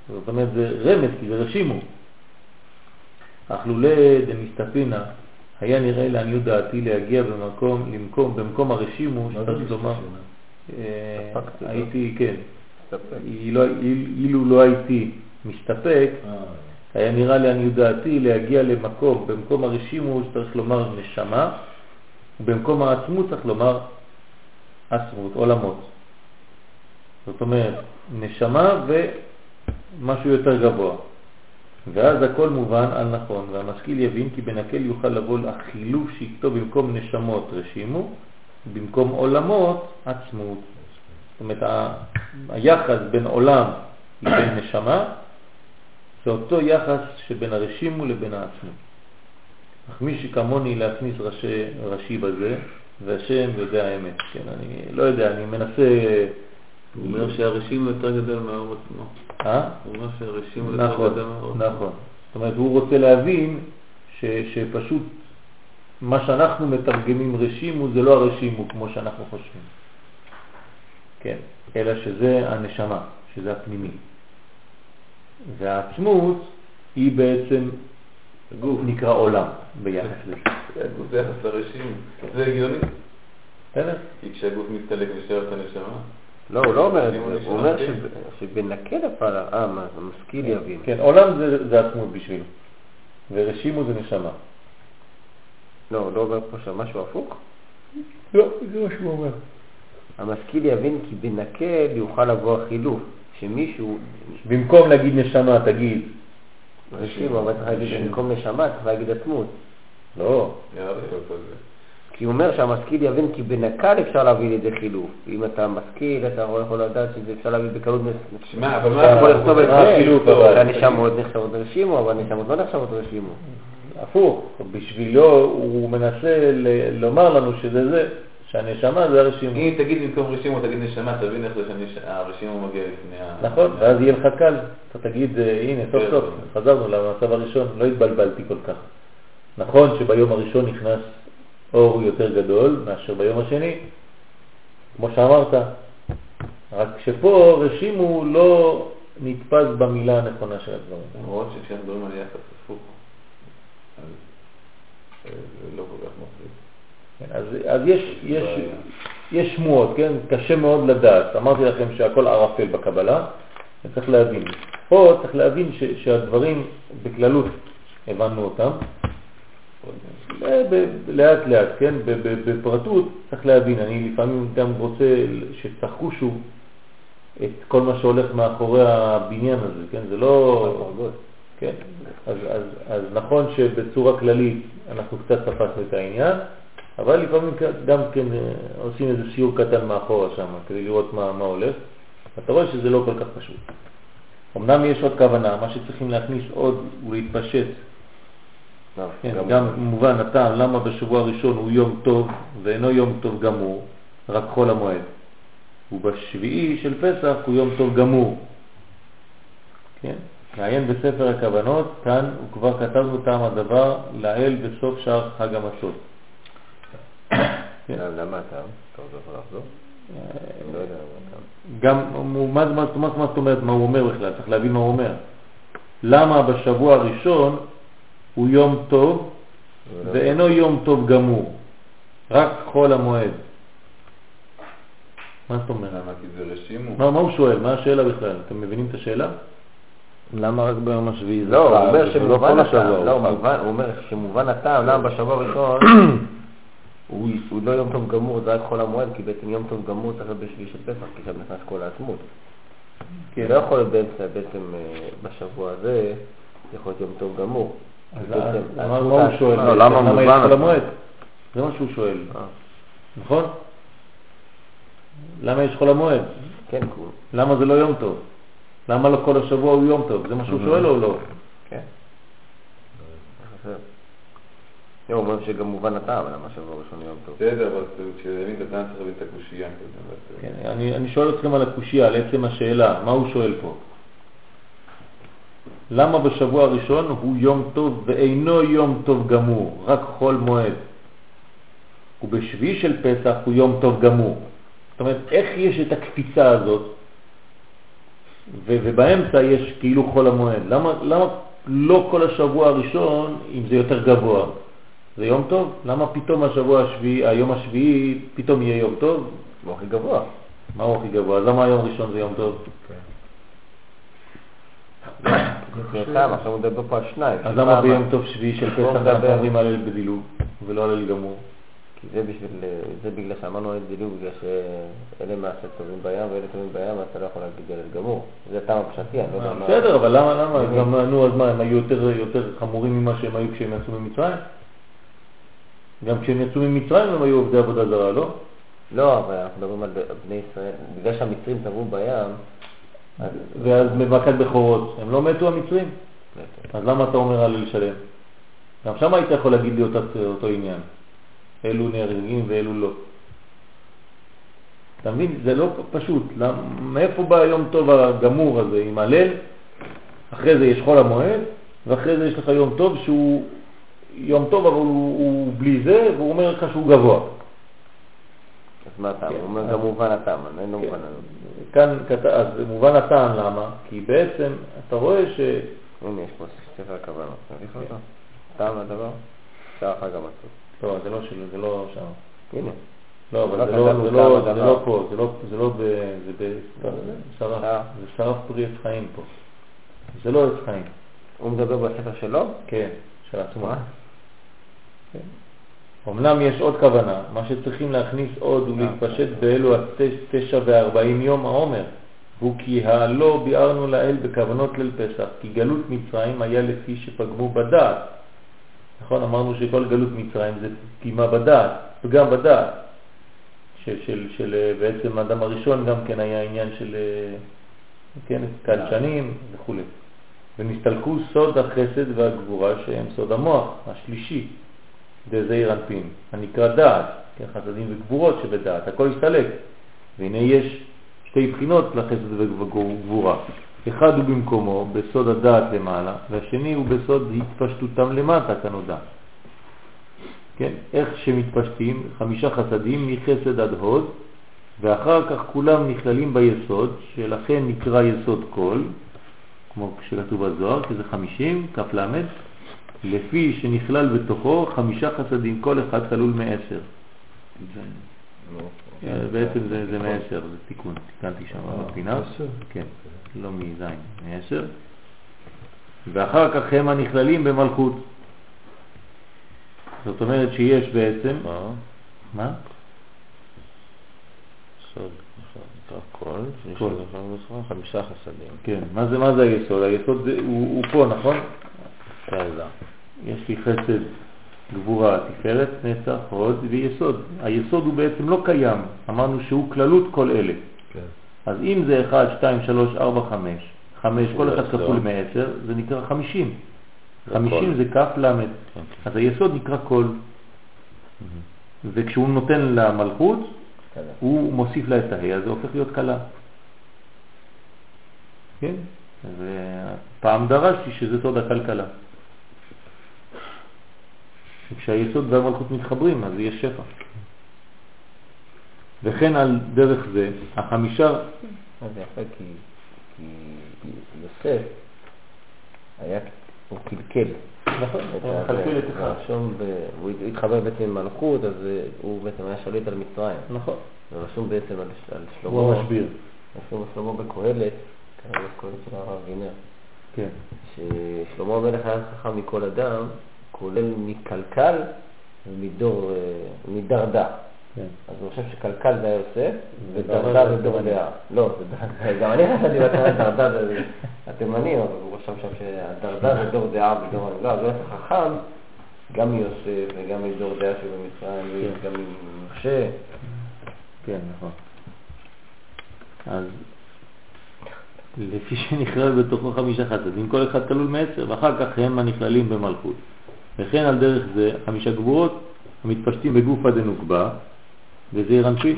זאת אומרת זה רמז כי זה רשימו. אך לולא דמסתפינה היה נראה לעניות דעתי להגיע במקום, למקום, במקום הרשימו, שצריך לומר, אה, לא? הייתי, כן, מסתפק. אילו, לא הייתי מסתפק, אה, היה נראה לעניות דעתי להגיע למקום, במקום הרשימו שצריך לומר נשמה, ובמקום העצמות צריך לומר עצמות, עולמות. זאת אומרת, נשמה ומשהו יותר גבוה. ואז הכל מובן על נכון, והמשכיל יבין כי בנקל יוכל לבוא החילוף שיכתוב במקום נשמות רשימו, במקום עולמות עצמות. זאת אומרת, היחס בין עולם לבין נשמה זה אותו יחס שבין הרשימו לבין העצמות. אך מי שכמוני להכניס ראשי, ראשי בזה, והשם יודע האמת. כן, אני לא יודע, אני מנסה... הוא אומר שהרשים הוא יותר גדול מהאור עצמו. אה? הוא אומר שהרשים הוא יותר נכון, גדול מהאור עצמו. נכון. זאת אומרת, הוא רוצה להבין ש, שפשוט מה שאנחנו מתרגמים רשימו זה לא הרשימו כמו שאנחנו חושבים. כן, אלא שזה הנשמה, שזה הפנימי. והעצמות היא בעצם גוף. נקרא עולם ביחס לזה. זה הגוף ביחס לרשים. זה הגיוני. בסדר? כי כשהגוף מסתלק ושאר את הנשמה, לא, הוא לא אומר את זה, הוא אומר כן. שב- שבנקל הפעל, מה, המשכיל יבין. כן, עולם זה, זה עצמות בשבילו, ורשימו זה נשמה. לא, לא אומר פה שמשהו הפוך? לא, זה מה שהוא אומר. המשכיל יבין כי בנקל יוכל לבוא החילוף, שמישהו, במקום להגיד נשמה, תגיד, רשימו, אבל צריך להגיד במקום נשמה, צריך להגיד עצמות. לא. כי הוא אומר שהמשכיל יבין כי בנקל אפשר להביא לידי חילוף. אם אתה משכיל, אתה יכול לדעת שזה אפשר להביא בקלות אבל אתה יכול לכתוב את מה זה? שהנשמות נחשבות רשימו, אבל הנשמות לא נחשבות רשימו. הפוך, בשבילו הוא מנסה לומר לנו שזה זה, שהנשמה זה הרשימו. אם תגיד במקום רשימו, תגיד נשמה, תבין איך זה שהרשימו מגיע לפני ה... נכון, ואז יהיה לך קל, אתה תגיד, אה, הנה, סוף כן. סוף, חזרנו למצב הראשון, לא התבלבלתי כל כך. נכון שביום הראשון נכנס אור יותר גדול מאשר ביום השני, כמו שאמרת, רק שפה רשימו לא נתפס במילה הנכונה של הדברים. למרות שכשאנחנו מדברים על יחס הפוך, אז אה, לא כל כך מפריד. כן, אז, אז יש, יש, יש שמועות, כן? קשה מאוד לדעת. אמרתי לכם שהכל ערפל בקבלה, וצריך להבין. פה צריך להבין ש, שהדברים בכללות הבנו אותם, לאט לאט, כן? בפרטות צריך להבין. אני לפעמים גם רוצה שתחושו את כל מה שהולך מאחורי הבניין הזה, כן? זה לא... כן. אז, אז, אז נכון שבצורה כללית אנחנו קצת תפסנו את העניין, אבל לפעמים גם כן אה, עושים איזה סיור קטן מאחורה שם כדי לראות מה, מה הולך. אתה רואה שזה לא כל כך פשוט. אמנם יש עוד כוונה, מה שצריכים להכניס עוד ולהתפשט. כן, גם מובן הטעם למה בשבוע הראשון הוא יום טוב ואינו יום טוב גמור, רק חול המועד. ובשביעי של פסח הוא יום טוב גמור. כן? נעיין בספר הכוונות, כאן וכבר כתבנו טעם הדבר לעיל בסוף שער חג המצות. כן. למה אתה? אתה יכול לחזור? אני לא. גם, מה, זאת אומרת מה הוא אומר בכלל? צריך להבין מה הוא אומר. למה בשבוע הראשון הוא יום טוב ואינו יום טוב גמור, רק חול המועד? מה זאת אומרת? מה הוא שואל? מה השאלה בכלל? אתם מבינים את השאלה? למה רק ביום השביעי זה לא, הוא? אומר לא שמובן השבוע הטעם, הוא לא, הוא אומר שמובן הטעם, למה בשבוע הראשון הוא לא יום טוב גמור, זה רק חול המועד, כי בעצם יום טוב גמור צריך להיות בשביעי של פסח, כי שם נכנס כל העצמות. כן. לא יכול להיות באמצע, בעצם אה, בשבוע הזה, זה יכול להיות יום טוב גמור. אז מה הוא שואל? לא? למה מובן? המועד? זה מה שהוא שואל, אה. נכון? למה יש חול המועד? כן, כי. למה זה לא יום טוב? למה לא כל השבוע הוא יום טוב? זה מה שהוא שואל או לא? כן. חסר. לא, הוא אומר שגם מובן הטעם, למה שבוע ראשון יום טוב. בסדר, אבל את הטעם צריך להבין את הקושייה כן, אני, אני שואל אתכם על הקושייה, על עצם השאלה, מה הוא שואל פה? למה בשבוע הראשון הוא יום טוב ואינו יום טוב גמור, רק חול מועד? ובשביעי של פסח הוא יום טוב גמור. זאת אומרת, איך יש את הקפיצה הזאת, ו- ובאמצע יש כאילו חול המועד? למה, למה לא כל השבוע הראשון, אם זה יותר גבוה? זה יום טוב? למה פתאום השבוע השביעי, היום השביעי, פתאום יהיה יום טוב? הוא הכי גבוה. מה הוא הכי גבוה? אז למה היום ראשון זה יום טוב? זה טעם, עכשיו הוא מדבר פה על שניים. אז למה ביום טוב שביעי של פסח. אנחנו אומרים הלל בדילוג ולא הלל גמור? כי זה בשביל, זה בגלל שאמרנו את דילוג, בגלל שאלה מעשה טובים בים ואלה טובים בים, אז אתה לא יכול להגיד הלל גמור. זה הטעם הפשטי, אני לא יודע מה... בסדר, אבל למה, למה? גם, נו, אז מה, הם היו יותר, יותר חמורים ממה שהם היו כשהם יצאו ממצרים? גם כשהם יצאו ממצרים הם היו עובדי עבודה זרה, לא? לא, אבל אנחנו מדברים על בני ישראל, בגלל שהמצרים טבעו בים, אז... ואז במכת בכורות, הם לא מתו המצרים? אז למה אתה אומר הלל שלם? גם שם היית יכול להגיד לי אותו עניין. אלו נהרגים ואלו לא. אתה מבין? זה לא פשוט. מאיפה בא היום טוב הגמור הזה עם הלל? אחרי זה יש חול המועד, ואחרי זה יש לך יום טוב שהוא יום טוב אבל הוא, הוא בלי זה, והוא אומר לך שהוא גבוה. אז מה הטעם? כן, הוא אומר אז- גם מובן הטעם, אין לו כן. מובן. כאן, אז מובן הטעם למה? כי בעצם אתה רואה ש... הנה, יש פה ספר לך אותו. טעם לדבר? שער חג המצות. לא, זה לא שלו, זה לא שם. הנה. לא, אבל לא זה לא, לא, דבר. לא פה, זה לא, זה לא ב... זה שרף, אה. זה שרף פרי עץ חיים פה. זה לא עץ חיים, הוא מדבר בספר שלו? כן, של עצמו. כן. אמנם יש עוד כוונה, מה שצריכים להכניס עוד ולהתפשט באלו התשע וארבעים יום העומר, הוא כי הלא ביארנו לאל בכוונות ליל פסח, כי גלות מצרים היה לפי שפגמו בדעת. נכון, אמרנו שכל גלות מצרים זה פגימה בדעת, פגם בדעת. של, של, של אה, בעצם האדם הראשון גם כן היה עניין של, אה, כן, קלשנים וכו'. ונסתלקו סוד החסד והגבורה שהם סוד המוח, השלישי, דזעיר אנפין, הנקרא דעת, כן, חסדים וגבורות שבדעת, הכל הסתלק. והנה יש שתי בחינות לחסד וגבורה. אחד הוא במקומו, בסוד הדעת למעלה, והשני הוא בסוד התפשטותם למטה, כנודע. כן, איך שמתפשטים, חמישה חסדים מחסד עד הוד, ואחר כך כולם נכללים ביסוד, שלכן נקרא יסוד כל, כמו שכתוב בזוהר, כי זה חמישים, כף למד, לפי שנכלל בתוכו חמישה חסדים, כל אחד כלול מעשר. אה, בעצם זה, זה מעשר, זה תיקון, תיקנתי שם בפינה. עשר? כן, לא מזין, מעשר. ואחר כך הם הנכללים במלכות. זאת אומרת שיש בעצם, מה? מה? סוד, נכון, נקרא קול, שיש קול. חמישה- חסדים. כן, מה זה, מה זה היסוד? היסוד הוא, הוא פה, נכון? יש לי חסד, גבורה, תפארת, נצח, הוד ויסוד. היסוד הוא בעצם לא קיים, אמרנו שהוא כללות כל אלה. כן. אז אם זה 1, 2, 3, 4, 5, 5, כל אחד. כפול מ-10, זה נקרא 50. זה 50 קול. זה כף למד. כן. אז היסוד נקרא קול. וכשהוא נותן לה מלכות, כזה. הוא מוסיף לה את ההא, אז זה הופך להיות קלה. כן? ופעם דרשתי שזה סוד הכלכלה. וכשהיסוד והמלכות מתחברים, אז יש שפע. וכן על דרך זה, החמישה, זה יפה, כי כי יוסף היה, הוא קלקל. נכון, הוא מחלקל את אחד. רשום, הוא התחבר בעצם עם מלכות, אז אה, הוא בעצם היה שליט על מצרים. נכון, ורשום בעצם על שלמה, הוא המשביר. רשום שלמה בקהלת, קהלת קהלת של הרב וינר, כן, ששלמה המלך היה חכם מכל אדם, כולל מקלקל ומדור, אה, מדרדה. כן. אז הוא חושב שקלקל זה יוסף, ודרדה זה דור. דעה. לא, גם אני חשבתי בהתחלה דרדה זה התימני, אבל הוא רשם שם שהדרדה זה דור דעה ודור... לא, אז הוא היה חכם גם מיוסף וגם מדור דעה שבמצרים, כן. וגם ממשה. כן, נכון. אז לפי שנכלל בתוכו חמישה חסדים, כל אחד כלול מעשר, ואחר כך הם הנכללים במלכות. וכן על דרך זה חמישה גבורות המתפשטים בגופה דנוקבה, וזה ירנפין.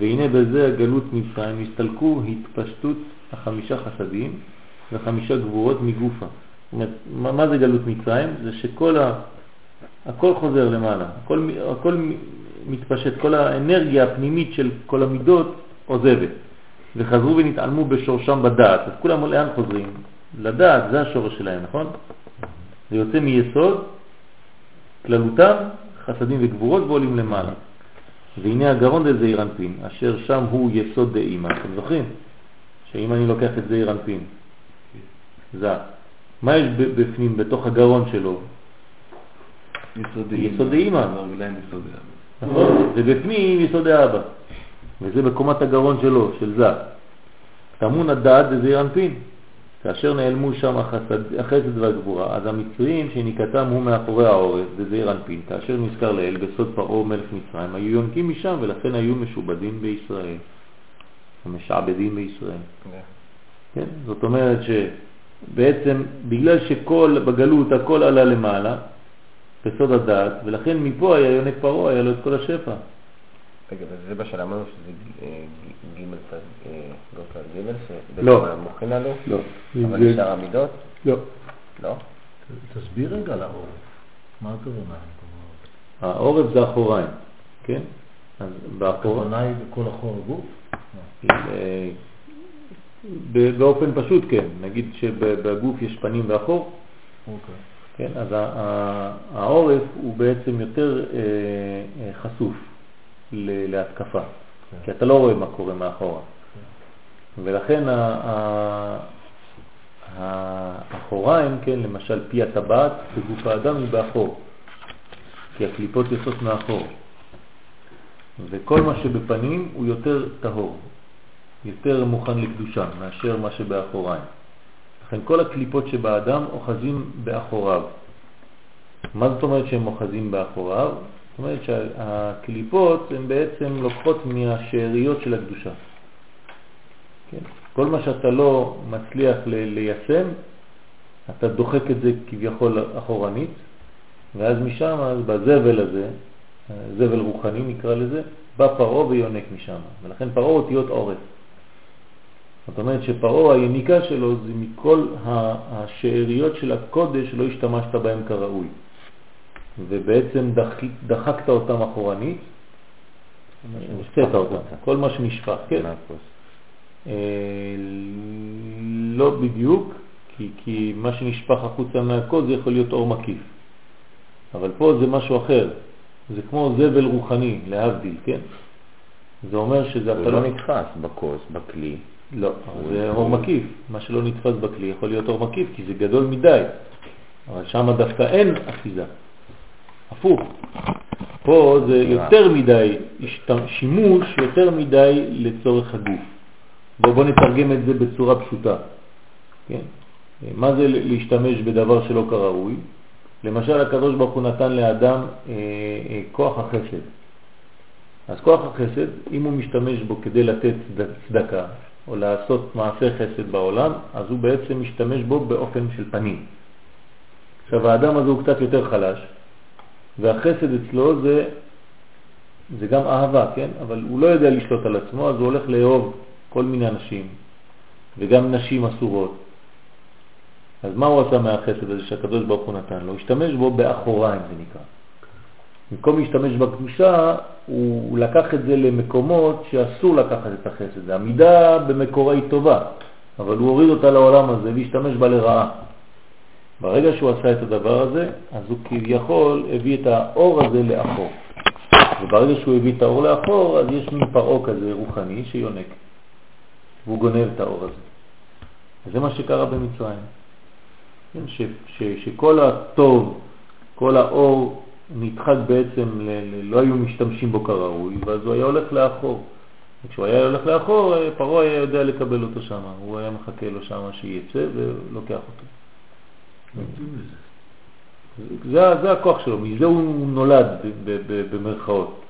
והנה בזה הגלות מצרים הסתלקו התפשטות החמישה חסדים וחמישה גבורות מגופה. זאת אומרת, מה זה גלות מצרים? זה שכל ה... הכל חוזר למעלה, הכל, הכל מתפשט, כל האנרגיה הפנימית של כל המידות עוזבת. וחזרו ונתעלמו בשורשם בדעת. אז כולם לאן חוזרים? לדעת, זה השורש שלהם, נכון? זה יוצא מיסוד, כללותם, חסדים וגבורות ועולים למעלה. והנה הגרון דזעיר אנפין, אשר שם הוא יסוד דאימא. אתם זוכרים? שאם אני לוקח את זעיר אנפין, זה, מה יש בפנים, בתוך הגרון שלו? יסוד דאימא. נכון, ובפנים יסוד האבא. וזה בקומת הגרון שלו, של זה. טמון הדעת דזעיר אנפין. כאשר נעלמו שם החסד, החסד והגבורה, אז המצרים שניקתם הוא מאחורי העורף, זה אנפין, כאשר נזכר לאל בסוד פרעה מלך מצרים, היו יונקים משם ולכן היו משובדים בישראל, המשעבדים בישראל. כן? זאת אומרת שבעצם בגלל שכל, בגלות הכל עלה למעלה, בסוד הדעת, ולכן מפה היה יונק פרעה, היה לו את כל השפע. רגע, וזה מה שאמרנו שזה אה, לא צד ג', לא. שבעצם עלו? לא. אבל נשאר המידות? לא. לא? תסביר רגע על העורף. מה הכוונה? העורף זה אחוריים, כן? אז באחוריים... הכוונה היא בכל אחור הגוף? אה, באופן פשוט כן, נגיד שבגוף יש פנים ואחור, אוקיי. כן, אז העורף הוא בעצם יותר אה, חשוף. להתקפה. כי אתה לא רואה מה קורה מאחורה. כן. ולכן האחוריים, כן, למשל פי הטבעת בגוף האדם היא באחור, כי הקליפות יוצאות מאחור. וכל מה שבפנים הוא יותר טהור, יותר מוכן לקדושה מאשר מה שבאחוריים. לכן כל הקליפות שבאדם אוחזים באחוריו. מה זאת אומרת שהם אוחזים באחוריו? זאת אומרת שהקליפות הן בעצם לוקחות מהשאריות של הקדושה. כן? כל מה שאתה לא מצליח ליישם, אתה דוחק את זה כביכול אחורנית, ואז משם, אז בזבל הזה, זבל רוחני נקרא לזה, בא פרעה ויונק משם, ולכן פרעה אותיות עורף. זאת אומרת שפרעה, היניקה שלו זה מכל השאריות של הקודש שלא השתמשת בהם כראוי. ובעצם דחקת אותם אחורנית, הוצאת אותם, כל מה שנשפך, כן. אה, לא בדיוק, כי, כי מה שנשפך החוצה מהכל זה יכול להיות אור מקיף. אבל פה זה משהו אחר, זה כמו זבל רוחני, להבדיל, כן? זה אומר שזה... הוא לא נתפס בכוס, בכלי. לא, זה אור מקיף. מה שלא נתפס בכלי יכול להיות אור מקיף, כי זה גדול מדי. אבל שם דווקא אין אחיזה. הפוך. פה זה יותר מדי, שימוש יותר מדי לצורך הגוף. בואו בוא נתרגם את זה בצורה פשוטה. כן? מה זה להשתמש בדבר שלא כראוי? למשל, הקדוש ברוך הוא נתן לאדם אה, אה, כוח החסד. אז כוח החסד, אם הוא משתמש בו כדי לתת צדקה או לעשות מעשה חסד בעולם, אז הוא בעצם משתמש בו באופן של פנים. עכשיו, האדם הזה הוא קצת יותר חלש, והחסד אצלו זה, זה גם אהבה, כן? אבל הוא לא יודע לשלוט על עצמו, אז הוא הולך לאהוב כל מיני אנשים, וגם נשים אסורות. אז מה הוא עשה מהחסד הזה שהקדוש ברוך הוא נתן לו? השתמש בו באחוריים, זה נקרא. במקום להשתמש בקדושה, הוא לקח את זה למקומות שאסור לקחת את החסד. המידה במקורה היא טובה, אבל הוא הוריד אותה לעולם הזה והשתמש בה לרעה. ברגע שהוא עשה את הדבר הזה, אז הוא כביכול הביא את האור הזה לאחור. וברגע שהוא הביא את האור לאחור, אז יש מין פרעה כזה רוחני שיונק, והוא גונב את האור הזה. וזה מה שקרה במצרים. כן, ש, ש, שכל הטוב, כל האור נדחק בעצם, ל, ל, לא היו משתמשים בו כראוי, ואז הוא היה הולך לאחור. וכשהוא היה הולך לאחור, פרעה היה יודע לקבל אותו שם, הוא היה מחכה לו שם שיצא ולוקח אותו. זה, זה הכוח שלו, מזה הוא נולד במרכאות,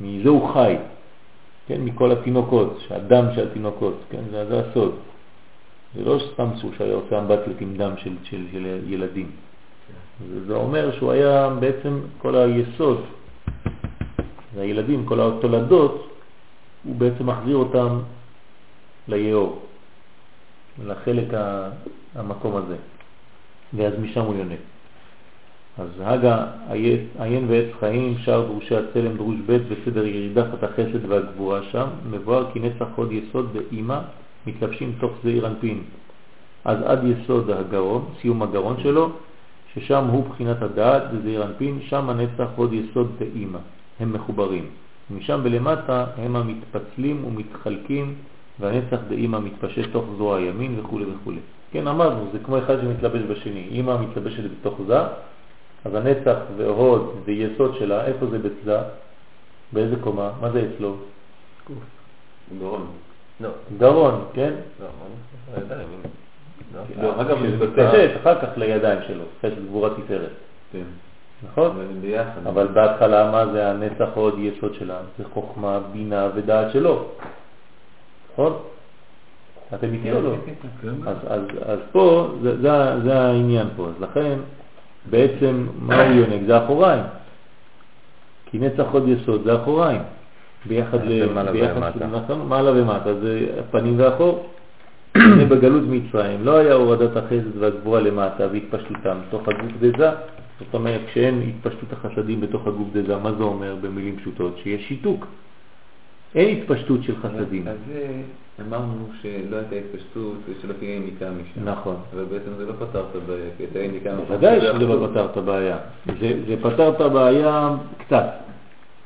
מזה הוא חי. כן, מכל התינוקות, שהדם של התינוקות, כן, זה, זה הסוד. זה לא סתם סוג שהיה עושה אמבטיות עם דם של, של, של ילדים. זה, זה אומר שהוא היה בעצם כל היסוד, והילדים, כל התולדות, הוא בעצם מחזיר אותם ליאור, לחלק המקום הזה, ואז משם הוא יונק. אז הגה עיין ועץ חיים, שער דרושי הצלם דרוש ב' בסדר ירידת החסד והגבורה שם, מבואר כי נצח עוד יסוד באימא מתלבשים תוך זעיר אנפין. אז עד יסוד הגרון, סיום הגרון שלו, ששם הוא בחינת הדעת וזעיר אנפין, שם הנצח עוד יסוד באימא, הם מחוברים. משם ולמטה הם המתפצלים ומתחלקים והנצח דאימא מתפשט תוך זרוע ימין וכו' וכו'. כן, אמרנו, זה כמו אחד שמתלבש בשני. אימא מתלבשת בתוך זה, אז הנצח והוד ויסוד שלה, איפה זה בצדה? באיזה קומה? מה זה אצלו? גרון. לא. גרון, כן? לא, הידיים, הנה. לא, אגב, זה מתפשט אחר כך לידיים שלו, חסד גבורה תפארת. כן. נכון? אבל בהתחלה מה זה הנצח עוד יסוד שלה? זה חוכמה, בינה ודעת שלו. נכון? אתם איתי או לא? כן. אז, אז, אז פה, זה, זה, זה העניין פה. אז לכן, בעצם, מה הוא יונק? זה אחוריים. כי נצח עוד יסוד זה אחוריים. ביחד מעלה ומטה. נכון, מעלה ומטה, זה פנים ואחור. בגלות מצרים לא היה הורדת החסד והגבורה למטה והתפשטותם בתוך הגוף דזה. זאת אומרת, כשאין התפשטות החסדים בתוך הגוף דזה, מה זה אומר במילים פשוטות? שיש שיתוק. אין התפשטות של חסדים. אז זה, אמרנו שלא הייתה התפשטות ושלא תהיה יניקה משם. נכון. אבל בעצם זה לא פתר את הבעיה, כי הייתה יניקה משם. בוודאי שזה לא פתר את הבעיה. זה, זה פתר את הבעיה קצת,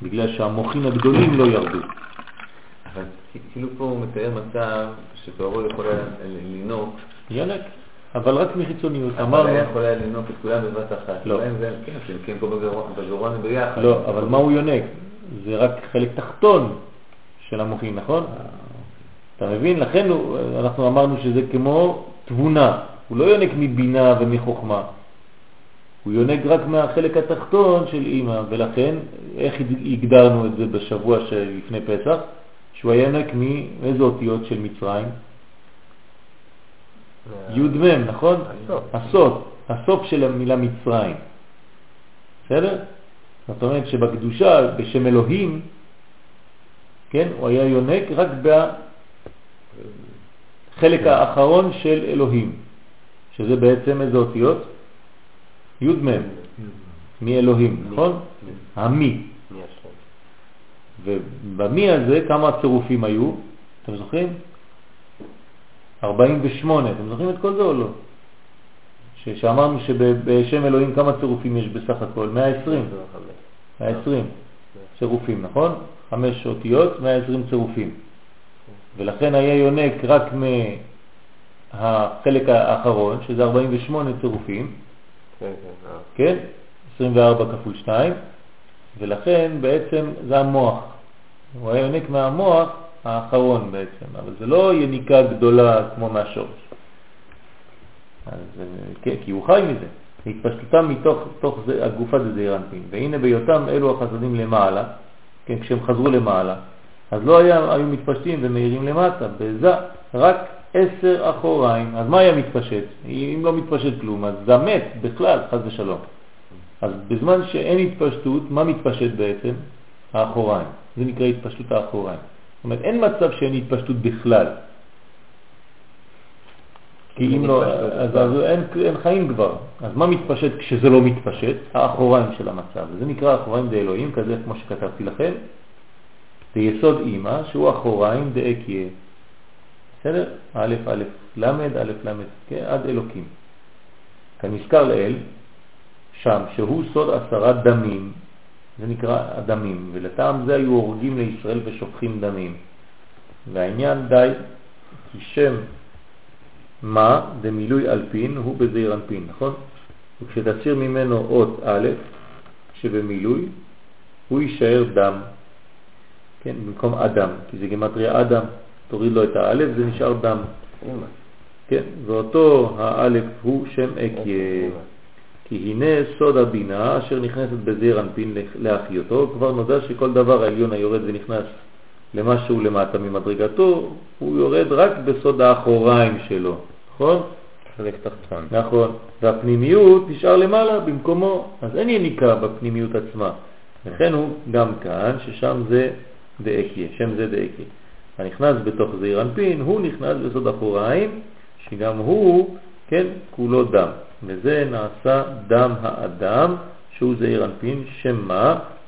בגלל שהמוחים הגדולים לא ירדו. אבל כאילו פה הוא מתאר מצב שפרעה יכול היה לינוק, ינק, אבל רק מחיצוניות. אבל אמרנו, היה יכול היה לינוק את כולם בבת אחת. לא. כן, כן פה בגרון ביחד. לא, אבל מה הוא יונק? זה רק חלק תחתון של המוחים, נכון? אתה מבין? לכן אנחנו אמרנו שזה כמו תבונה. הוא לא יונק מבינה ומחוכמה. הוא יונק רק מהחלק התחתון של אימא, ולכן, איך הגדרנו את זה בשבוע שלפני פסח? שהוא היה יונק מאיזה אותיות של מצרים? י' מ', נכון? הסוף, הסוף של המילה מצרים. בסדר? זאת אומרת שבקדושה, בשם אלוהים, כן, הוא היה יונק רק בחלק האחרון של אלוהים, שזה בעצם איזה אותיות? י' מ', מאלוהים, נכון? המי. ובמי הזה כמה צירופים היו? אתם זוכרים? 48. אתם זוכרים את כל זה או לא? שאמרנו שבשם אלוהים כמה צירופים יש בסך הכל? 120. 120 צירופים, נכון? חמש אותיות, 120 צירופים. ולכן היה יונק רק מהחלק האחרון, שזה 48 צירופים, כן, כן, אה. כן? 24 כפול 2, ולכן בעצם זה המוח. הוא היה יונק מהמוח האחרון בעצם, אבל זה לא יניקה גדולה כמו מהשורש. אז, אה, כן, כי הוא חי מזה. התפשטותם מתוך תוך זה, הגופה זה זעיר אנפין. והנה בהיותם אלו החסדים למעלה, כן, כשהם חזרו למעלה, אז לא היה, היו מתפשטים ומאירים למטה, בזה רק עשר אחוריים. אז מה היה מתפשט? אם לא מתפשט כלום, אז זה מת בכלל, חז ושלום. אז בזמן שאין התפשטות, מה מתפשט בעצם? האחוריים. זה נקרא התפשטות האחוריים. זאת אומרת, אין מצב שאין התפשטות בכלל. כי אם לא, אז, אז אין, אין חיים כבר. אז מה מתפשט כשזה לא מתפשט? האחוריים של המצב. וזה נקרא אחוריים דאלוהים, כזה כמו שכתבתי לכם. זה יסוד אימא, שהוא אחוריים דאקיה. בסדר? א', א', ל', א', ל', כן? עד אלוקים. כנזכר לאל, שם, שהוא סוד עשרה דמים, זה נקרא הדמים, ולטעם זה היו הורגים לישראל ושופכים דמים. והעניין די, כי שם מה דמילוי אלפין הוא בזעיר אנפין, נכון? וכשתסיר ממנו אות א' שבמילוי, הוא יישאר דם, כן, במקום אדם, כי זה גמטריה אדם, תוריד לו את האלף, זה נשאר דם. כן, ואותו האלף הוא שם אקיה, כי הנה סוד הבינה אשר נכנסת בזעיר אנפין להחיותו, כבר נודע שכל דבר העליון היורד ונכנס למשהו למטה ממדרגתו, הוא יורד רק בסוד האחוריים שלו, נכון? חלק תחתון. נכון. והפנימיות נשאר למעלה במקומו, אז אין יניקה בפנימיות עצמה. לכן הוא גם כאן, ששם זה דאקיה, שם זה דאקיה. הנכנס בתוך זעיר אנפין, הוא נכנס בסוד אחוריים, שגם הוא, כן, כולו דם. וזה נעשה דם האדם, שהוא זעיר אנפין, שם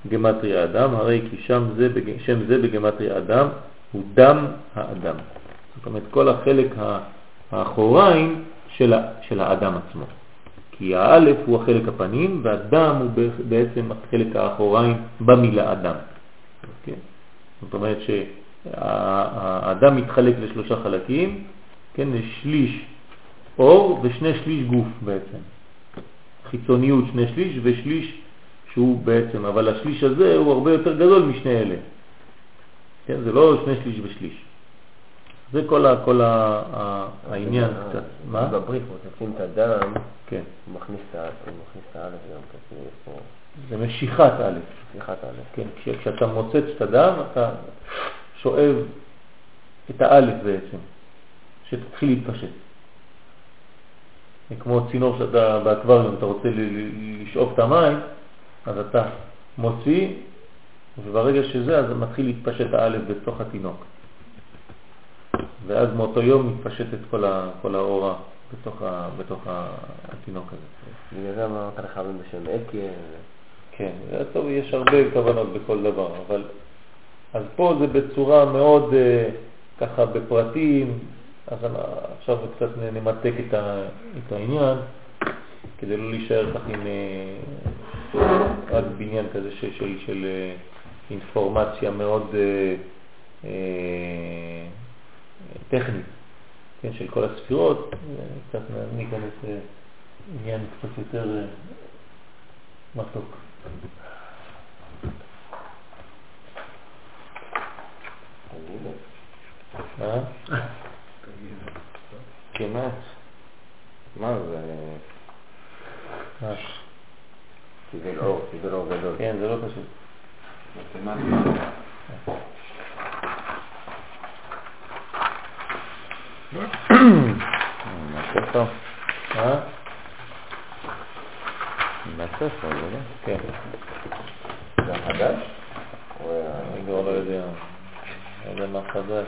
מה? גמטריה אדם, הרי כי שם זה, שם זה בגמטריה אדם הוא דם האדם. זאת אומרת, כל החלק האחוריים של, של האדם עצמו. כי האלף הוא החלק הפנים, והדם הוא בעצם החלק האחוריים במילה אדם. כן? זאת אומרת שהאדם מתחלק לשלושה חלקים, כן, לשליש אור ושני שליש גוף בעצם. חיצוניות שני שליש ושליש שהוא בעצם, אבל השליש הזה הוא הרבה יותר גדול משני אלה. כן, זה לא שני שליש ושליש. זה כל, ה, כל ה, ה, העניין קצת. מה? בברית מוסיפים את הדם, כן. הוא מכניס את האלף גם כזה. זה משיכת א'. משיכת א'. כן, כשאתה מוצץ את הדם, אתה שואב את האלף בעצם, שתתחיל להתפשט. כמו צינור שאתה באקווריום, אתה רוצה לשאוב את המים, אז אתה מוציא, וברגע שזה, אז מתחיל להתפשט האלף בתוך התינוק. ואז מאותו יום מתפשטת כל, ה, כל האורה בתוך, ה, בתוך התינוק הזה. בגלל זה אמרת לך בשם אקיה. כן, טוב, יש הרבה כוונות בכל דבר, אבל אז פה זה בצורה מאוד אה, ככה בפרטים, אז עכשיו קצת נמתק את, ה, את העניין, כדי לא להישאר כך עם אה, רק בניין כזה של, של, של אה, אינפורמציה מאוד אה, אה, טכנית, כן, של כל הספירות, קצת ניכנס לעניין קצת יותר מתוק. אה? כמעט. מה זה? מה? קיבל אור, קיבל אור גדול. כן, זה לא פשוט. מהספר? אה? מהספר, זה לא? כן. זה החדש? אני כבר לא יודע. לא יודע מה חדש,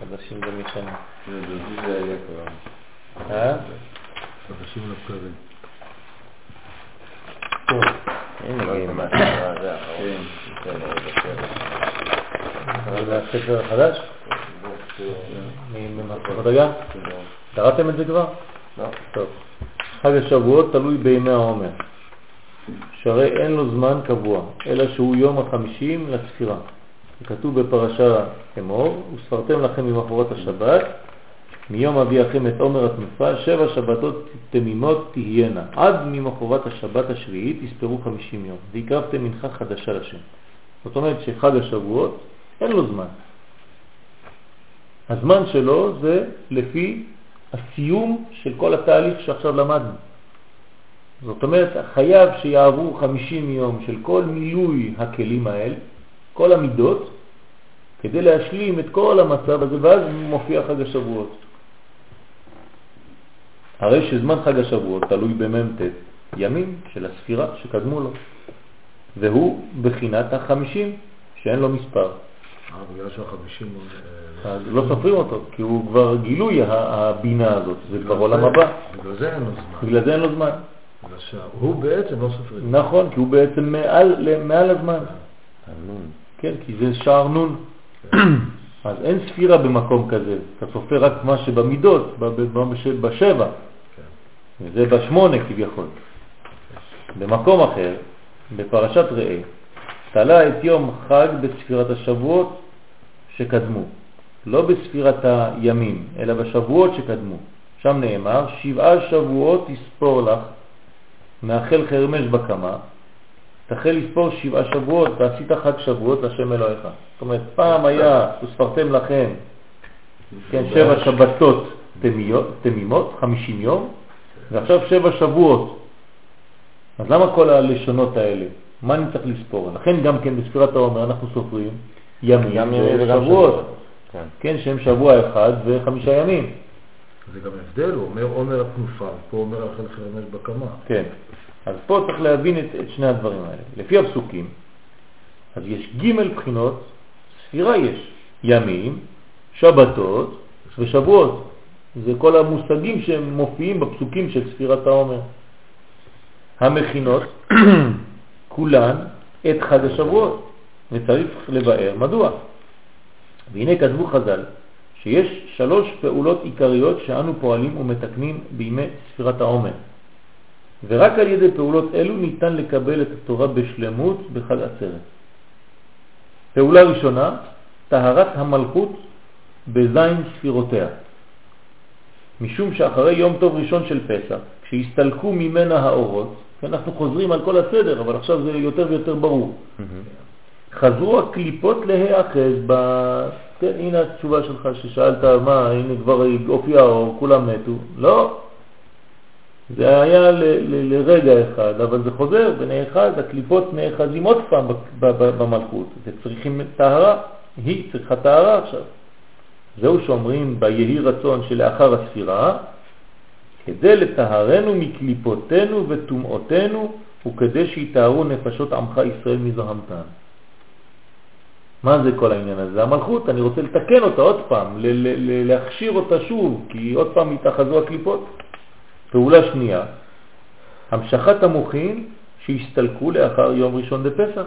חדשים זה משנה. לדעתי זה היה כבר. אה? חדשים לבקרים. טוב. הנה לא, זה גיל. מהספר הזה, האחרון. כן. כן, בסדר. זה הספר החדש? ממדרגה? קראתם את זה כבר? לא. טוב. חג השבועות תלוי בימי העומר, שהרי אין לו זמן קבוע, אלא שהוא יום החמישים לספירה. כתוב בפרשה אמור, וספרתם לכם ממחרת השבת, מיום אביאכם את עומר התנופה, שבע שבתות תמימות תהיינה. עד ממחרת השבת השביעית תספרו חמישים יום, והקרבתם מנחה חדשה לשם. זאת אומרת שחג השבועות אין לו זמן. הזמן שלו זה לפי הסיום של כל התהליך שעכשיו למדנו. זאת אומרת, חייב שיעברו 50 יום של כל מילוי הכלים האלה, כל המידות, כדי להשלים את כל המצב הזה, ואז מופיע חג השבועות. הרי שזמן חג השבועות תלוי במ"ט ימים של הספירה שקדמו לו, והוא בחינת החמישים, שאין לו מספר. אה, בגלל שהחמישים הוא... אה, לא סופרים אותו, כי הוא כבר גילוי הבינה הזאת, זה כבר עולם הבא. בגלל זה אין לו זמן. בגלל זה אין לו זמן. שהוא בעצם לא סופרים. נכון, כי הוא בעצם מעל, מעל הזמן. הנון. כן, כי זה שער נון. אז אין ספירה במקום כזה, אתה סופר רק מה שבמידות, בשבע, וזה בשמונה כביכול. במקום אחר, בפרשת ראה, תלה את יום חג בספירת השבועות שקדמו, לא בספירת הימים, אלא בשבועות שקדמו. שם נאמר, שבעה שבועות תספור לך, מאחל חרמש בקמה, תחל לספור שבעה שבועות, ועשית חג שבועות לשם אלוהיך. זאת אומרת, פעם היה, וספרתם לכם, כן, שבע שבתות תמימות, תמימות, חמישים יום, ועכשיו שבע שבועות. אז למה כל הלשונות האלה? מה אני צריך לספור? לכן גם כן בספירת העומר אנחנו סופרים ימים גם ימים וגם. שבועות. כן. כן, שהם שבוע אחד וחמישה ימים. זה גם הבדל, הוא אומר עומר התנופה, פה אומר החל חרמש בקמה. כן. אז פה צריך להבין את, את שני הדברים האלה. לפי הפסוקים, אז יש ג' בחינות, ספירה יש, ימים, שבתות ושבועות. זה כל המושגים שהם מופיעים בפסוקים של ספירת העומר. המכינות, כולן, את חג השבועות, וצריך לבאר מדוע. והנה כתבו חז"ל שיש שלוש פעולות עיקריות שאנו פועלים ומתקנים בימי ספירת העומר. ורק על ידי פעולות אלו ניתן לקבל את התורה בשלמות בחג עצרת. פעולה ראשונה, טהרת המלכות בזין ספירותיה. משום שאחרי יום טוב ראשון של פסח, כשהסתלקו ממנה האורות, אנחנו חוזרים על כל הסדר, אבל עכשיו זה יותר ויותר ברור. חזרו הקליפות להיאחז ב... כן, הנה התשובה שלך ששאלת מה, הנה כבר הופיע או כולם מתו. לא. זה היה ל, ל, לרגע אחד, אבל זה חוזר ונאחז, הקליפות נאחזים עוד פעם במלכות. וצריכים טהרה, היא צריכה טהרה עכשיו. זהו שאומרים ביהי רצון שלאחר הספירה, כדי לטהרנו מקליפותינו וטומאותינו, וכדי שיטהרו נפשות עמך ישראל מזוהמתן. מה זה כל העניין הזה? המלכות, אני רוצה לתקן אותה עוד פעם, להכשיר אותה שוב, כי עוד פעם התאחזו הקליפות. פעולה שנייה, המשכת המוחין שהסתלקו לאחר יום ראשון בפסח.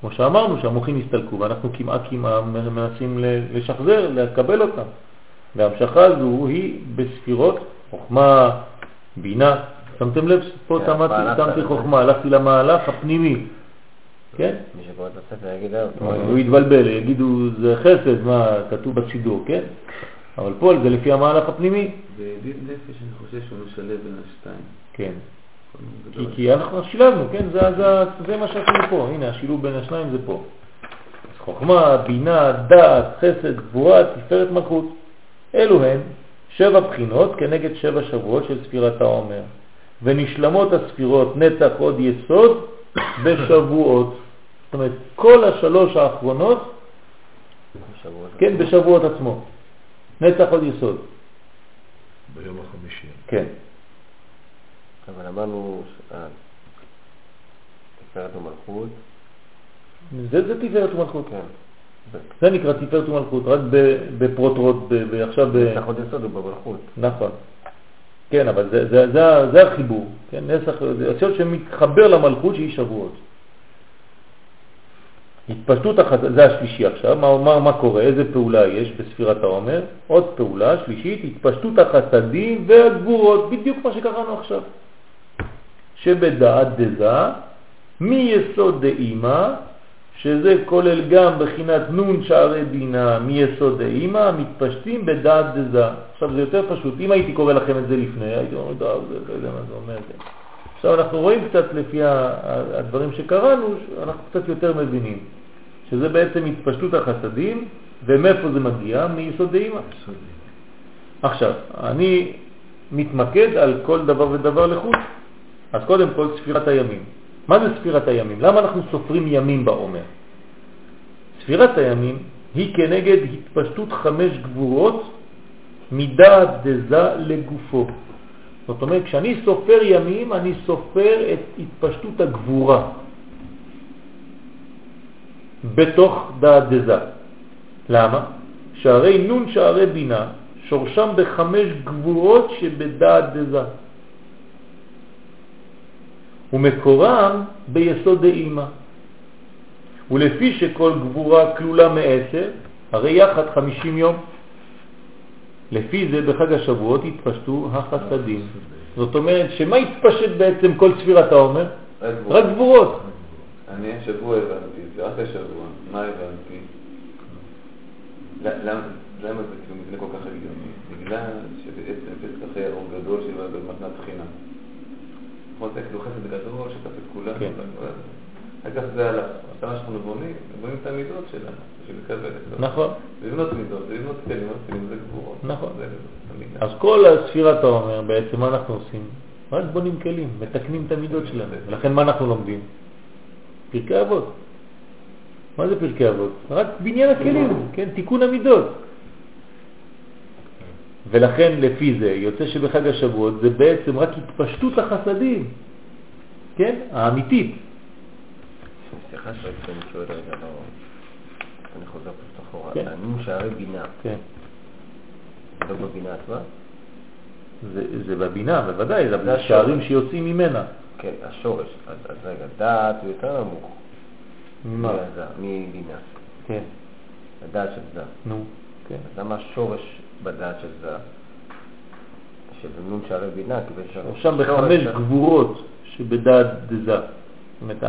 כמו שאמרנו שהמוחין הסתלקו ואנחנו כמעט כמעט מנסים לשחזר, לקבל אותם. וההמשכה הזו היא בספירות חוכמה, בינה. שמתם לב? פה כן, שמתי הזה. חוכמה, הלכתי למהלך הפנימי. כן? מי שקורא את הספר יגיד, אה, הוא יתבלבל, יגידו זה חסד, מה כתוב בסידור, כן? אבל פה זה לפי המהלך הפנימי. בידיד נפש אני חושב שהוא משלב בין השתיים. כן. כי. כי אנחנו שילבנו, כן? זה, זה, זה מה שעשינו פה. הנה, השילוב בין השניים זה פה. אז חוכמה, בינה, דעת, חסד, גבורה, תפארת מלכות. אלו הן שבע בחינות כנגד שבע שבועות של ספירת העומר. ונשלמות הספירות נצח עוד יסוד בשבועות. זאת אומרת, כל השלוש האחרונות. כן, בשבועות עצמו. נצח עוד יסוד. ביום החמישי. כן. אבל אמרנו, תפארת המלכות, זה, זה תפארת ומלכות. כן. זה נקרא תפארת ומלכות, רק בפרוטרוט, ועכשיו ב... נסח יסוד הוא במלכות. נכון. כן, אבל זה, זה, זה, זה החיבור, כן, נסח, זה יסוד שמתחבר למלכות שהיא שבועות. התפשטות החסד, זה השלישי עכשיו, מה, מה, מה קורה, איזה פעולה יש בספירת העומר? עוד פעולה שלישית, התפשטות החסדים והגבורות, בדיוק מה שקראנו עכשיו. שבדעת דזה, מיסוד דאימא, שזה כולל גם בחינת נון שערי בינה מיסוד דאימא, המתפשטים בדעת דזה. עכשיו זה יותר פשוט, אם הייתי קורא לכם את זה לפני, הייתי אומר, טוב, זה לא יודע מה זה אומר. עכשיו אנחנו רואים קצת לפי הדברים שקראנו, אנחנו קצת יותר מבינים, שזה בעצם התפשטות החסדים, ומאיפה זה מגיע? מיסוד דאימא. עכשיו, אני מתמקד על כל דבר ודבר לחוץ. אז קודם כל ספירת הימים. מה זה ספירת הימים? למה אנחנו סופרים ימים בעומר? ספירת הימים היא כנגד התפשטות חמש גבורות מדעת דזה לגופו. זאת אומרת, כשאני סופר ימים, אני סופר את התפשטות הגבורה בתוך דעת דזה. למה? שערי נון שערי בינה שורשם בחמש גבורות שבדעת דזה. ומקורם ביסוד דאימא. ולפי שכל גבורה כלולה מעשר, הרי יחד חמישים יום. לפי זה בחג השבועות התפשטו החסדים. זאת אומרת, שמה התפשט בעצם כל ספירת העומר? רק גבורות. אני השבוע הבנתי, זה רק השבוע, מה הבנתי? למה זה כאילו כל כך הגיוני? בגלל שבעצם פסח היה אור גדול שבא במתנת חינם. כאילו חסד גדול שתף את כולם. כן. אחר כך זה הלך. מה שאנחנו בונים, בונים את המידות שלנו, לקבל את זה. נכון. לבנות מידות, לבנות כלים, כלים זה גבורות. נכון. אז כל ספירת העומר, בעצם מה אנחנו עושים? רק בונים כלים, מתקנים את המידות שלנו. ולכן מה אנחנו לומדים? פרקי אבות. מה זה פרקי אבות? רק בניין הכלים, כן, תיקון המידות. ולכן לפי זה יוצא שבחג השבועות זה בעצם רק התפשטות החסדים, כן, האמיתית. סליחה שואלת, אני שואל רגע, לא... אני חוזר פשוט אחורה. כן. הנון שערי בינה, כן. לא בבינה עצמה? זה, זה בבינה, בוודאי, זה השערים. שיוצאים ממנה. כן, השורש. אז אז רגע, דעת הוא יותר נמוך. מה? מבינה. כן, הדעת של זה. נו, כן. אז למה השורש בדעת של זה? של נון שערי בינה? כי בעצם שם בחמש גבורות שבדעת דזה. זאת אומרת,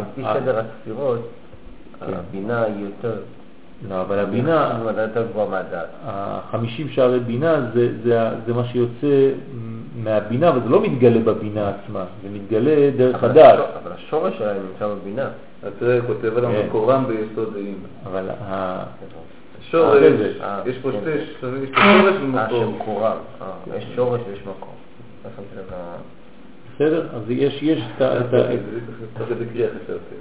לפי סדר הספירות, כן. הבינה היא יותר... לא, אבל הבינה, יותר גבוהה מהדעת. החמישים שערי בינה זה, מה שיוצא מהבינה, אבל זה לא מתגלה בבינה עצמה, זה מתגלה דרך הדעת. אבל השורש שלהם נמצא בבינה. אז תראה, כותב על כן. המקורם ביסוד דעים. אבל ה... שורש. אה, יש פה כן. שתי, יש פה שורש אה. שמקורם. אה, יש שורש ויש מקום. בסדר? אז יש, יש את ה... חשבתי.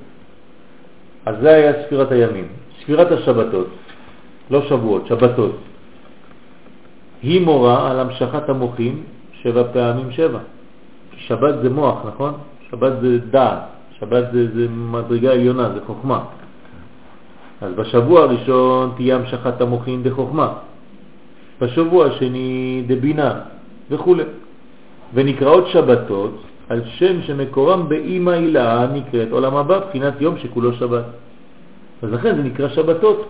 אז זה היה ספירת הימים. ספירת השבתות, לא שבועות, שבתות. היא מורה על המשכת המוחים שבע פעמים שבע. שבת זה מוח, נכון? שבת זה דעת, שבת זה, זה מדרגה עליונה, זה חוכמה. אז בשבוע הראשון תהיה המשכת המוחים דחוכמה, בשבוע השני דבינה וכו'. ונקראות שבתות על שם שמקורם באימא הילה נקראת עולם הבא, בחינת יום שכולו שבת. אז לכן זה נקרא שבתות.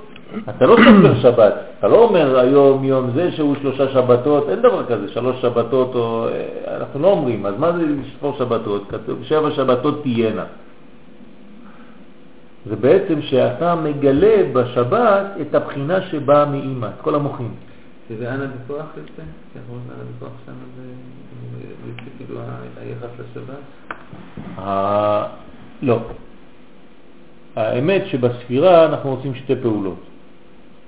אתה לא סופר שבת, אתה לא אומר היום יום זה שהוא שלושה שבתות, אין דבר כזה, שלוש שבתות, או, אה, אנחנו לא אומרים, אז מה זה לספור שבתות? כתוב שבע שבתות תהיינה. זה בעצם שאתה מגלה בשבת את הבחינה שבאה מאימא, את כל המוחים. שזה אנא בכוח יוצא? יכול להיות אנא בכוח שם זה כאילו היחס לשבת? לא. האמת שבספירה אנחנו רוצים שתי פעולות.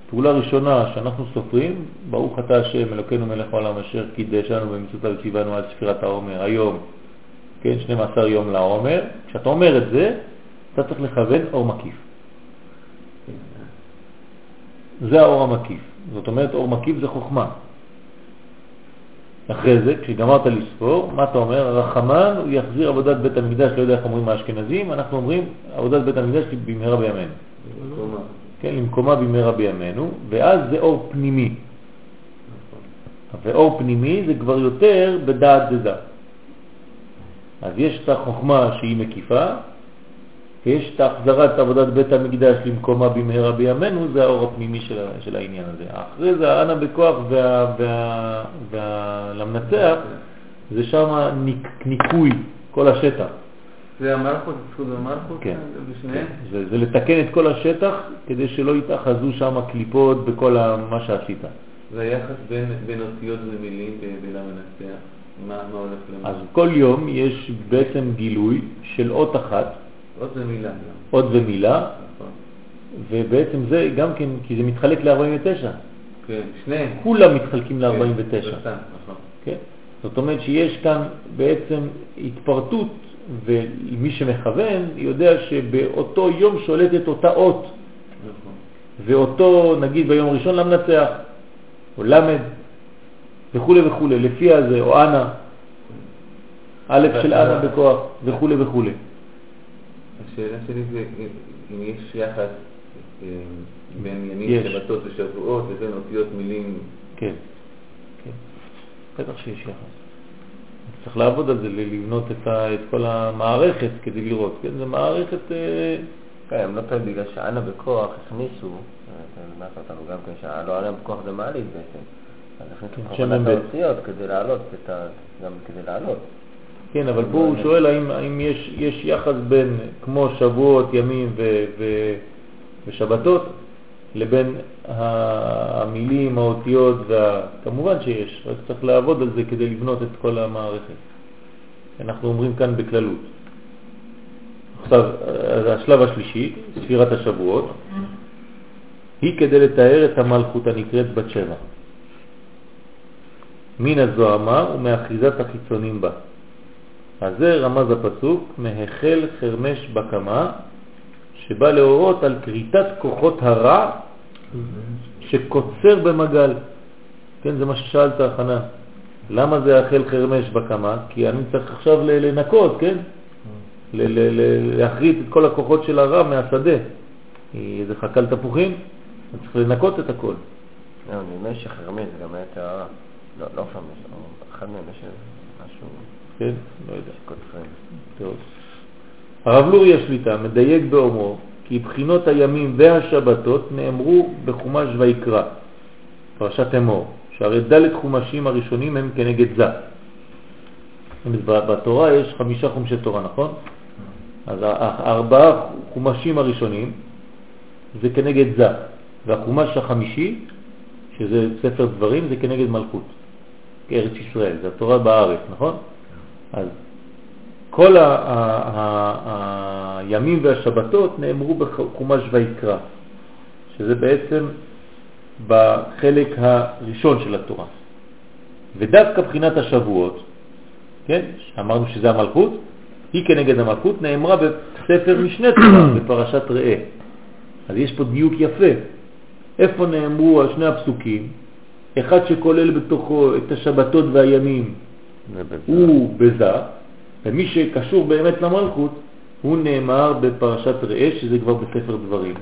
פעולה ראשונה שאנחנו סופרים, ברוך אתה השם אלוקינו מלך העולם אשר קידשנו במצוותיו וציוונו עד ספירת העומר היום, כן, 12 יום לעומר. כשאתה אומר את זה, אתה צריך לכוון אור מקיף. זה האור המקיף. זאת אומרת, אור מקיף זה חוכמה. אחרי זה, כשגמרת לספור, מה אתה אומר? הרחמן הוא יחזיר עבודת בית המקדש, לא יודע איך אומרים האשכנזים, אנחנו אומרים עבודת בית המקדש במהרה בימינו. כלומר, כן, למקומה במהרה בימינו, ואז זה אור פנימי. ואור פנימי זה כבר יותר בדעת דדה. אז יש את החוכמה שהיא מקיפה, ויש את החזרת עבודת בית המקדש למקומה במהרה בימינו, זה האור הפנימי של, של העניין הזה. אחרי זה האנה בכוח וה, וה, וה, למנצח, זה שם ניק, ניקוי כל השטח. זה המלכות, זכות המלכות? כן. בשניהם? זה, זה לתקן את כל השטח כדי שלא יתאחזו שם קליפות בכל ה- מה שעשית. זה היחס בין בין אותיות ומילים במילה מנצח. מה מה הולך למה? אז כל יום יש בעצם גילוי של אות אחת, עוד זה מילה גם. אות ומילה, נכון. ובעצם זה גם כן, כי זה מתחלק ל-49. כן, שניהם. כולם מתחלקים כן, ל-49. זה סתם, נכון. כן? זאת אומרת שיש כאן בעצם התפרטות, ומי שמכוון יודע שבאותו יום שולטת אותה אות, נכון. ואותו, נגיד ביום הראשון למנצח, או למד, וכו' וכו', לפי הזה, או אנה, א' של אנה בכוח, וכו' וכו'. השאלה שלי זה אם יש יחס אה, בין ימים. שבתות ושבועות לבין אותיות מילים. כן, כן. בטח שיש יחס. צריך לעבוד על זה, לבנות את, ה, את כל המערכת כדי לראות, כן? זה מערכת... אה, כן, לא טוב בגלל שאנה בכוח הכניסו, לימדת אותנו גם כן, שהלא אנה בכוח זה מעלית בעצם. אז הכניסו כן, בכוונה שם את ב'. האותיות כדי לעלות, את ה- גם כדי לעלות. כן, אבל פה הוא שואל האם, האם יש, יש יחס בין כמו שבועות, ימים ו, ו, ושבתות לבין המילים, האותיות, וה... כמובן שיש, רק צריך לעבוד על זה כדי לבנות את כל המערכת. אנחנו אומרים כאן בכללות. עכשיו, השלב השלישי, ספירת השבועות, היא כדי לתאר את המלכות הנקראת בת שבע. מן הזוהמה ומאחיזת החיצונים בה. אז זה רמז הפסוק, מהחל חרמש בקמה שבא להורות על כריתת כוחות הרע שקוצר במגל. כן, זה מה ששאלת, חנן. למה זה אכל חרמש בקמה? כי אני צריך עכשיו לנקות, כן? ל- להחריט את כל הכוחות של הרע מהשדה. זה חקל תפוחים, אני צריך לנקות את הכל. לא, נדמה שחרמש זה גם היה טהרה. לא, לא חמש, אחד מהם יש משהו כן? לא יודע. טוב. הרב לורי השליטה מדייק באומרו כי בחינות הימים והשבתות נאמרו בחומש ויקרא, פרשת אמור, שהרי ד' חומשים הראשונים הם כנגד זה. בתורה יש חמישה חומשי תורה, נכון? אז הארבעה חומשים הראשונים זה כנגד זה, והחומש החמישי, שזה ספר דברים, זה כנגד מלכות, כארץ ישראל, זה התורה בארץ, נכון? אז כל הימים והשבתות נאמרו בחומש ויקרא, שזה בעצם בחלק הראשון של התורה. ודווקא בחינת השבועות, כן, אמרנו שזה המלכות, היא כנגד המלכות נאמרה בספר משנה תורה, בפרשת ראה. אז יש פה דיוק יפה. איפה נאמרו על שני הפסוקים? אחד שכולל בתוכו את השבתות והימים הוא בזה, ומי שקשור באמת למלכות, הוא נאמר בפרשת ראה, שזה כבר בספר דברים.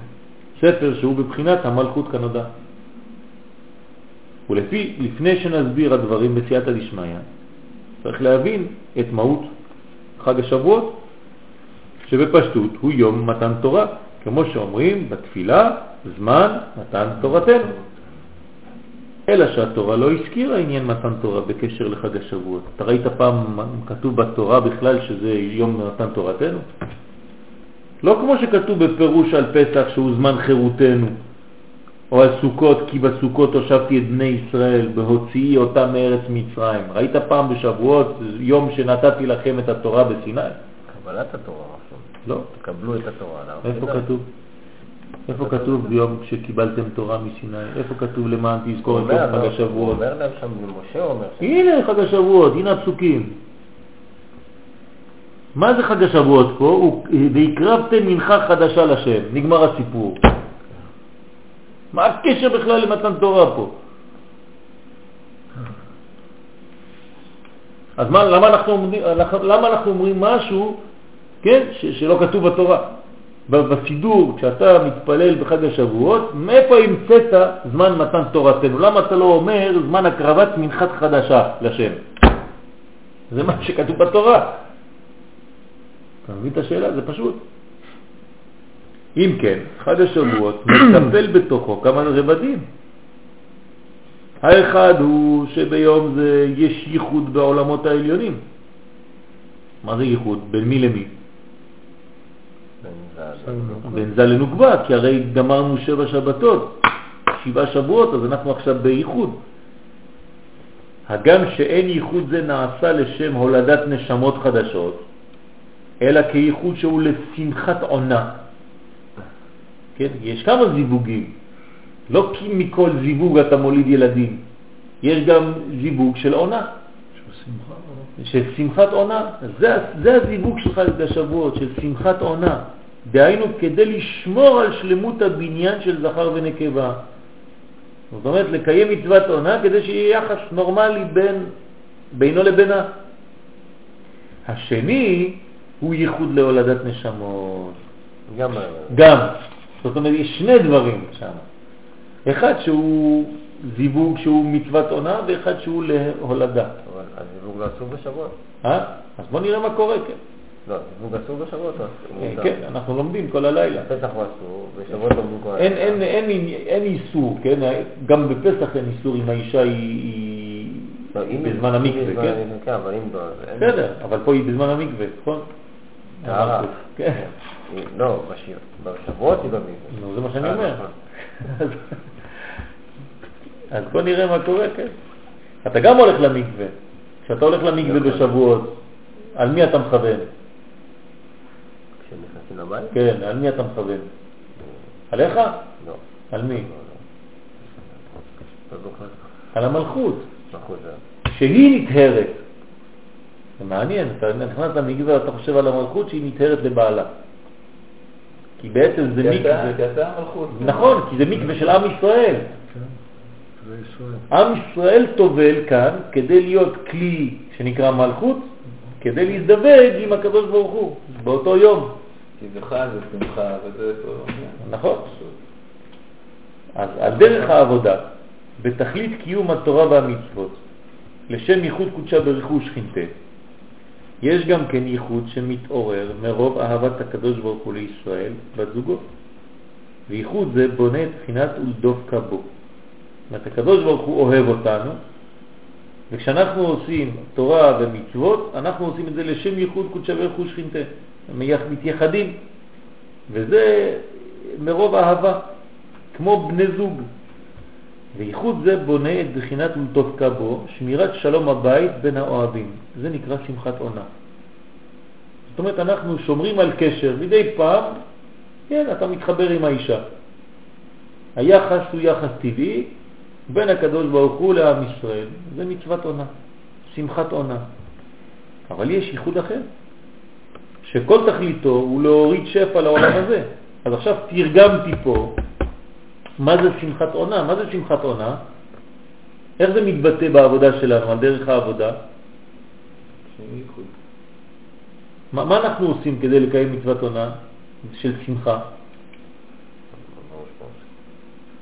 ספר שהוא בבחינת המלכות כנודע. ולפי, לפני שנסביר הדברים בסייעתא דשמיא, צריך להבין את מהות חג השבועות, שבפשטות הוא יום מתן תורה, כמו שאומרים בתפילה, זמן מתן תורתנו. אלא שהתורה לא הזכירה עניין מתן תורה בקשר לחג השבועות. אתה ראית פעם כתוב בתורה בכלל שזה יום מתן תורתנו? לא כמו שכתוב בפירוש על פסח שהוא זמן חירותנו, או על סוכות, כי בסוכות הושבתי את בני ישראל בהוציאי אותם מארץ מצרים. ראית פעם בשבועות יום שנתתי לכם את התורה בסיני? קבלת התורה עכשיו. לא. תקבלו את התורה. למה? איפה. כתוב? איפה כתוב ביום שקיבלתם תורה מסיני? איפה כתוב למען תזכור את חג השבועות? הוא אומר להם שם, משה אומר שם, הנה חג השבועות, הנה הפסוקים. מה זה חג השבועות פה? והקרבתם מנחה חדשה לשם, נגמר הסיפור. מה הקשר בכלל למתן תורה פה? אז מה, למה, אנחנו, למה אנחנו אומרים משהו כן, ש, שלא כתוב בתורה? בסידור, כשאתה מתפלל בחג השבועות, מאיפה המצאת זמן מתן תורתנו? למה אתה לא אומר זמן הקרבת מנחת חדשה לשם? זה מה שכתוב בתורה. אתה מבין את השאלה? זה פשוט. אם כן, חג השבועות מקפל בתוכו כמה רבדים. האחד הוא שביום זה יש ייחוד בעולמות העליונים. מה זה ייחוד? בין מי למי? זל. בין זה לנוגבה, כי הרי גמרנו שבע שבתות, שבעה שבועות, אז אנחנו עכשיו בייחוד. הגם שאין ייחוד זה נעשה לשם הולדת נשמות חדשות, אלא כייחוד שהוא לשמחת עונה. כן? יש כמה זיווגים. לא כי מכל זיווג אתה מוליד ילדים. יש גם זיווג של עונה, של שמחת עונה. זה, זה הזיווג שלך לשבועות, של שמחת עונה. דהיינו כדי לשמור על שלמות הבניין של זכר ונקבה. זאת אומרת, לקיים מצוות עונה כדי שיהיה יחס נורמלי בין, בינו לבינה. השני הוא ייחוד להולדת נשמות. גם גם. זאת אומרת, יש שני דברים שם. אחד שהוא זיווג שהוא מצוות עונה, ואחד שהוא להולדה. אבל הזיווג לא אסור בשבועות. אה? אז בוא נראה מה קורה, כן. לא, זיווג אסור בשבועות. או אסור? אה, מותר. כן, אנחנו לומדים כל הלילה. בפסח הוא אסור, בשבועות לומדים כל הלילה. אין, איסור, כן? גם בפסח אין איסור אם האישה היא, לא, בזמן המקווה, כן? המקווה, כן, אבל אם לא. בסדר, אבל פה היא בזמן המקווה, נכון? כן. לא. בשבועות היא במקווה. נו, זה מה שאני אומר. אז- אז בוא נראה מה קורה, כן. אתה גם הולך למקווה. כשאתה הולך למקווה נכון. בשבועות, על מי אתה מכוון? נכנסים לבית? כן, על מי אתה מכוון? עליך? לא. על מי? לא, לא. על המלכות, זה... שהיא נטהרת. זה מעניין, אתה נכנס למקווה ואתה חושב על המלכות שהיא נטהרת לבעלה. כי בעצם זה אתה- מקווה, כי אתה המלכות. נכון, כי זה מקווה של עם ישראל. כן, ישראל. עם ישראל טובל כאן כדי להיות כלי שנקרא מלכות, כדי להזדווג עם הקדוש ברוך הוא באותו יום. כי זה חג ושמחה וזה פה. כן. נכון. אז על דרך העבודה, בתכלית קיום התורה והמצוות, לשם ייחוד קודשה בריחו ושכינתה, יש גם כן ייחוד שמתעורר מרוב אהבת הקדוש ברוך הוא לישראל בת. וייחוד זה בונה את בחינת ולדבקה בו. זאת אומרת, הקדוש ברוך הוא אוהב אותנו, וכשאנחנו עושים תורה ומצוות, אנחנו עושים את זה לשם ייחוד קודשה בריחו ושכינתה. מתייחדים. וזה מרוב אהבה, כמו בני זוג. וייחוד זה בונה את בחינת ולטובקה בו, שמירת שלום הבית בין האוהבים. זה נקרא שמחת עונה. זאת אומרת, אנחנו שומרים על קשר, מדי פעם, כן, אתה מתחבר עם האישה. היחס הוא יחס טבעי בין הקדוש ברוך הוא לעם ישראל. זה מצוות עונה, שמחת עונה. אבל יש ייחוד אחר, שכל תכליתו הוא להוריד שפע לעולם הזה. אז עכשיו תרגמתי פה מה זה שמחת עונה? מה זה שמחת עונה? איך זה מתבטא בעבודה שלנו, על דרך העבודה? מה, מה אנחנו עושים כדי לקיים מצוות עונה של שמחה?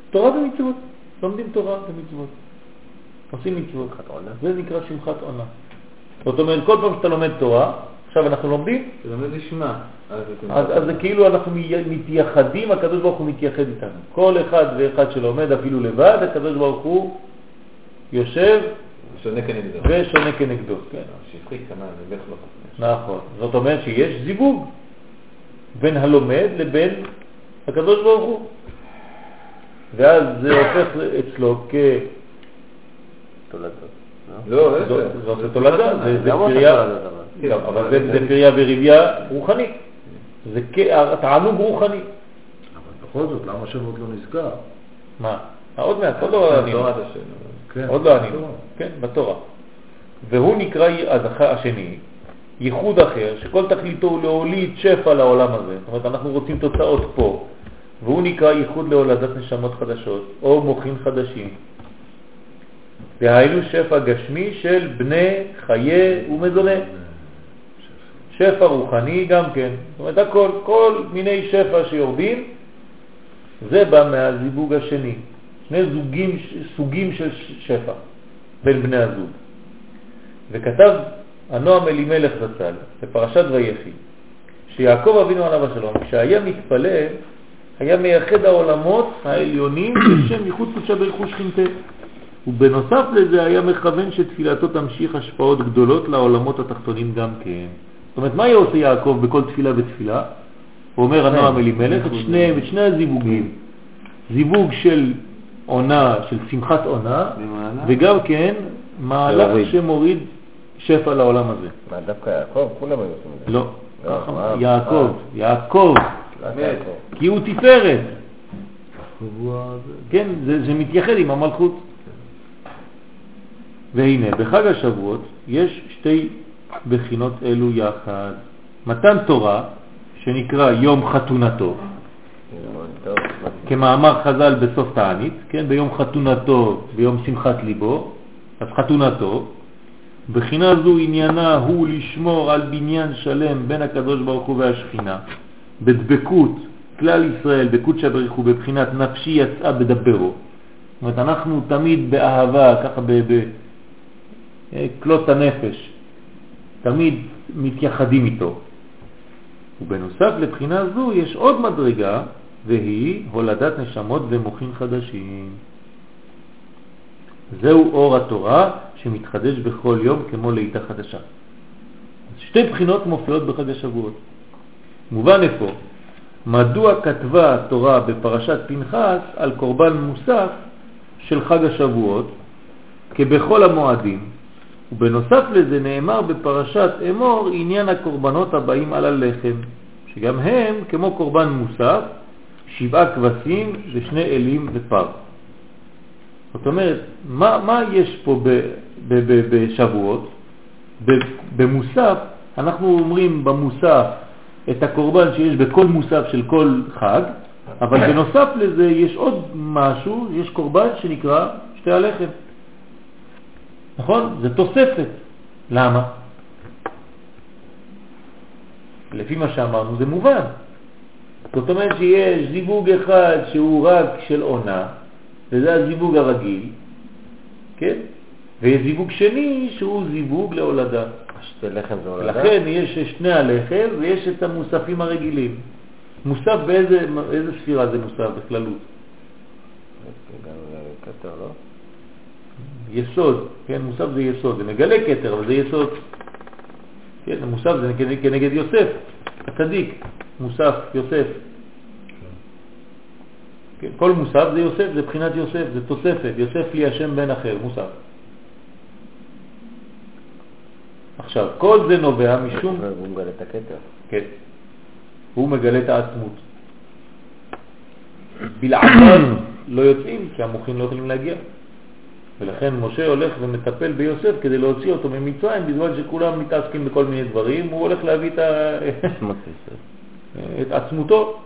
תורה ומצוות. לומדים תורה ומצוות. עושים מצוות. זה נקרא שמחת עונה. זאת אומרת, כל פעם שאתה לומד תורה, עכשיו אנחנו לומדים, זה לומד לשמה. אז אז, אז זה כאילו אנחנו מתייחדים, הקדוש ברוך הוא מתייחד איתנו. כל אחד ואחד שלומד אפילו לבד, הקדוש ברוך הוא יושב שונה כנגדו. ושונה כנגדו. כן. שפחי לו חפש. נכון. זאת אומרת שיש זיווג בין הלומד לבין הקדוש ברוך הוא. ואז זה הופך אצלו כ... תולדות. לא, זה איזה? זה תולדה, זה- זה אבל. זה פריה וריביה רוחנית. זה תענוג רוחני. אבל בכל זאת, למה שבועות לא נסגר? מה? עוד מעט, עוד לא ענינו. כן, עוד לא ענינו. כן, בתורה. והוא נקרא השני, ייחוד אחר, שכל תכליתו הוא להוליד שפע לעולם הזה. זאת אומרת, אנחנו רוצים תוצאות פה. והוא נקרא ייחוד להולדת נשמות חדשות, או מוחים חדשים. דהיינו שפע גשמי של בני חיי ומזוני. שפע רוחני גם כן. זאת אומרת, הכל, כל מיני שפע שיורדים, זה בא מהזיווג השני. שני זוגים, סוגים של שפע בין בני הזוג. וכתב הנועם אלימלך זצ"ל בפרשת ויחי, שיעקב אבינו עליו השלום, כשהיה מתפלל, היה מייחד העולמות העליונים לשם ייחוד קודשה ברכו שכינתה. ובנוסף לזה היה מכוון שתפילתו תמשיך השפעות גדולות לעולמות התחתונים גם כן. אומרת, מה היה עושה יעקב בכל תפילה ותפילה? הוא אומר הנועם אלימלך את שניהם, את שני הזיווגים. זיווג של עונה, של שמחת עונה? וגם כן מהלך. שמוריד שפע לעולם הזה. מה, דווקא יעקב? כולם היו עושים את זה. לא, לא? יעקב, יעקב. כי הוא תפארת. כן, זה מתייחד עם המלכות. והנה, בחג השבועות יש שתי בחינות אלו יחד. מתן תורה, שנקרא יום חתונתו, כמאמר חז"ל בסוף תענית, כן, ביום חתונתו, ביום שמחת ליבו, אז חתונתו, בחינה זו עניינה הוא לשמור על בניין שלם בין הקדוש ברוך הוא והשכינה, בדבקות כלל ישראל, בקודשא בריך הוא, בבחינת נפשי יצאה בדברו. זאת אומרת, אנחנו תמיד באהבה, ככה בכלות הנפש, תמיד מתייחדים איתו. ובנוסף לבחינה זו יש עוד מדרגה, והיא הולדת נשמות ומוחים חדשים. זהו אור התורה שמתחדש בכל יום כמו לידה חדשה. שתי בחינות מופיעות בחג השבועות. מובן איפה? מדוע כתבה התורה בפרשת פנחס על קורבן מוסף של חג השבועות כבכל המועדים, ובנוסף לזה נאמר בפרשת אמור עניין הקורבנות הבאים על הלחם, שגם הם כמו קורבן מוסף, שבעה כבשים ושני אלים ופר. זאת אומרת, מה, מה יש פה ב, ב, ב, בשבועות? ב, במוסף, אנחנו אומרים במוסף את הקורבן שיש בכל מוסף של כל חג, אבל בנוסף לזה יש עוד משהו, יש קורבן שנקרא שתי הלחם. נכון? זה תוספת. למה? לפי מה שאמרנו זה מובן. זאת אומרת שיש זיווג אחד שהוא רק של עונה, וזה הזיווג הרגיל, כן? ויש זיווג שני שהוא זיווג להולדה. לחם זה הולדה? לכן יש שני הלחם ויש את המוספים הרגילים. מוסף באיזה איזה ספירה זה מוסף בכללות? גם כתר, לא? יסוד, כן, מוסף זה יסוד, זה מגלה כתר, אבל זה יסוד. כן, מוסף זה כנגד, כנגד יוסף, הצדיק, מוסף, יוסף. כן, כל מוסף זה יוסף, זה בחינת יוסף, זה תוספת, יוסף לי השם בן אחר, מוסף. עכשיו, כל זה נובע משום... הוא מגלה את הכתר. כן. הוא מגלה את העצמות. בלעדיו לא יוצאים, כי המוחים לא יכולים להגיע. ולכן משה הולך ומטפל ביוסף כדי להוציא אותו ממצרים, בזמן שכולם מתעסקים בכל מיני דברים, הוא הולך להביא את, ה... את עצמותו.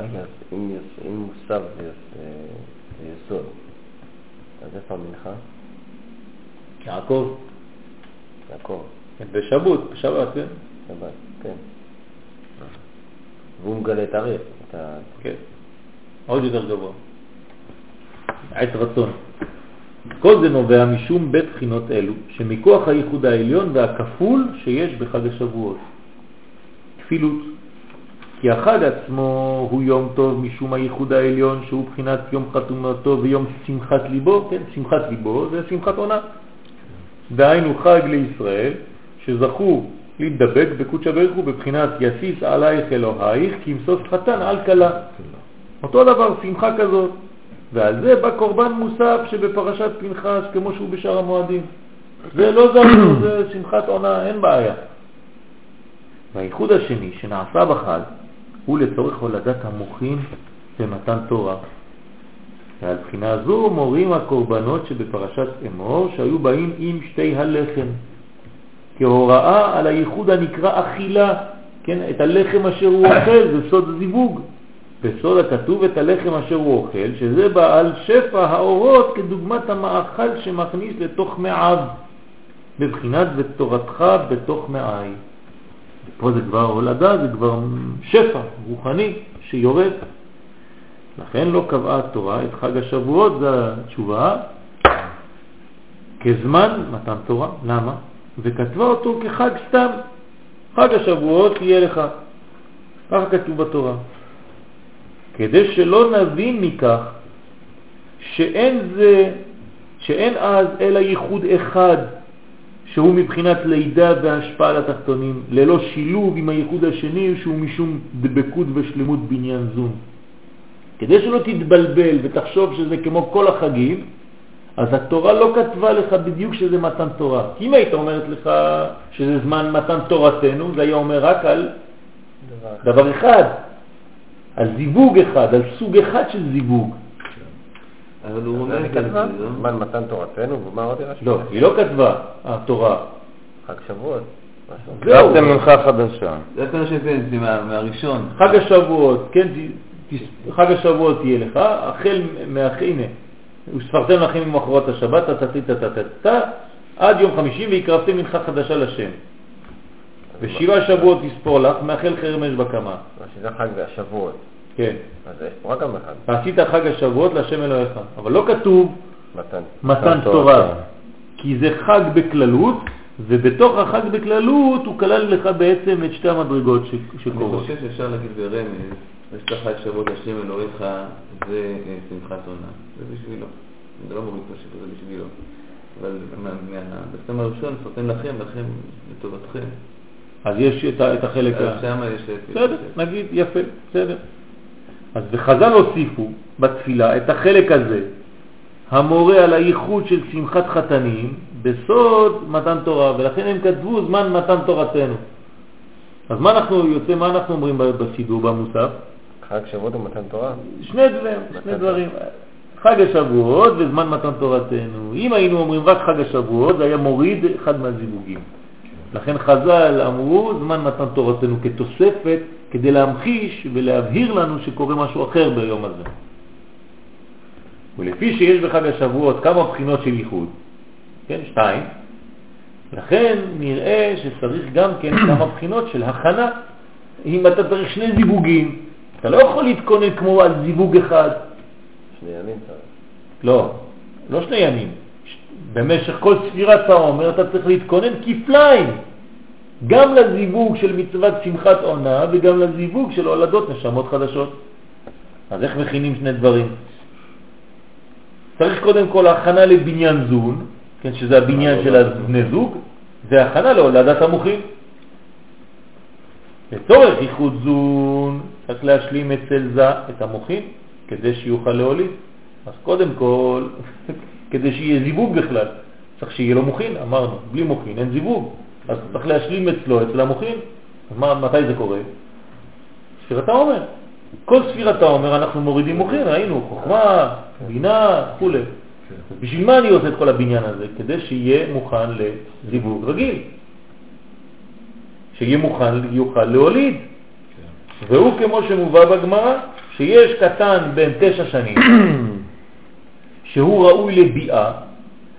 רגע, אם מוסב זה יוס- אה, אז איפה המנחה? יעקב, יעקב, כן, בשבות, בשבת, כן? שבת, כן. והוא מגלה את האריה, את ה... כן. עוד יותר גבוה. עת רצון. כל זה נובע משום בית בחינות אלו, שמכוח הייחוד העליון והכפול שיש בחג השבועות. כפילות. כי החג עצמו הוא יום טוב משום הייחוד העליון שהוא בחינת יום חתומתו ויום שמחת ליבו, כן, שמחת ליבו זה שמחת עונה. דהיינו חג לישראל שזכו להידבק בקודש ברוך הוא בבחינת יסיס עלייך אלוהיך כי ימסוס חתן על כלה. אותו דבר, שמחה כזאת. ועל זה בא קורבן מוסף שבפרשת פנחס כמו שהוא בשאר המועדים. זה לא זרנו, זה שמחת עונה, אין בעיה. והייחוד השני שנעשה בחג הוא לצורך הולדת המוחים במתן תורה. ועל בחינה זו מורים הקורבנות שבפרשת אמור שהיו באים עם שתי הלחם. כהוראה על הייחוד הנקרא אכילה, כן, את הלחם אשר הוא אוכל, זה סוד זיווג. בסוד הכתוב את הלחם אשר הוא אוכל, שזה בעל שפע האורות כדוגמת המאכל שמכניס לתוך מעב, בבחינת ותורתך בתוך מעי. פה זה כבר הולדה, זה כבר שפע רוחני שיורד. לכן לא קבעה התורה את חג השבועות, זו התשובה, כזמן מתן תורה. למה? וכתבה אותו כחג סתם. חג השבועות יהיה לך. ככה כתוב בתורה. כדי שלא נבין מכך שאין זה, שאין אז אלא ייחוד אחד שהוא מבחינת לידה והשפעה על התחתונים, ללא שילוב עם הייחוד השני שהוא משום דבקות ושלמות בניין זון. כדי שלא תתבלבל ותחשוב שזה כמו כל החגים, אז התורה לא כתבה לך בדיוק שזה מתן תורה. כי אם היית אומרת לך שזה זמן מתן תורתנו, זה היה אומר רק על דבר אחד, על זיווג אחד, על סוג אחד של זיווג. אבל הוא אומר כתבה? זמן לא- מתן תורתנו, ומה עוד היא לא, היא לא כתבה, התורה. חג שבועות. זהו. מנחה חדשה. זה הפרש שהבאתי מהראשון. חג השבועות, כן, חג השבועות תהיה לך, החל מה... וספרתם לכם ממחרת השבת, טה עד יום חמישי והקרבתם מנחה חדשה לשם. ושבעה שבועות תספור לך, מאחל חרם אש בקמה. מה שזה חג והשבועות. כן. אז יש פה רק גם אחד. ועשית חג השבועות להשם אלוהיך. אבל לא כתוב מתן. מתן תורה, כי זה חג בכללות, ובתוך החג בכללות הוא כלל לך בעצם את שתי המדרגות ש- אני שקורות. חושב שאפשר להגיד ברמז, יש לך את שבועות השם אלוהיך, זה אה, שמחת עונה. זה בשבילו. זה לא מוריד פשוט, זה בשבילו. אבל מה- מה- בסתם הראשון, סרטן לכם, לכם לטובתכם. אז יש את החלק שם יש את... בסדר, נגיד, יפה, בסדר. אז וחז"ל הוסיפו בתפילה את החלק הזה, המורה על הייחוד של שמחת חתנים, בסוד מתן תורה, ולכן הם כתבו זמן מתן תורתנו. אז מה אנחנו יוצא, מה אנחנו אומרים בסידור, במוסף? חג שבועות ומתן תורה? שני דברים, שני דברים. חג השבועות וזמן מתן תורתנו. אם היינו אומרים רק חג השבועות, זה היה מוריד אחד מהזיווגים. לכן חז"ל אמרו זמן מתן תורתנו כתוספת כדי להמחיש ולהבהיר לנו שקורה משהו אחר ביום הזה. ולפי שיש בחג השבועות כמה בחינות של ייחוד, כן, שתיים, לכן נראה שצריך גם כן כמה בחינות של הכנה. אם אתה צריך שני זיווגים, אתה לא יכול להתכונן כמו על זיווג אחד. שני ימים צריך. לא, לא שני ימים. במשך כל ספירת העומר אתה צריך להתכונן כפליים, גם לזיווג של מצוות שמחת עונה וגם לזיווג של הולדות נשמות חדשות. אז איך מכינים שני דברים? צריך קודם כל הכנה לבניין זון, כן, שזה הבניין של הבני זוג, והכנה להולדת המוחים. לצורך ייחוד זון צריך להשלים אצל זה את המוחים כדי שיוכל להוליד. אז קודם כל, כדי שיהיה זיווג בכלל, צריך שיהיה לו מוחין, אמרנו, בלי מוחין אין זיווג, אז צריך להשלים אצלו, אצל המוחין. אז מה, מתי זה קורה? ספירת העומר. כל ספירת העומר אנחנו מורידים מוחין, ראינו, חוכמה, בינה, כו'. אז בשביל מה אני עושה את כל הבניין הזה? כדי שיהיה מוכן לזיווג רגיל. שיהיה מוכן, יוכל להוליד. והוא כמו שמובא בגמרא, שיש קטן בן תשע שנים, שהוא ראוי לביאה,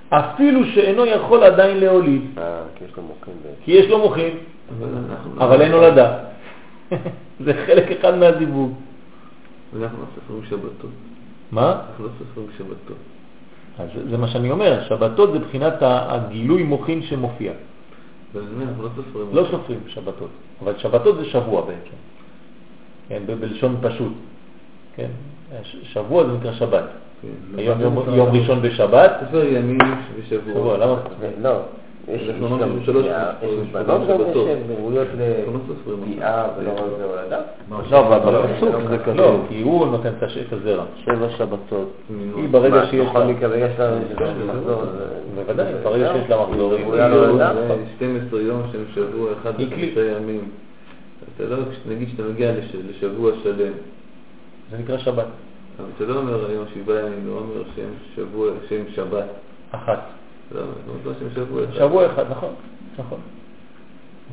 אפילו שאינו יכול עדיין להוליד, אה, כי יש לו מוחין בעצם. כי יש לו מוחין, אבל אבל אין הולדה. זה חלק אחד מהזיווג. אנחנו לא סופרים שבתות. מה? אנחנו לא סופרים שבתות. אז זה- מה שאני אומר, שבתות זה בחינת הגילוי מוחין שמופיע. לא סופרים. לא סופרים שבתות, אבל שבתות זה שבוע בעצם, כן, בלשון פשוט, כן, שבוע זה נקרא שבת. היום יום, ראשון בשבת, סופר ימים שבוע, ושבוע. למה? לא, יש גם סופרים, בנות גם שבתות. יש ראויות אנחנו לא רק להולדה. לא, בפסוק זה לא, כתוב. כי הוא נותן את הזרע, שבע שבתות. היא ברגע שיש לה, מקרה יש לה כן, מחזור. בוודאי, ברגע שיש לה מחזור, היא ראויה כאילו- להולדה. זה 12 יום שהם שבוע אחד היא כלי. וחמישה ימים. אתה לא, נגיד שאתה מגיע לש- לשבוע שלם, זה נקרא שבת, אבל אתה לא אומר היום שבעה ימים, לא אומר שהם שבוע, שהם שבת. אחת, לא, אומר שהם שבוע אחד. שבוע אחד, נכון, נכון,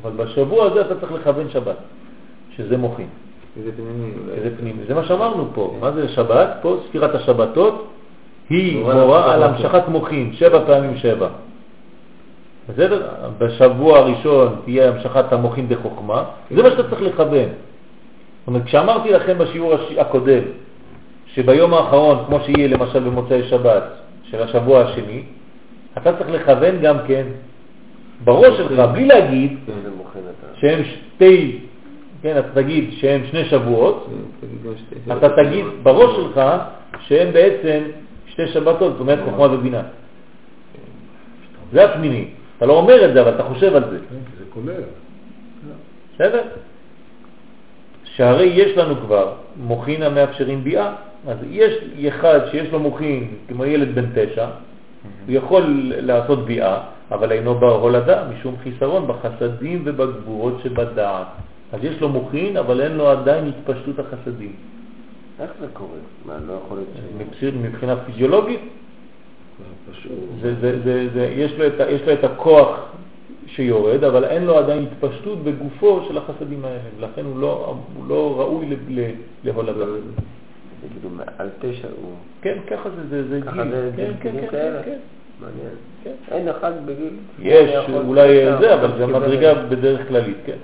אבל בשבוע הזה אתה צריך לכוון שבת, שזה מוחין. איזה פנימי. זה פנימי. זה מה שאמרנו פה. מה זה שבת? פה ספירת השבתות היא מורה על המשכת מוחין, שבע פעמים שבע. בסדר? בשבוע הראשון תהיה המשכת המוחין בחוכמה, זה מה שאתה צריך לכוון. זאת אומרת, כשאמרתי לכם בשיעור הקודם, שביום האחרון, כמו שיהיה למשל במוצאי שבת של השבוע השני, אתה צריך לכוון גם כן בראש שלך, בלי להגיד אתה. שהם שתי, כן, אתה תגיד שהם שני שבועות, כן, גם שתי- אתה תגיד בראש שלך שהם בעצם שתי שבתות, זאת אומרת חוכמה ובינה. זה הפנימי. אתה לא אומר את זה, אבל אתה חושב על זה. כן, זה כולל. בסדר? שהרי יש לנו כבר מוחין המאפשרים ביאה, אז יש אחד שיש לו מוחין כמו ילד בן תשע, הוא יכול לעשות ביאה, אבל אינו בר הולדה משום חיסרון בחסדים ובגבורות שבדעת. אז יש לו מוחין, אבל אין לו עדיין התפשטות החסדים. איך זה קורה? מה, לא יכול להיות ש... מבחינה- פיזיולוגית, זה פשוט. זה, זה, זה, זה, יש, לו את, ה- יש לו את הכוח שיורד, אבל אין לו עדיין התפשטות בגופו של החסדים האלה, ולכן הוא לא, הוא לא ראוי להולדה. זה כאילו מעל תשע הוא... כן, ככה זה, זה, זה ככה גיל. זה כן, כן, גילים כן, כאלה. כן, מעניין. כן. אין אחד בגיל... יש אולי זה, אבל זה מדרגה בדרך כללית, כן.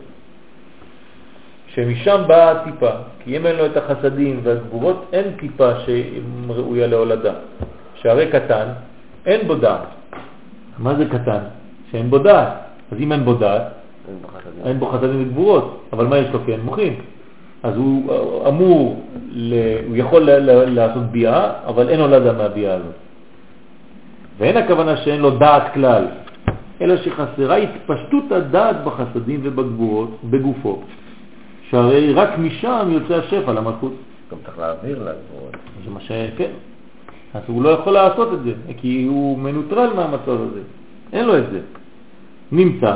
שמשם באה הטיפה, כי אם אין לו את החסדים והגבורות, אין טיפה שראויה להולדה. שהרי קטן, אין בו דעת. מה זה קטן? שאין בו דעת. אז אם אין בו דעת, אין בו חסדים וגבורות, אבל מה יש לו? כן, מוחין. אז הוא אמור, ל... הוא יכול ל... ל... לעשות ביאה, אבל אין הולדה מהביאה הזאת. ואין הכוונה שאין לו דעת כלל, אלא שחסרה התפשטות הדעת בחסדים ובגבורות בגופו, שהרי רק משם יוצא השפע למלכות. גם צריך להעביר לגבורות. זה מה ש... כן. אז הוא לא יכול לעשות את זה, כי הוא מנוטרל מהמצב הזה. אין לו את זה. נמצא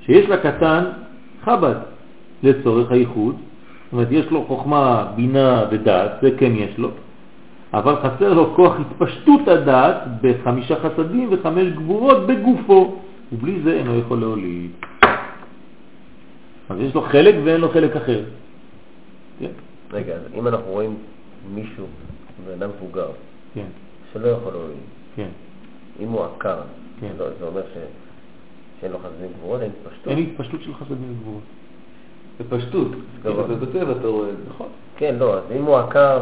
שיש לקטן חב"ד לצורך הייחוד, אומרת יש לו חוכמה, בינה ודעת, זה כן יש לו, אבל חסר לו כוח התפשטות הדעת בחמישה חסדים וחמש גבורות בגופו, ובלי זה אינו יכול להוליד. אז יש לו חלק ואין לו חלק אחר. כן, רגע, אז אם אנחנו רואים מישהו, בן אדם מבוגר, כן, שלא יכול להועיל, כן. אם הוא עקר, כן. זה זה אומר ש- שאין לו חסדים גבורות, אין התפשטות? אין התפשטות של חסדים וגבורות. בפשטות. כאילו, בטבע אתה רואה את זה. נכון. כן, לא, אז אם הוא עקר,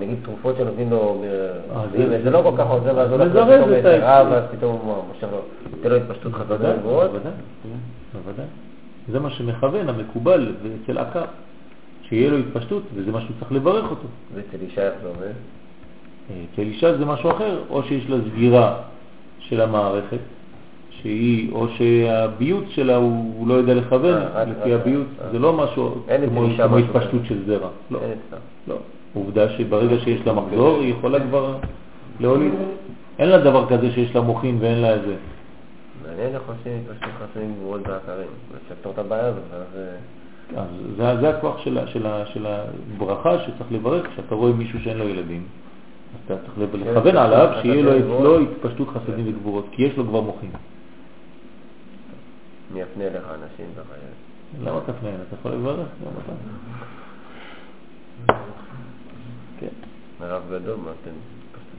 נגיד תרופות שנותנים לו, אה, אם זה- זה לא כל כך עוזר, ואז הוא הולך פתאום את לאיזה ה- רב, ואז פתאום הוא מושך לו, נותן לו התפשטות חסדים בוודאי. בוודאי, בוודאי. זה מה שמכוון, המקובל אצל עקר, שיהיה לו התפשטות, וזה מה שהוא צריך לברך אותו. ואצל אישה איך זה עובד? אה, אצל אישה זה משהו אחר, או שיש לה סגירה של המערכת, שהיא, או שהביוט שלה הוא, הוא לא יודע לכוון אה, רק- לפי אה. זה לא משהו כמו, התפשטות. של זרע, לא. לא. עובדה שברגע שיש לה מחזור היא יכולה כבר להוליד. אין לה דבר כזה שיש לה מוחין ואין לה איזה. מעניין איך עושים התפשטות חסדים גבורות בעקרים. לפתור את הבעיה הזאת. אה, אז זה, זה הכוח של, של, של הברכה שצריך לברך, כשאתה רואה מישהו שאין לו ילדים, אז אתה צריך כן, לכוון עליו שיהיה לו אצלו וגבורות. התפשטות חסדים וגבורות, כי יש לו כבר מוחין. אני אפנה אליך אנשים ככה. למה פנאי? אתה יכול לברך גם אתה. כן, מרב גדול, מה אתם?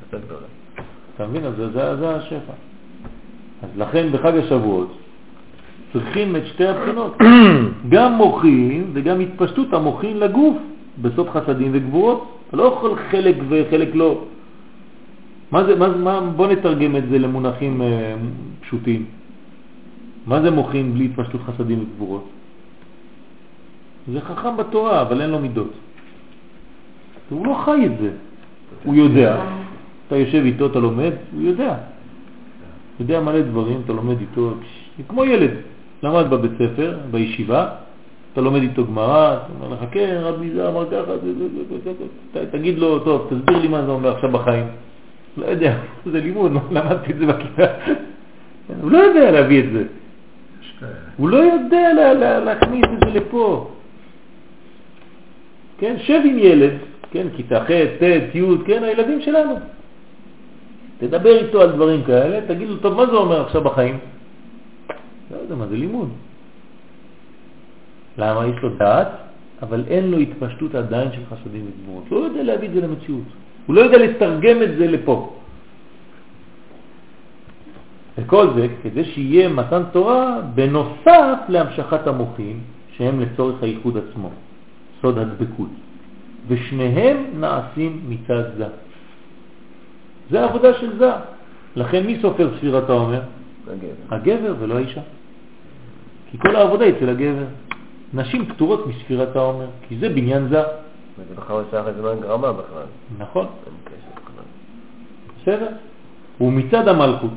יותר גדולה. אתה מבין? אז זה, השפע. אז לכן בחג השבועות צריכים את שתי הבחינות, גם מוחין וגם התפשטות המוחין לגוף בסוד חסדים וגבורות. אתה לא יכול חלק וחלק לא. מה זה, מה, מה, בוא נתרגם את זה למונחים אה, פשוטים. מה זה מוחין בלי התפשטות חסדים וגבורות? זה חכם בתורה, אבל אין לו מידות. הוא לא חי את זה. הוא יודע, אתה יושב איתו, אתה לומד, הוא יודע. יודע מלא דברים, אתה לומד איתו, כמו ילד. למד בבית ספר, בישיבה, אתה לומד איתו גמרא, אתה אומר לך, כן, רבי זה אמר ככה, תגיד לו, טוב, תסביר לי מה זה אומר עכשיו בחיים. לא יודע, זה לימוד, למדתי את זה בכיתה. הוא לא יודע להביא את זה. הוא לא יודע לה, לה, להכניס את זה לפה. כן, שב עם ילד, כן, כיתה ח', ט', י', כן, הילדים שלנו. תדבר איתו על דברים כאלה, תגיד לו, טוב, מה זה אומר עכשיו בחיים? לא יודע מה זה לימוד. למה? יש לו דעת, אבל אין לו התפשטות עדיין של חסדים וגבורות. לא יודע להביא את זה למציאות. הוא לא יודע לתרגם את זה לפה. וכל זה כדי שיהיה מתן תורה בנוסף להמשכת המוחים, שהם לצורך הייחוד עצמו, סוד הדבקות. ושניהם נעשים מצד זה. זה העבודה של זה. לכן מי סופר ספירת העומר? הגבר. הגבר ולא האישה. כי כל העבודה היא אצל הגבר. נשים פטורות מספירת העומר, כי זה בניין זה. וזה בכלל שייך לזמן גרמה בכלל. נכון. בסדר? ומצד המלכות,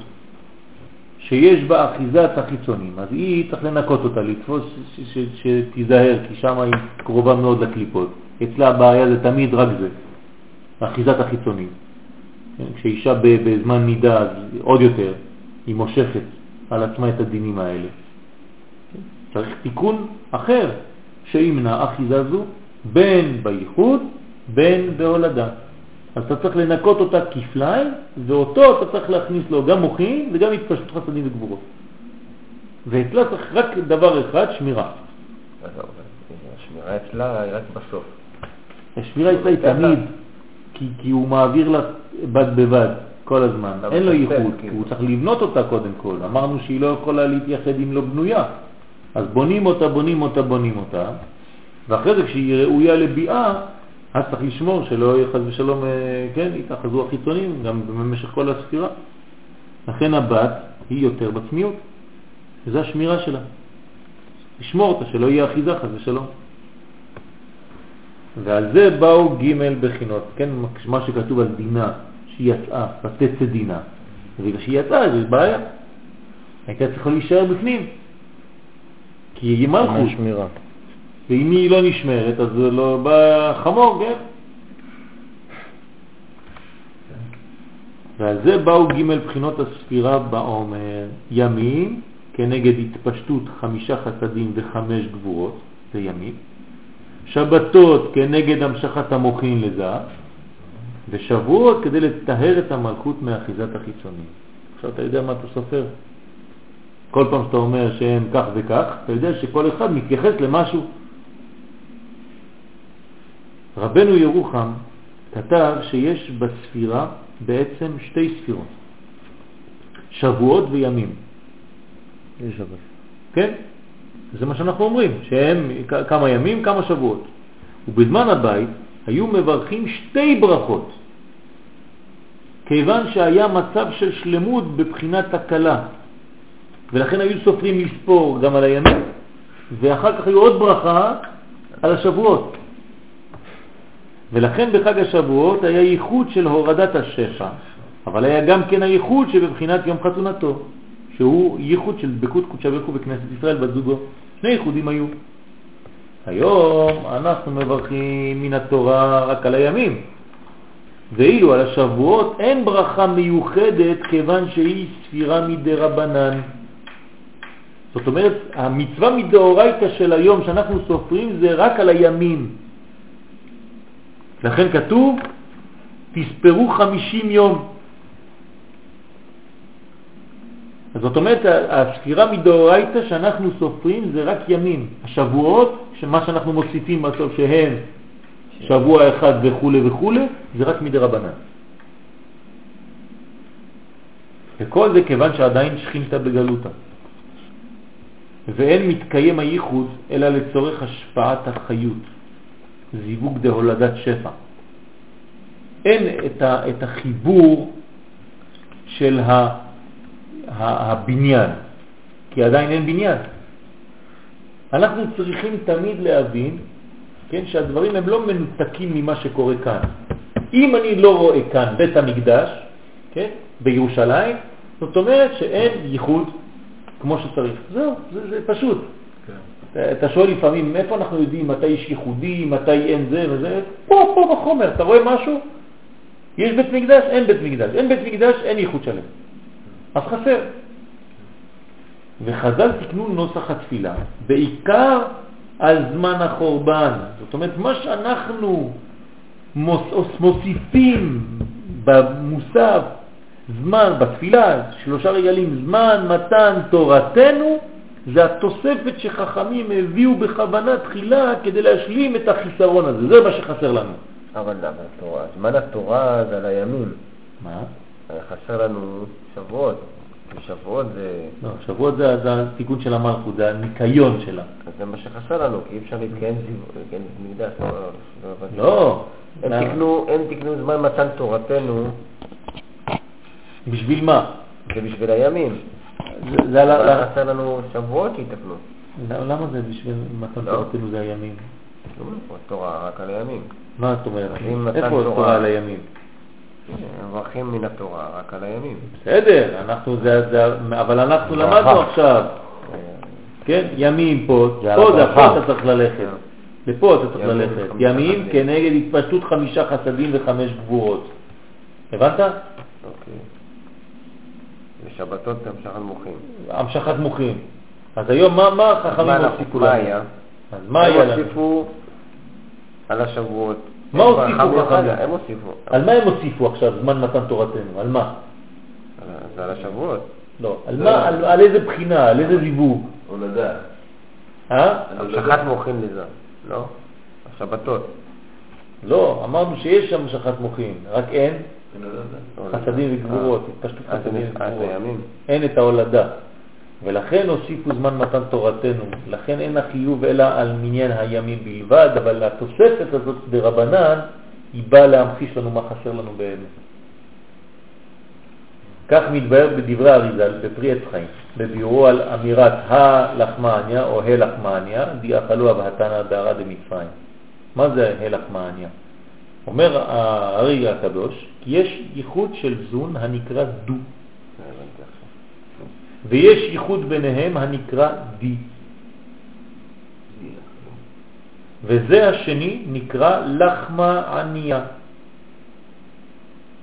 שיש בה אחיזת החיצונים, אז היא צריך לנקות אותה, לתפוס שתיזהר, כי שם היא קרובה מאוד לקליפות. אצלה הבעיה זה תמיד רק זה, אחיזת החיצונים. כן, כשאישה בזמן נידה, אז עוד יותר, היא מושכת על עצמה את הדינים האלה. כן? צריך תיקון אחר שימנע אחיזה זו בין בייחוד, בין בהולדה. אז אתה צריך לנקות אותה כפליים, ואותו אתה צריך להכניס לו גם מוחין וגם התפשטות חסדים וגבורות. ואצלה צריך רק דבר אחד, שמירה. לא, אבל השמירה אצלה היא רק בסוף. השמירה אצלה היא תמיד, כי, כי הוא מעביר לה בד בבד כל הזמן, אבל אין לו ייחוד, כאילו. הוא צריך לבנות אותה קודם כל. אמרנו שהיא לא יכולה להתייחד אם לא בנויה. אז בונים אותה, בונים אותה, בונים אותה, ואחרי זה כשהיא ראויה לביאה, אז צריך לשמור שלא יהיה חס ושלום, אה, כן, יתאחזו החיצונים גם במשך כל הספירה. לכן הבת היא יותר בצניעות, וזו השמירה שלה. לשמור אותה, שלא יהיה אחיזה חס ושלום. ועל זה באו ג' בחינות, כן, מה שכתוב על דינה, שהיא יצאה, ותצא דינה. ובגלל שהיא יצאה, יש בעיה. הייתה צריכה להישאר בפנים. כי היא מלכות. ואם היא לא נשמרת, אז זה לא בא חמור, כן? ועל זה באו ג' בחינות הספירה בעומר, ימים כנגד התפשטות חמישה חסדים וחמש גבורות, זה ימים, שבתות כנגד המשכת המוחין לזה, ושבועות כדי לטהר את המלכות מאחיזת החיצונים. עכשיו אתה יודע מה אתה סופר? כל פעם שאתה אומר שהם כך וכך, אתה יודע שכל אחד מתייחס למשהו. רבנו ירוחם כתב שיש בספירה בעצם שתי ספירות, שבועות וימים. יש אבל. כן? זה מה שאנחנו אומרים, שהם כמה ימים, כמה שבועות. ובזמן הבית היו מברכים שתי ברכות, כיוון שהיה מצב של שלמות בבחינת הקלה, ולכן היו סופרים לספור גם על הימים, ואחר כך היו עוד ברכה על השבועות. ולכן בחג השבועות היה ייחוד של הורדת השפע, אבל היה גם כן הייחוד שבבחינת יום חתונתו, שהוא ייחוד של דבקות קודשא בריך הוא בכנסת ישראל בת זוגו. שני ייחודים היו. היום אנחנו מברכים מן התורה רק על הימים, ואילו על השבועות אין ברכה מיוחדת כיוון שהיא ספירה מדי רבנן. זאת אומרת, המצווה מדאורייתא של היום שאנחנו סופרים זה רק על הימים. לכן כתוב, תספרו חמישים יום. אז זאת אומרת, הספירה מדאורייתא שאנחנו סופרים זה רק ימים. השבועות, שמה שאנחנו מוסיפים בסוף שהם שבוע אחד וכו' וכו', זה רק מדי רבנן. וכל זה כיוון שעדיין שכינתה בגלותה. ואין מתקיים הייחוד אלא לצורך השפעת החיות, זיווג דהולדת שפע. אין את, ה, את החיבור של ה, ה, הבניין, כי עדיין אין בניין. אנחנו צריכים תמיד להבין כן, שהדברים הם לא מנותקים ממה שקורה כאן. אם אני לא רואה כאן בית המקדש, כן, בירושלים, זאת אומרת שאין ייחוד כמו שצריך. זהו, זה, זה פשוט. אתה שואל לפעמים, מאיפה אנחנו יודעים מתי יש ייחודי, מתי אין זה וזה? פה, פה בחומר, אתה רואה משהו? יש בית מקדש, אין בית מקדש. אין בית מקדש, אין ייחוד שלם. אז חסר. וחז"ל תקנו נוסח התפילה, בעיקר על זמן החורבן. זאת אומרת, מה שאנחנו מוס, מוסיפים במוסף, זמן, בתפילה, שלושה רגלים, זמן מתן תורתנו, זה התוספת שחכמים הביאו בכוונה תחילה כדי להשלים את החיסרון הזה. זה מה שחסר לנו. אבל אבל התורה, זמן התורה זה על הימים. מה? חסר לנו שבועות. שבועות זה... לא, שבועות זה, זה התיקון של המלכות, זה הניקיון שלה. אז זה מה שחסר לנו, כי אי אפשר להתקיים זיו- מקדש. לא, לא הבנתי. לא. הם למה? תיקנו זמן מתן תורתנו, בשביל מה? זה בשביל הימים. זה, על אבל חסר לנו שבועות. ל- למה זה בשביל מתן לא. תורתנו זה הימים? לא תורה רק על הימים. מה את אומרת? איפה תורה- תורה על הימים? מברכים מן התורה רק על הימים. בסדר, אנחנו זה, אבל אנחנו למדנו עכשיו, כן, ימים פה, פה זה. פה אתה צריך ללכת, לפה אתה צריך ללכת, ימים. כנגד התפשטות חמישה חסדים וחמש גבורות, הבנת? אוקיי. בשבתות המשך המוחים. המשכת מוחים. אז היום מה, מה החכמים מה הוסיפו מה לנו? היה? אז מה היה הם לנו? הוסיפו על השבועות. מה הם הוסיפו חכמים? הם הוסיפו. על מה הם הוסיפו עכשיו זמן מתן תורתנו? על מה? זה על השבועות. לא, על מה, על, על איזה בחינה, על איזה זיווג? הולדה. אה? המשכת מוחים לזה, לא? השבתות. לא, אמרנו שיש שם המשכת מוחים, רק אין. חסדים וגבורות, התפשטות אז זה חסדים וגבורות. אין את ההולדה. ולכן הוסיפו זמן מתן תורתנו, לכן אין החיוב אלא על מניין הימים בלבד, אבל התוספת הזאת דרבנן, היא באה להמחיש לנו מה חסר לנו באמת. כך מתבהר בדברי אריזל בפרי עץ חיים, בביאורו על אמירת הלחמניה או הלחמניה, דיאכלו אבהתנא בערה דמצרים. מה זה הלחמניה? אומר הארי הקדוש, כי יש ייחוד של זון הנקרא דו. ויש ייחוד ביניהם הנקרא די, וזה השני נקרא לחמה ענייה.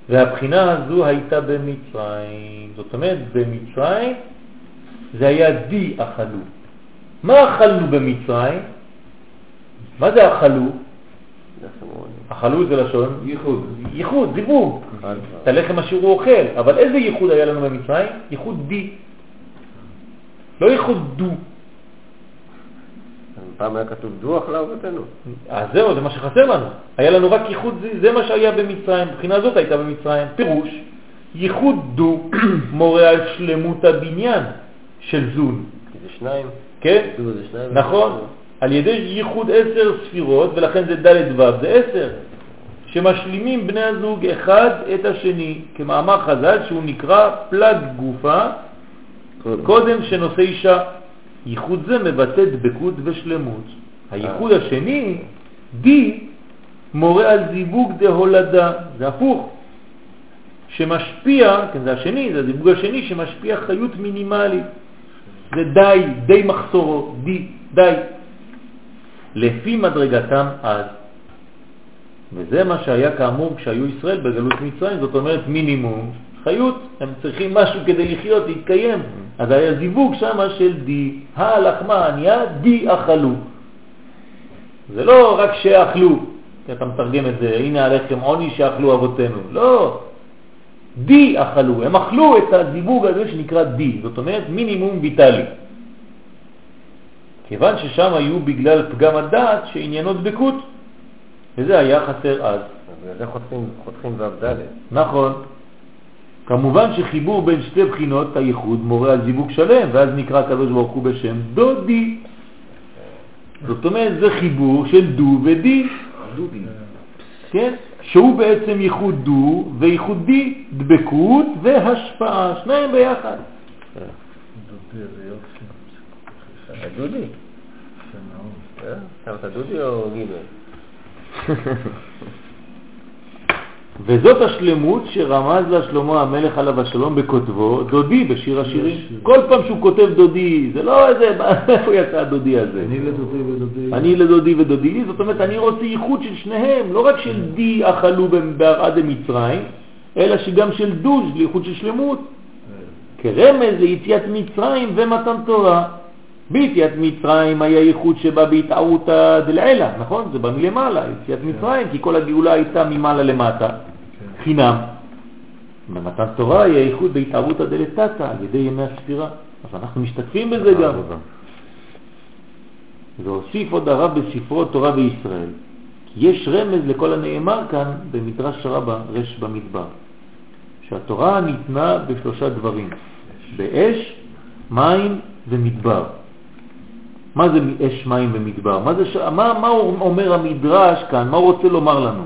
והבחינה הזו הייתה במצרים. זאת אומרת, במצרים זה היה די אכלו. מה אכלנו במצרים? מה זה אכלו? אכלו זה לשון ייחוד. ייחוד, זיווג. את הלחם אשר הוא אוכל. אבל איזה ייחוד היה לנו במצרים? ייחוד די. לא ייחוד דו. פעם היה כתוב דוח לאבותינו. אז זהו, זה מה שחסר לנו. היה לנו רק ייחוד, זה, זה מה שהיה במצרים, מבחינה זאת הייתה במצרים. פירוש, ייחוד דו מורה על שלמות הבניין של זון. כי זה שניים. כן? דו זה שניים. נכון. על ידי ייחוד עשר ספירות, ולכן זה ד' ו', זה עשר, שמשלימים בני הזוג אחד את השני, כמאמר חז"ל שהוא נקרא פלג גופה, קודם שנושא אישה. ייחוד זה מבטא דבקות ושלמות. הייחוד השני, די, מורה על זיווג דהולדה, זה הפוך, שמשפיע, כן זה השני, זה הזיווג השני שמשפיע חיות מינימלית. זה די, די מחסורו, די, די. לפי מדרגתם אז. וזה מה שהיה כאמור כשהיו ישראל בגלות מצרים, זאת אומרת מינימום חיות, הם צריכים משהו כדי לחיות, להתקיים. אז היה זיווג שם של די, הלחמה נהיה די אכלו. זה לא רק שאכלו, כי אתה מתרגם את זה, הנה הלחם עוני שאכלו אבותינו. לא, די אכלו, הם אכלו את הזיווג הזה שנקרא די, זאת אומרת מינימום ויטלי. כיוון ששם היו בגלל פגם הדעת שעניינו דבקות, וזה היה חסר אז. בגלל זה חותכים, ו"ד. נכון. כמובן שחיבור בין שתי בחינות הייחוד מורה על זיווג שלם, ואז נקרא הקדוש ברוך הוא בשם דודי. זאת אומרת, זה חיבור של דו ודי. דודי. כן? שהוא בעצם ייחוד דו וייחוד די, דבקות והשפעה, שניהם ביחד. דודי, זה יופי. אתה דודי? יפה מאוד. אה? דודי או גימל? וזאת השלמות שרמז לה שלמה המלך עליו השלום בכותבו, דודי בשיר השירים. כל פעם שהוא כותב דודי, זה לא איזה, איפה יצא הדודי הזה? אני לדודי ודודי. אני לדודי ודודי לי, זאת אומרת, אני רוצה ייחוד של שניהם, לא רק של די אכלו בערד מצרים, אלא שגם של דוז, לייחוד של שלמות. כרמז ליציאת מצרים ומתן תורה. ביציאת מצרים היה ייחוד שבא בהתערותא דלעילה, נכון? זה בא מלמעלה, יציאת מצרים, כי כל הגאולה הייתה ממעלה למטה, כן. חינם. במתן תורה היה ייחוד בהתערותא דלתתא, על ידי ימי הספירה. אז אנחנו משתתפים בזה גם. והוסיף עוד הרב בספרו תורה בישראל, כי יש רמז לכל הנאמר כאן במדרש רבה, רש במדבר, שהתורה ניתנה בשלושה דברים, באש, מים ומדבר. מה זה אש, מים ומדבר? מה, זה ש... מה, מה אומר המדרש כאן? מה הוא רוצה לומר לנו?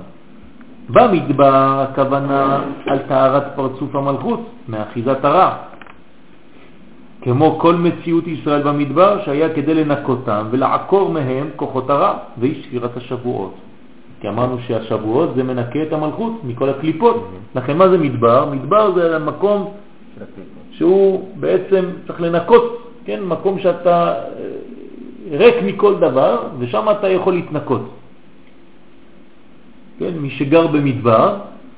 במדבר הכוונה על טהרת פרצוף המלכות, מאחיזת הרע. כמו כל מציאות ישראל במדבר שהיה כדי לנקותם ולעקור מהם כוחות הרע והיא ספירת השבועות. כי אמרנו שהשבועות זה מנקה את המלכות מכל הקליפות. לכן מה זה מדבר? מדבר זה המקום. שהוא בעצם צריך לנקות, כן? מקום שאתה אה, ריק מכל דבר ושם אתה יכול להתנקות. כן? מי שגר במדבר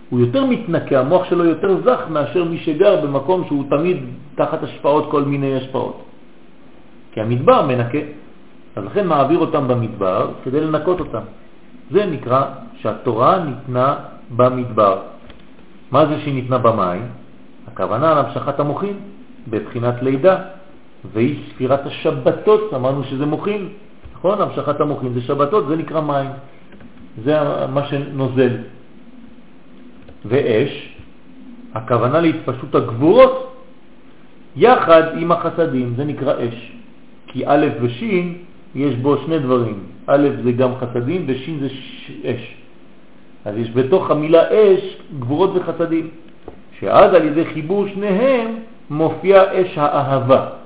הוא יותר מתנקה, המוח שלו יותר זך מאשר מי שגר במקום שהוא תמיד תחת השפעות, כל מיני השפעות. כי המדבר מנקה, אז לכן מעביר אותם במדבר כדי לנקות אותם. זה נקרא שהתורה ניתנה במדבר. מה זה שהיא ניתנה במים? הכוונה על המשכת המוחין בבחינת לידה, והיא ספירת השבתות, אמרנו שזה מוחין, נכון? המשכת המוחין זה שבתות, זה נקרא מים. זה מה שנוזל. ואש, הכוונה להתפשטות הגבורות, יחד עם החסדים, זה נקרא אש. כי א' וש' יש בו שני דברים, א' זה גם חסדים וש' זה ש... אש. אז יש בתוך המילה אש גבורות וחסדים, שאז על ידי חיבור שניהם מופיע אש האהבה.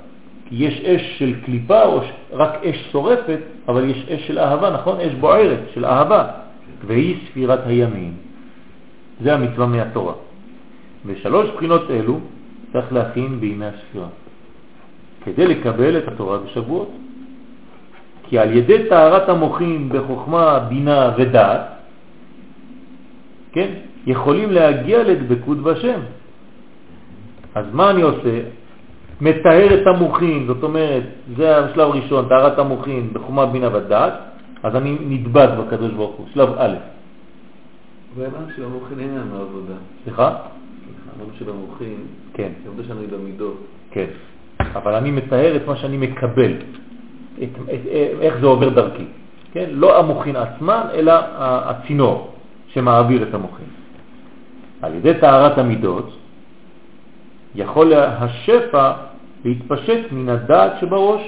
כי יש אש של קליפה או. רק אש שורפת, אבל יש אש של אהבה, נכון? אש בוערת של אהבה, והיא ספירת הימים. זה המצווה מהתורה. ושלוש בחינות אלו צריך להכין בימי הספירה, כדי לקבל את התורה בשבועות. כי על ידי טהרת המוחים בחוכמה, בינה ודעת, כן, יכולים להגיע לדבקות בשם. אז מה אני עושה? מטהר את המוחים, זאת אומרת, זה השלב הראשון, טהרת המוחים בחוכמה, בינה ודעת, אז אני נדבק בקדוש ברוך הוא, שלב א'. ואמרנו שבמוחין אין לנו עבודה. סליחה? אמרנו שבמוחין, כן, העבודה שלנו היא במידות. כן. אבל אני מטהר את מה שאני מקבל, את, את, איך זה עובר דרכי. כן? לא המוחין עצמן, אלא הצינור שמעביר את המוחין. על ידי טהרת המידות יכול השפע להתפשט מן הדעת שבראש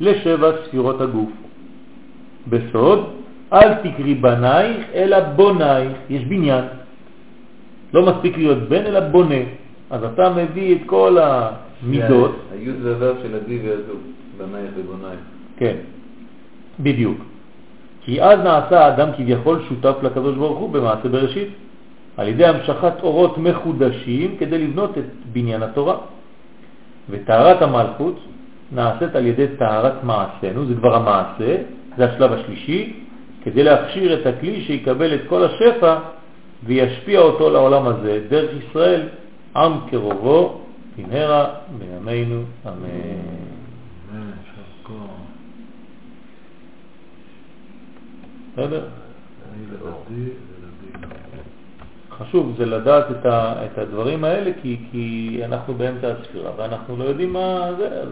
לשבע ספירות הגוף. בסוד, אל תקרי בנייך אלא בונייך, יש בניין. לא מספיק להיות בן אלא בונה. אז אתה מביא את כל המידות. היוד והוו של אבי והזו, בנייך ובונייך. כן, בדיוק. כי אז נעשה האדם כביכול שותף לקדוש ברוך הוא במעשה בראשית, על ידי המשכת אורות מחודשים כדי לבנות את בניין התורה. וטהרת המלכות נעשית על ידי טהרת מעשינו, זה כבר המעשה, זה השלב השלישי, כדי להכשיר את הכלי שיקבל את כל השפע וישפיע אותו לעולם הזה, דרך ישראל, עם קרובו, במהרה בימינו, אמן. בסדר? חשוב זה לדעת את, ה, את הדברים האלה כי, כי אנחנו באמצע הספירה ואנחנו לא יודעים מה זה, אז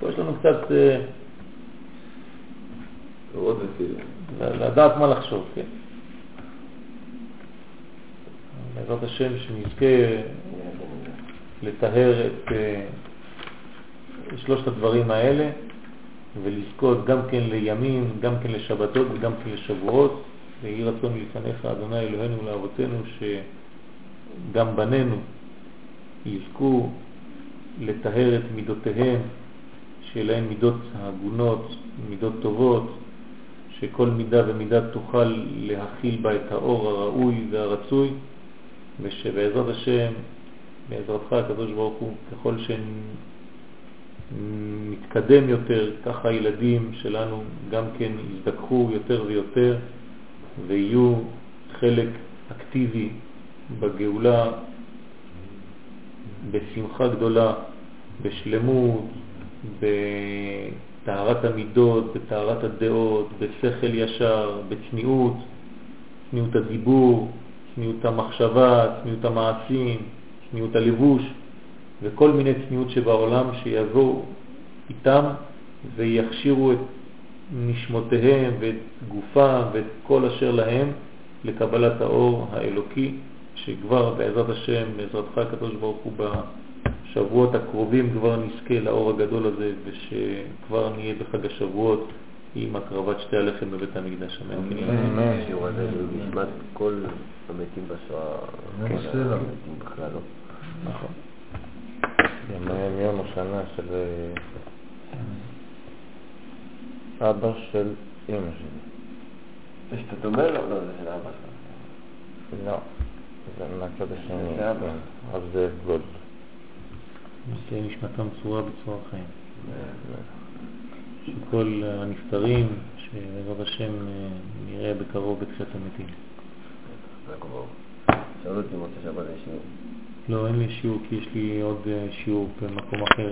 פה יש לנו קצת אה, לדעת מה לחשוב, כן. בעזרת השם שנזכה לטהר את אה, שלושת הדברים האלה ולזכות גם כן לימים, גם כן לשבתות וגם כן לשבועות. ויהי רצון לפניך, אדוני אלוהינו ולאבותינו, שגם בנינו יזכו לטהר את מידותיהם, שיהיה להם מידות הגונות, מידות טובות, שכל מידה ומידה תוכל להכיל בה את האור הראוי והרצוי, ושבעזרת השם, בעזרתך הקדוש ברוך הוא, ככל שנתקדם יותר, ככה הילדים שלנו גם כן יזדקחו יותר ויותר ויהיו חלק אקטיבי בגאולה, בשמחה גדולה, בשלמות, בטהרת המידות, בטהרת הדעות, בשכל ישר, בצניעות, צניעות הדיבור, צניעות המחשבה, צניעות המעשים, צניעות הלבוש וכל מיני צניעות שבעולם שיבואו איתם ויכשירו את נשמותיהם ואת גופם ואת כל אשר להם לקבלת האור האלוקי, שכבר בעזרת השם, בעזרתך הקדוש ברוך הוא בשבועות הקרובים כבר נזכה לאור הגדול הזה ושכבר נהיה בחג השבועות עם הקרבת שתי הלחם בבית המקדש. אמן. אמן. השיעור הזה נשמת כל המתים בשואה, המתים בכלל לא. נכון. יום השנה של אבא של אמא שלי. זה שאתה דומה לו? לא, זה של אבא שלך. לא, זה מהצד השני. זה אבא. כן, אז זה גולד. תהיה נשמתם צורה בצורה חיים. שכל הנפטרים, שבעזרת השם אה, נראה בקרוב בתחילת המתים. שאלו אותי אם רוצה שבת לשיעור. לא, אין לי שיעור כי יש לי עוד אה, שיעור במקום אחר.